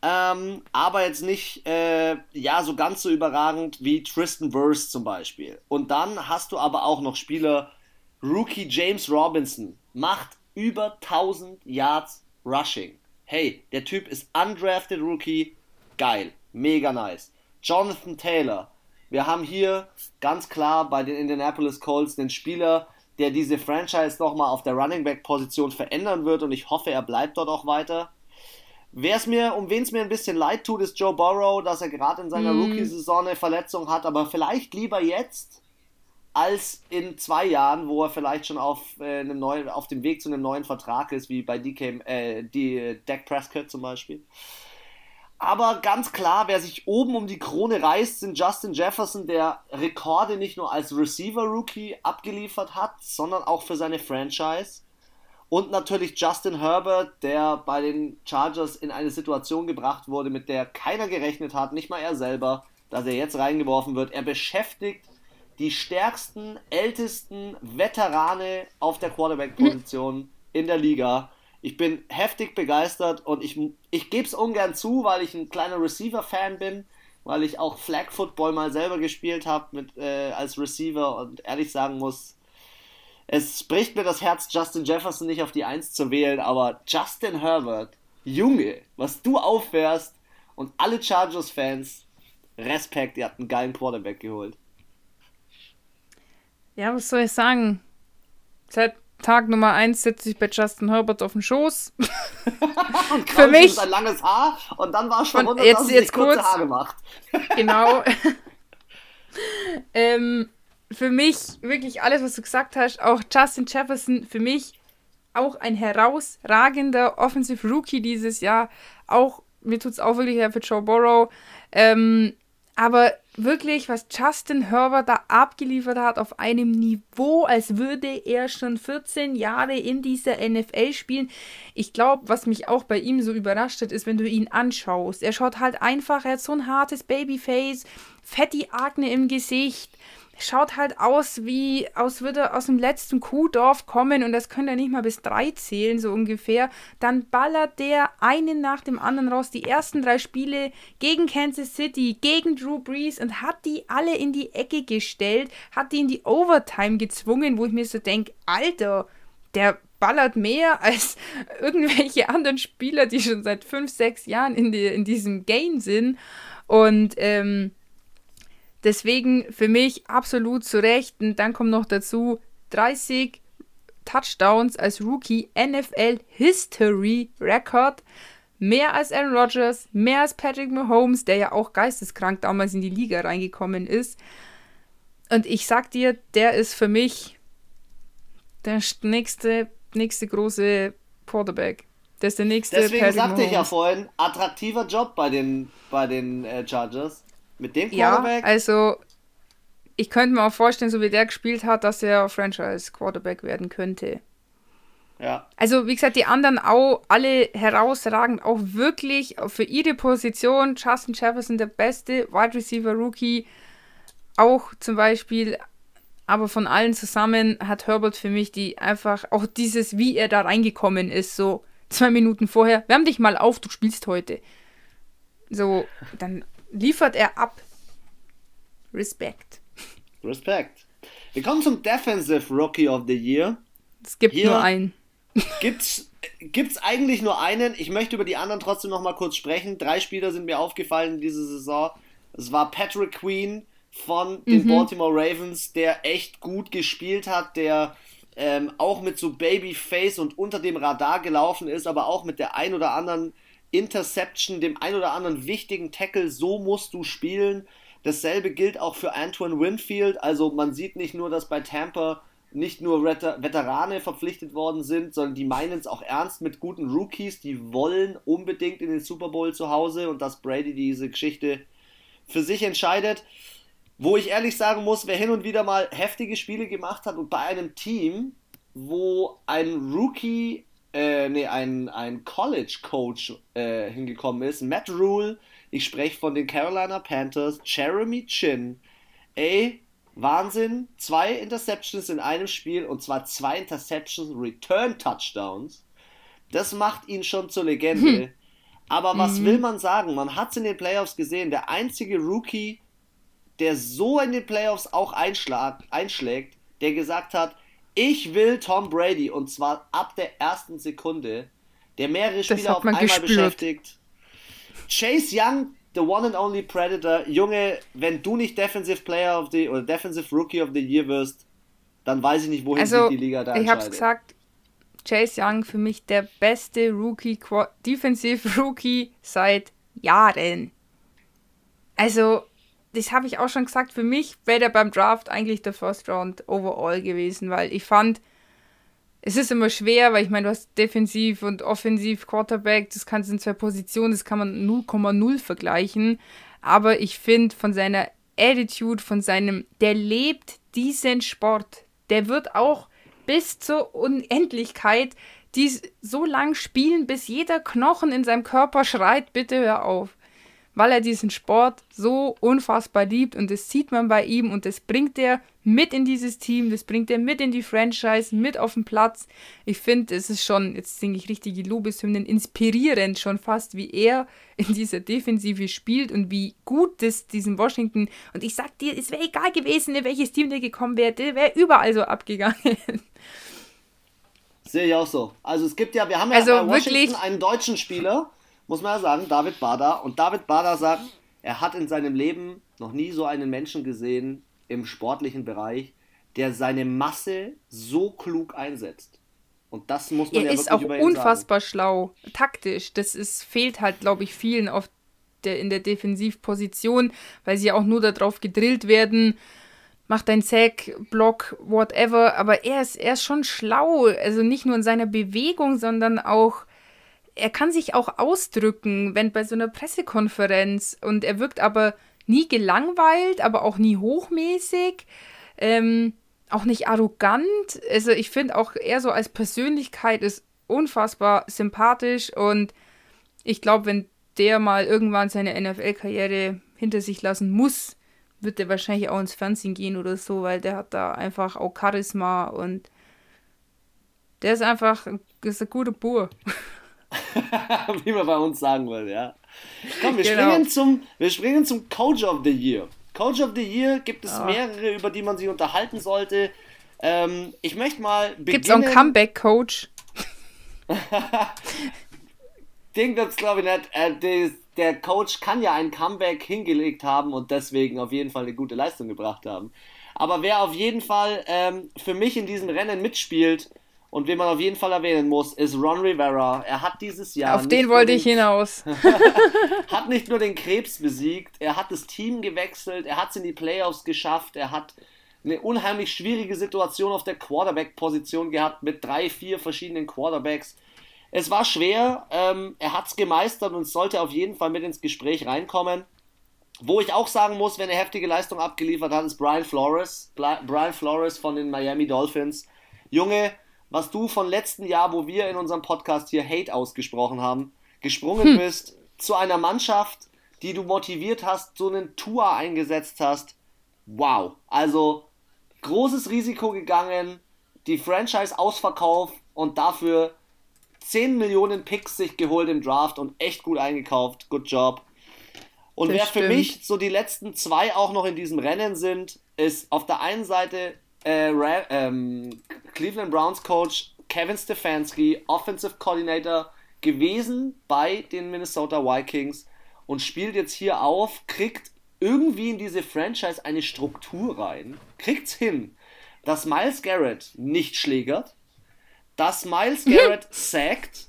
Ähm, aber jetzt nicht äh, ja so ganz so überragend wie Tristan Wirfs zum Beispiel. Und dann hast du aber auch noch Spieler, Rookie James Robinson macht über 1000 Yards Rushing. Hey, der Typ ist undrafted Rookie, geil, mega nice. Jonathan Taylor, wir haben hier ganz klar bei den Indianapolis Colts den Spieler, der diese Franchise nochmal auf der Running Back Position verändern wird und ich hoffe, er bleibt dort auch weiter. Wer's mir, um wen es mir ein bisschen leid tut, ist Joe Burrow, dass er gerade in seiner Rookie-Saison eine Verletzung hat, aber vielleicht lieber jetzt als in zwei Jahren, wo er vielleicht schon auf, äh, einem neuen, auf dem Weg zu einem neuen Vertrag ist, wie bei DK, äh, die Dak Prescott zum Beispiel. Aber ganz klar, wer sich oben um die Krone reißt, sind Justin Jefferson, der Rekorde nicht nur als Receiver-Rookie abgeliefert hat, sondern auch für seine Franchise. Und natürlich Justin Herbert, der bei den Chargers in eine Situation gebracht wurde, mit der keiner gerechnet hat, nicht mal er selber, dass er jetzt reingeworfen wird. Er beschäftigt die stärksten, ältesten Veterane auf der Quarterback-Position in der Liga. Ich bin heftig begeistert und ich, ich gebe es ungern zu, weil ich ein kleiner Receiver-Fan bin, weil ich auch Flag Football mal selber gespielt habe äh, als Receiver und ehrlich sagen muss, es bricht mir das Herz, Justin Jefferson nicht auf die Eins zu wählen, aber Justin Herbert, Junge, was du auffährst und alle Chargers-Fans, Respekt, ihr habt einen geilen Quarterback geholt. Ja, was soll ich sagen? Seit Tag Nummer 1 sitze ich bei Justin Herbert auf dem Schoß. Und Für mich- ein langes Haar und dann war schon verwundert, jetzt- dass jetzt kurz- Haare macht. genau. ähm, für mich wirklich alles, was du gesagt hast, auch Justin Jefferson, für mich auch ein herausragender Offensive Rookie dieses Jahr. Auch, mir tut es auch wirklich leid für Joe Burrow. Ähm, aber wirklich, was Justin Herbert da abgeliefert hat auf einem Niveau, als würde er schon 14 Jahre in dieser NFL spielen. Ich glaube, was mich auch bei ihm so überrascht hat, ist, wenn du ihn anschaust. Er schaut halt einfach, er hat so ein hartes Babyface, fetty Akne im Gesicht. Schaut halt aus, wie aus würde er aus dem letzten Kuhdorf kommen und das könnte er nicht mal bis drei zählen, so ungefähr. Dann ballert der einen nach dem anderen raus, die ersten drei Spiele gegen Kansas City, gegen Drew Brees und hat die alle in die Ecke gestellt, hat die in die Overtime gezwungen, wo ich mir so denke, Alter, der ballert mehr als irgendwelche anderen Spieler, die schon seit fünf, sechs Jahren in, die, in diesem Game sind. Und ähm, deswegen für mich absolut zu Recht. Und dann kommt noch dazu 30 Touchdowns als Rookie NFL History Record. Mehr als Aaron Rodgers, mehr als Patrick Mahomes, der ja auch geisteskrank damals in die Liga reingekommen ist. Und ich sag dir, der ist für mich der nächste, nächste große Quarterback. Der ist der nächste Deswegen Patrick sagte ich ja Mahomes. vorhin, attraktiver Job bei den, bei den äh, Chargers. Mit dem Ja, Quarterback. also ich könnte mir auch vorstellen, so wie der gespielt hat, dass er Franchise-Quarterback werden könnte. Ja. Also, wie gesagt, die anderen auch alle herausragend, auch wirklich für ihre Position. Justin Jefferson, der beste Wide Receiver Rookie, auch zum Beispiel. Aber von allen zusammen hat Herbert für mich die einfach, auch dieses, wie er da reingekommen ist, so zwei Minuten vorher, wärm dich mal auf, du spielst heute. So, dann liefert er ab. Respekt. Respekt. Wir kommen zum Defensive Rookie of the Year. Es gibt Hier- nur einen. Gibt's, gibt's eigentlich nur einen? Ich möchte über die anderen trotzdem noch mal kurz sprechen. Drei Spieler sind mir aufgefallen diese Saison. Es war Patrick Queen von den Baltimore Ravens, der echt gut gespielt hat, der ähm, auch mit so Babyface und unter dem Radar gelaufen ist, aber auch mit der ein oder anderen Interception, dem ein oder anderen wichtigen Tackle, so musst du spielen. Dasselbe gilt auch für Antoine Winfield. Also man sieht nicht nur, dass bei Tampa nicht nur Veterane verpflichtet worden sind, sondern die meinen es auch ernst mit guten Rookies. Die wollen unbedingt in den Super Bowl zu Hause und dass Brady diese Geschichte für sich entscheidet. Wo ich ehrlich sagen muss, wer hin und wieder mal heftige Spiele gemacht hat und bei einem Team, wo ein Rookie, äh, nee, ein, ein College-Coach äh, hingekommen ist, Matt Rule, ich spreche von den Carolina Panthers, Jeremy Chin, ey, Wahnsinn, zwei Interceptions in einem Spiel und zwar zwei Interceptions, Return Touchdowns. Das macht ihn schon zur Legende. Hm. Aber was mhm. will man sagen? Man hat es in den Playoffs gesehen. Der einzige Rookie, der so in den Playoffs auch einschlägt, der gesagt hat, ich will Tom Brady und zwar ab der ersten Sekunde, der mehrere Spieler auf einmal gespürt. beschäftigt. Chase Young, the one and only Predator, Junge, wenn du nicht Defensive Player of the oder Defensive Rookie of the Year wirst, dann weiß ich nicht, wohin also, sich die Liga da Ich hab's gesagt, Chase Young für mich der beste Rookie, Defensive Rookie seit Jahren. Also, das habe ich auch schon gesagt, für mich wäre der beim Draft eigentlich der First Round Overall gewesen, weil ich fand, es ist immer schwer, weil ich meine, du hast defensiv und offensiv Quarterback, das kannst du in zwei Positionen, das kann man 0,0 vergleichen. Aber ich finde von seiner Attitude, von seinem, der lebt diesen Sport. Der wird auch bis zur Unendlichkeit dies so lang spielen, bis jeder Knochen in seinem Körper schreit, bitte hör auf weil er diesen Sport so unfassbar liebt und das sieht man bei ihm und das bringt er mit in dieses Team, das bringt er mit in die Franchise, mit auf den Platz. Ich finde, es ist schon, jetzt singe ich richtige Lobeshymnen, inspirierend schon fast, wie er in dieser Defensive spielt und wie gut das diesen Washington, und ich sag dir, es wäre egal gewesen, in welches Team der gekommen wäre, der wäre überall so abgegangen. Sehe ich auch so. Also es gibt ja, wir haben ja also bei Washington wirklich, einen deutschen Spieler, muss man ja sagen, David Bader. Und David Bader sagt, er hat in seinem Leben noch nie so einen Menschen gesehen im sportlichen Bereich, der seine Masse so klug einsetzt. Und das muss man er ja ist auch unfassbar sagen. schlau, taktisch. Das ist, fehlt halt, glaube ich, vielen auf der, in der Defensivposition, weil sie auch nur darauf gedrillt werden, mach dein Sack, Block, whatever. Aber er ist, er ist schon schlau. Also nicht nur in seiner Bewegung, sondern auch er kann sich auch ausdrücken, wenn bei so einer Pressekonferenz und er wirkt aber nie gelangweilt, aber auch nie hochmäßig, ähm, auch nicht arrogant. Also ich finde auch er so als Persönlichkeit ist unfassbar sympathisch und ich glaube, wenn der mal irgendwann seine NFL-Karriere hinter sich lassen muss, wird er wahrscheinlich auch ins Fernsehen gehen oder so, weil der hat da einfach auch Charisma und der ist einfach ist ein guter Bur. Wie man bei uns sagen würde, ja. Komm, wir, genau. springen zum, wir springen zum Coach of the Year. Coach of the Year gibt es ja. mehrere, über die man sich unterhalten sollte. Ähm, ich möchte mal Gibt es auch einen Comeback-Coach? Den gibt es, glaube ich, nicht. Äh, des, der Coach kann ja ein Comeback hingelegt haben und deswegen auf jeden Fall eine gute Leistung gebracht haben. Aber wer auf jeden Fall ähm, für mich in diesem Rennen mitspielt, und wen man auf jeden Fall erwähnen muss, ist Ron Rivera. Er hat dieses Jahr. Auf den wollte den, ich hinaus. hat nicht nur den Krebs besiegt, er hat das Team gewechselt, er hat es in die Playoffs geschafft, er hat eine unheimlich schwierige Situation auf der Quarterback-Position gehabt mit drei, vier verschiedenen Quarterbacks. Es war schwer, ähm, er hat es gemeistert und sollte auf jeden Fall mit ins Gespräch reinkommen. Wo ich auch sagen muss, wenn er heftige Leistung abgeliefert hat, ist Brian Flores. Brian Flores von den Miami Dolphins. Junge, was du von letzten Jahr, wo wir in unserem Podcast hier Hate ausgesprochen haben, gesprungen hm. bist zu einer Mannschaft, die du motiviert hast, so einen Tour eingesetzt hast. Wow. Also großes Risiko gegangen, die Franchise ausverkauft und dafür 10 Millionen Picks sich geholt im Draft und echt gut eingekauft. Good job. Und das wer stimmt. für mich so die letzten zwei auch noch in diesem Rennen sind, ist auf der einen Seite äh, ähm, Cleveland Browns Coach Kevin Stefanski, Offensive Coordinator gewesen bei den Minnesota Vikings und spielt jetzt hier auf, kriegt irgendwie in diese Franchise eine Struktur rein, kriegt's hin. dass Miles Garrett nicht schlägert, dass Miles Garrett sackt,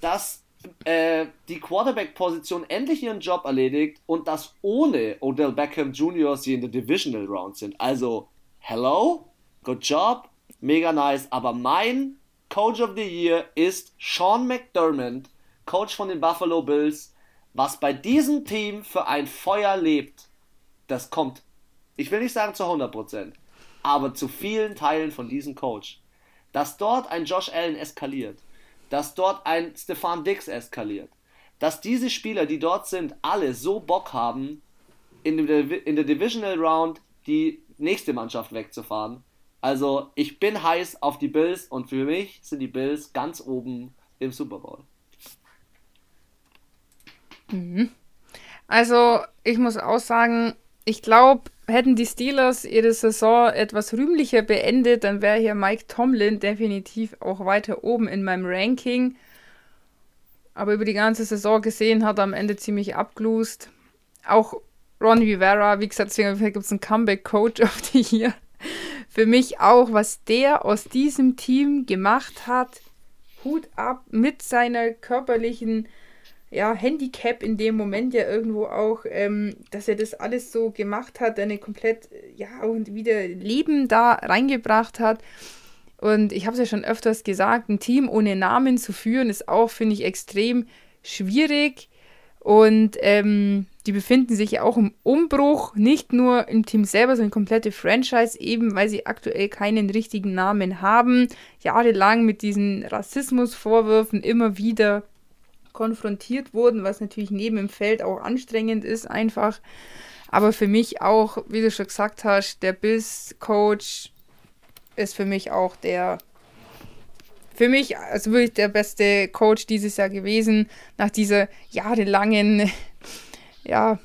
dass äh, die Quarterback-Position endlich ihren Job erledigt und dass ohne Odell Beckham Jr. sie in der Divisional Round sind. Also, hello, good job, mega nice, aber mein Coach of the Year ist Sean McDermott, Coach von den Buffalo Bills. Was bei diesem Team für ein Feuer lebt, das kommt, ich will nicht sagen zu 100%, aber zu vielen Teilen von diesem Coach. Dass dort ein Josh Allen eskaliert, dass dort ein Stefan Dix eskaliert, dass diese Spieler, die dort sind, alle so Bock haben, in der, in der Divisional Round die nächste Mannschaft wegzufahren. Also ich bin heiß auf die Bills und für mich sind die Bills ganz oben im Super Bowl. Mhm. Also ich muss auch sagen, ich glaube, hätten die Steelers ihre Saison etwas rühmlicher beendet, dann wäre hier Mike Tomlin definitiv auch weiter oben in meinem Ranking. Aber über die ganze Saison gesehen hat er am Ende ziemlich abgelust. Auch Ron Rivera, wie gesagt, deswegen gibt es einen Comeback-Coach auf die hier. Für mich auch, was der aus diesem Team gemacht hat. Hut ab mit seiner körperlichen ja, Handicap in dem Moment ja irgendwo auch, ähm, dass er das alles so gemacht hat, eine komplett, ja, und wieder Leben da reingebracht hat. Und ich habe es ja schon öfters gesagt, ein Team ohne Namen zu führen, ist auch, finde ich, extrem schwierig. Und ähm, die befinden sich ja auch im Umbruch, nicht nur im Team selber, sondern komplette Franchise, eben weil sie aktuell keinen richtigen Namen haben. Jahrelang mit diesen Rassismusvorwürfen immer wieder konfrontiert wurden, was natürlich neben dem Feld auch anstrengend ist, einfach. Aber für mich auch, wie du schon gesagt hast, der Bills-Coach ist für mich auch der, für mich also wirklich der beste Coach dieses Jahr gewesen, nach dieser jahrelangen, ja,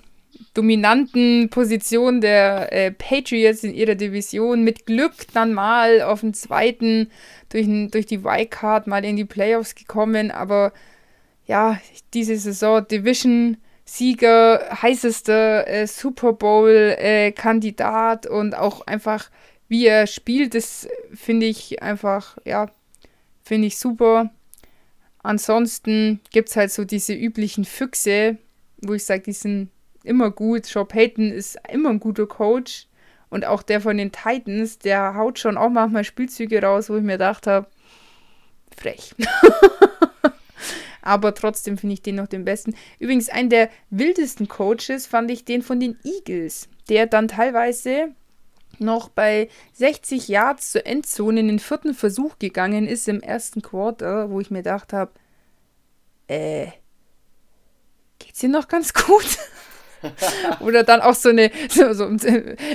dominanten Position der äh, Patriots in ihrer Division. Mit Glück dann mal auf den zweiten durch, durch die Wildcard mal in die Playoffs gekommen, aber ja, diese Saison Division-Sieger, heißester äh, Super Bowl-Kandidat äh, und auch einfach, wie er spielt, das finde ich einfach, ja, finde ich super. Ansonsten gibt es halt so diese üblichen Füchse, wo ich sage, die sind immer gut. Joe Payton ist immer ein guter Coach. Und auch der von den Titans, der haut schon auch manchmal Spielzüge raus, wo ich mir gedacht habe, frech. aber trotzdem finde ich den noch den besten. Übrigens, einen der wildesten Coaches fand ich den von den Eagles, der dann teilweise noch bei 60 Yards zur Endzone in den vierten Versuch gegangen ist im ersten Quarter, wo ich mir gedacht habe, äh, geht's dir noch ganz gut? Oder dann auch so eine, so, so im,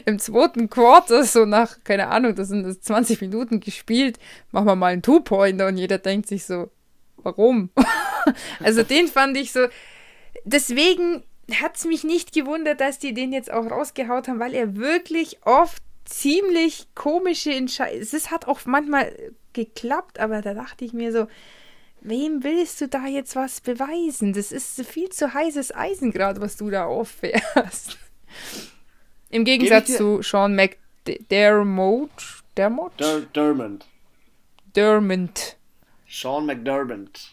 im, zweiten Quarter, so nach, keine Ahnung, das sind 20 Minuten gespielt, machen wir mal einen Two-Pointer und jeder denkt sich so, warum? also den fand ich so. Deswegen hat es mich nicht gewundert, dass die den jetzt auch rausgehaut haben, weil er wirklich oft ziemlich komische Entscheidungen. Es hat auch manchmal geklappt, aber da dachte ich mir so, wem willst du da jetzt was beweisen? Das ist viel zu heißes Eisen gerade, was du da auffährst. Im Gegensatz zu Sean McDermott. Dermott? Der. Dermont. Sean McDermott.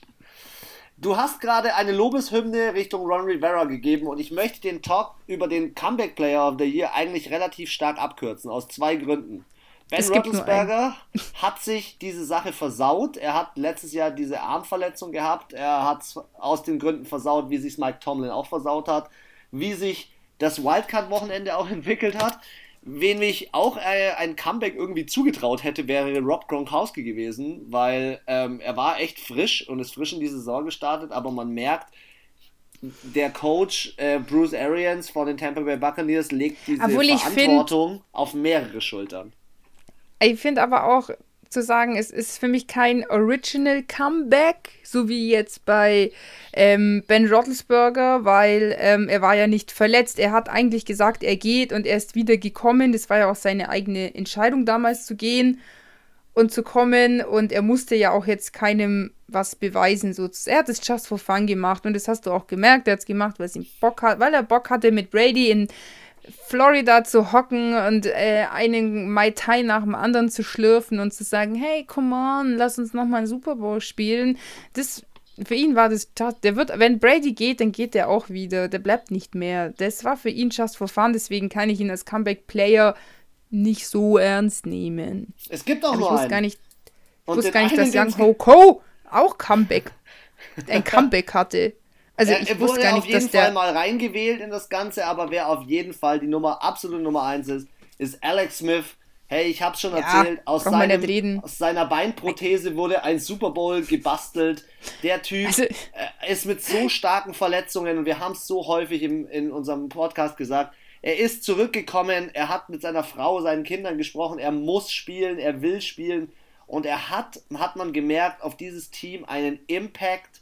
Du hast gerade eine Lobeshymne Richtung Ron Rivera gegeben und ich möchte den Talk über den Comeback Player of the Year eigentlich relativ stark abkürzen, aus zwei Gründen. Ben Roethlisberger hat sich diese Sache versaut. Er hat letztes Jahr diese Armverletzung gehabt. Er hat es aus den Gründen versaut, wie sich Mike Tomlin auch versaut hat, wie sich das Wildcard-Wochenende auch entwickelt hat. Wen ich auch äh, ein Comeback irgendwie zugetraut hätte, wäre Rob Gronkowski gewesen, weil ähm, er war echt frisch und ist frisch in die Saison gestartet, aber man merkt, der Coach äh, Bruce Arians von den Tampa Bay Buccaneers legt diese Verantwortung find, auf mehrere Schultern. Ich finde aber auch, zu sagen, es ist für mich kein Original Comeback, so wie jetzt bei ähm, Ben Roethlisberger, weil ähm, er war ja nicht verletzt. Er hat eigentlich gesagt, er geht und er ist wieder gekommen. Das war ja auch seine eigene Entscheidung damals zu gehen und zu kommen und er musste ja auch jetzt keinem was beweisen. So. Er hat es just for fun gemacht und das hast du auch gemerkt. Er hat es gemacht, weil, Bock hat, weil er Bock hatte mit Brady in Florida zu hocken und äh, einen Mai Tai nach dem anderen zu schlürfen und zu sagen, hey, come on, lass uns nochmal einen Super Bowl spielen. Das, für ihn war das, der wird, wenn Brady geht, dann geht der auch wieder. Der bleibt nicht mehr. Das war für ihn just for fun, deswegen kann ich ihn als Comeback-Player nicht so ernst nehmen. Es gibt auch Aber nur ich wusste einen. gar nicht, ich Und wusste gar nicht, dass Young Ho Ko auch Comeback, ein Comeback hatte. Also er, ich er wusste wurde gar auf nicht, jeden dass der Fall mal reingewählt in das Ganze, aber wer auf jeden Fall die Nummer, absolute Nummer 1 ist, ist Alex Smith. Hey, ich hab's schon Ja, erzählt, aus, brauchen wir seinem, aus seiner Beinprothese wurde ein Super Bowl gebastelt. Der Typ Also- äh, ist mit so starken Verletzungen und wir haben es so häufig im, in unserem Podcast gesagt. Er ist zurückgekommen, er hat mit seiner Frau, seinen Kindern gesprochen, er muss spielen, er will spielen und er hat, hat man gemerkt, auf dieses Team einen Impact.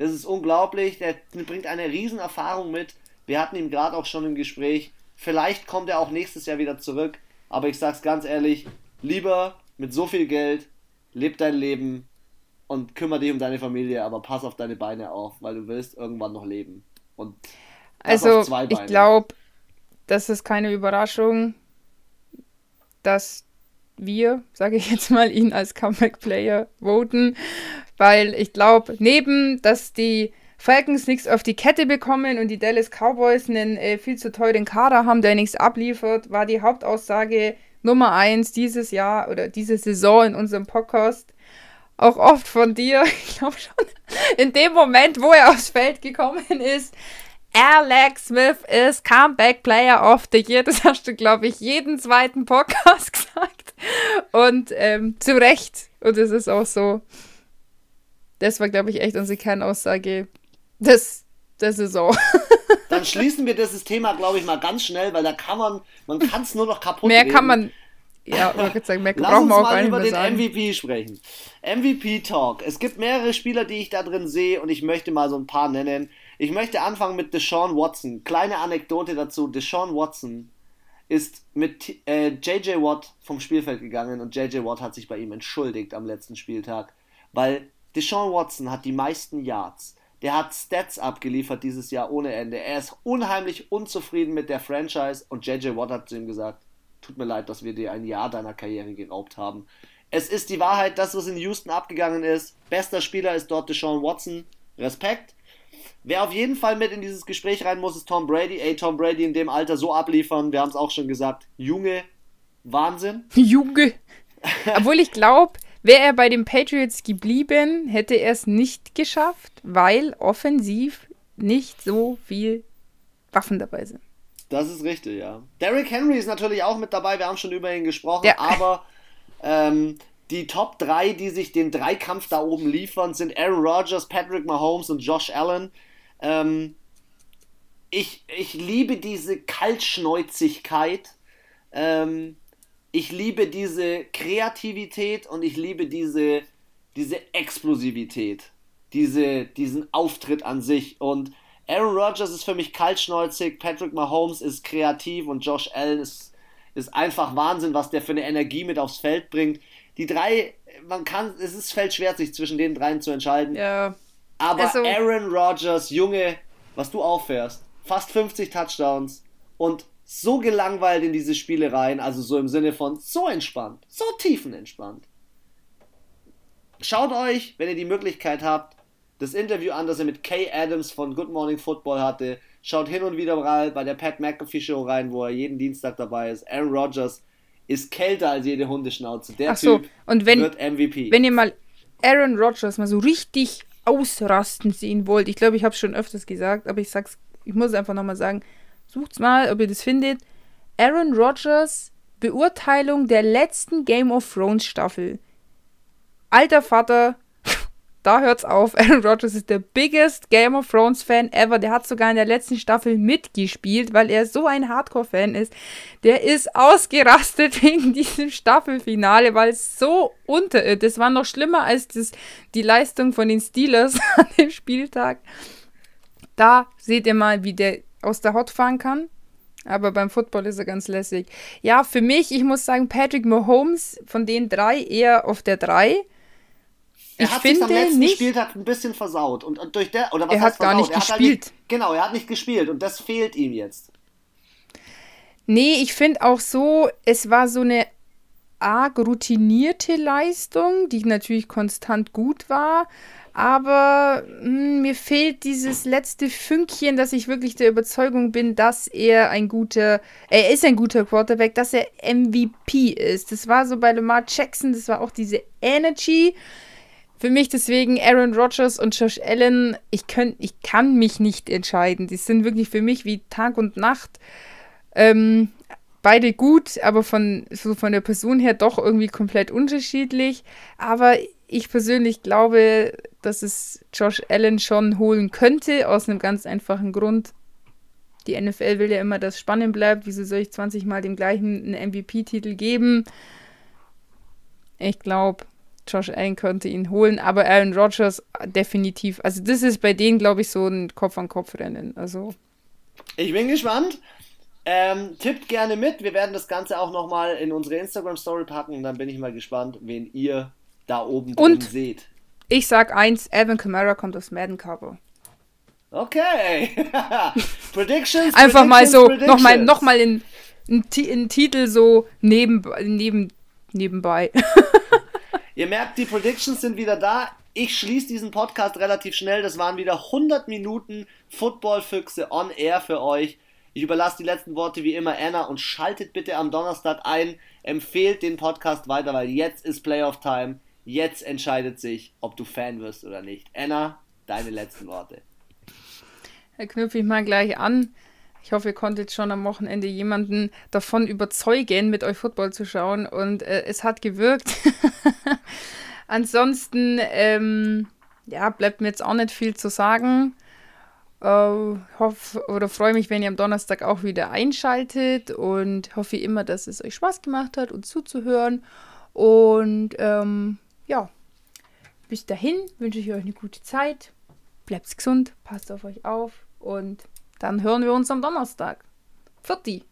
Das ist unglaublich, der bringt eine Riesenerfahrung mit. Wir hatten ihn gerade auch schon im Gespräch. Vielleicht kommt er auch nächstes Jahr wieder zurück, aber ich sag's ganz ehrlich, lieber mit so viel Geld, leb dein Leben und kümmere dich um deine Familie, aber pass auf deine Beine auf, weil du willst irgendwann noch leben. Und Also, auf zwei ich glaube, das ist keine Überraschung, dass wir, sage ich jetzt mal, ihn als Comeback-Player voten, weil ich glaube, neben, dass die Falcons nichts auf die Kette bekommen und die Dallas Cowboys einen äh, viel zu teuren Kader haben, der nichts abliefert, war die Hauptaussage Nummer eins dieses Jahr oder diese Saison in unserem Podcast auch oft von dir, ich glaube schon, in dem Moment, wo er aufs Feld gekommen ist, Alex Smith ist Comeback Player of the Year. Das hast du, glaube ich, jeden zweiten Podcast gesagt. Und ähm, zu Recht. Und es ist auch so. Das war, glaube ich, echt unsere Kernaussage des, der Saison. Dann schließen wir dieses Thema, glaube ich, mal ganz schnell, weil da kann man, man kann es nur noch kaputt mehr reden. kann man. Ja, ich wollte sagen, mehr Lass brauchen uns wir auch mal über den sagen. MVP sprechen. MVP Talk. Es gibt mehrere Spieler, die ich da drin sehe und ich möchte mal so ein paar nennen. Ich möchte anfangen mit Deshaun Watson. Kleine Anekdote dazu. Deshaun Watson ist mit äh, JJ Watt vom Spielfeld gegangen und JJ Watt hat sich bei ihm entschuldigt am letzten Spieltag, weil Deshaun Watson hat die meisten Yards. Der hat Stats abgeliefert dieses Jahr ohne Ende. Er ist unheimlich unzufrieden mit der Franchise und JJ Watt hat zu ihm gesagt, tut mir leid, dass wir dir ein Jahr deiner Karriere geraubt haben. Es ist die Wahrheit, das, was in Houston abgegangen ist. Bester Spieler ist dort Deshaun Watson. Respekt. Wer auf jeden Fall mit in dieses Gespräch rein muss, ist Tom Brady. Ey, Tom Brady in dem Alter so abliefern, wir haben es auch schon gesagt. Junge, Wahnsinn. Junge. Obwohl ich glaube, wäre er bei den Patriots geblieben, hätte er es nicht geschafft, weil offensiv nicht so viel Waffen dabei sind. Das ist richtig, ja. Derrick Henry ist natürlich auch mit dabei, wir haben schon über ihn gesprochen, Ja. aber ähm, die Top 3, die sich den Dreikampf da oben liefern, sind Aaron Rodgers, Patrick Mahomes und Josh Allen. Ähm, ich, ich liebe diese Kaltschnäuzigkeit. Ähm, ich liebe diese Kreativität und ich liebe diese, diese Explosivität. Diese, diesen Auftritt an sich. Und Aaron Rodgers ist für mich kaltschnäuzig, Patrick Mahomes ist kreativ und Josh Allen ist, ist einfach Wahnsinn, was der für eine Energie mit aufs Feld bringt. Die drei, man kann, es ist fällt schwer, sich zwischen den dreien zu entscheiden. Ja. Aber Also- Aaron Rodgers, Junge, was du auffährst, fast 50 Touchdowns und so gelangweilt in diese Spiele rein, also so im Sinne von so entspannt, so tiefenentspannt. Schaut euch, wenn ihr die Möglichkeit habt, das Interview an, das er mit Kay Adams von Good Morning Football hatte. Schaut hin und wieder mal bei der Pat McAfee Show rein, wo er jeden Dienstag dabei ist. Aaron Rodgers ist kälter als jede Hundeschnauze. Der Ach so, Typ und wenn- wird MVP. Wenn ihr mal Aaron Rodgers mal so richtig ausrasten sehen wollt, ich glaube, ich habe es schon öfters gesagt, aber ich sag's, ich muss es einfach nochmal sagen, sucht's mal, ob ihr das findet. Aaron Rodgers Beurteilung der letzten Game of Thrones Staffel. Alter Vater, da hört's auf. Aaron Rodgers ist der biggest Game of Thrones Fan ever. Der hat sogar in der letzten Staffel mitgespielt, weil er so ein Hardcore-Fan ist. Der ist ausgerastet wegen diesem Staffelfinale, weil es so unterirrt. Das war noch schlimmer als das, die Leistung von den Steelers an dem Spieltag. Da seht ihr mal, wie der aus der Hot fahren kann. Aber beim Football ist er ganz lässig. Ja, für mich, ich muss sagen, Patrick Mahomes von den drei eher auf der 3. Er Ich hat sich am finde letzten nicht- Spieltag ein bisschen versaut. Und, und durch der, oder was Er hat gar nicht er Hat halt gespielt. nicht, genau, er hat nicht gespielt und das fehlt ihm jetzt. Nee, ich finde auch so, es war so eine arg routinierte Leistung, die natürlich konstant gut war. Aber mh, hm, mir fehlt dieses letzte Fünkchen, dass ich wirklich der Überzeugung bin, dass er ein guter, er ist ein guter Quarterback, dass er MVP ist. Das war so bei Lamar Jackson, das war auch diese Energy. Für mich deswegen Aaron Rodgers und Josh Allen, ich, könnt, ich kann mich nicht entscheiden. Die sind wirklich für mich wie Tag und Nacht. Ähm, beide gut, aber von, so von der Person her doch irgendwie komplett unterschiedlich. Aber ich persönlich glaube, dass es Josh Allen schon holen könnte, aus einem ganz einfachen Grund. Die NFL will ja immer, dass spannend bleibt. Wieso soll ich 20 Mal dem gleichen einen MVP-Titel geben? Ich glaube, Josh Allen könnte ihn holen, aber Aaron Rodgers definitiv. Also, das ist bei denen, glaube ich, so ein Kopf-an-Kopf-Rennen. Also. Ich bin gespannt. Ähm, tippt gerne mit. Wir werden das Ganze auch nochmal in unsere Instagram-Story packen. Und dann bin ich mal gespannt, wen ihr da oben drin Und seht. Ich sag eins: Evan Kamara kommt aufs Madden Cover. Okay. Predictions. Einfach Predictions, mal so, nochmal noch mal in, in, in Titel so neben, neben, nebenbei. Ihr merkt, die Predictions sind wieder da. Ich schließe diesen Podcast relativ schnell. Das waren wieder 100 Minuten Football-Füchse on air für euch. Ich überlasse die letzten Worte wie immer Anna und schaltet bitte am Donnerstag ein. Empfehlt den Podcast weiter, weil jetzt ist Playoff Time. Jetzt entscheidet sich, ob du Fan wirst oder nicht. Anna, deine letzten Worte. Da knüpfe ich mal gleich an. Ich hoffe, ihr konntet schon am Wochenende jemanden davon überzeugen, mit euch Football zu schauen. Und äh, es hat gewirkt. Ansonsten, ähm, ja, bleibt mir jetzt auch nicht viel zu sagen. Äh, hoffe oder freue mich, wenn ihr am Donnerstag auch wieder einschaltet und hoffe immer, dass es euch Spaß gemacht hat, uns zuzuhören. Und ähm, ja, bis dahin wünsche ich euch eine gute Zeit. Bleibt gesund, passt auf euch auf und dann hören wir uns am Donnerstag. Pfiat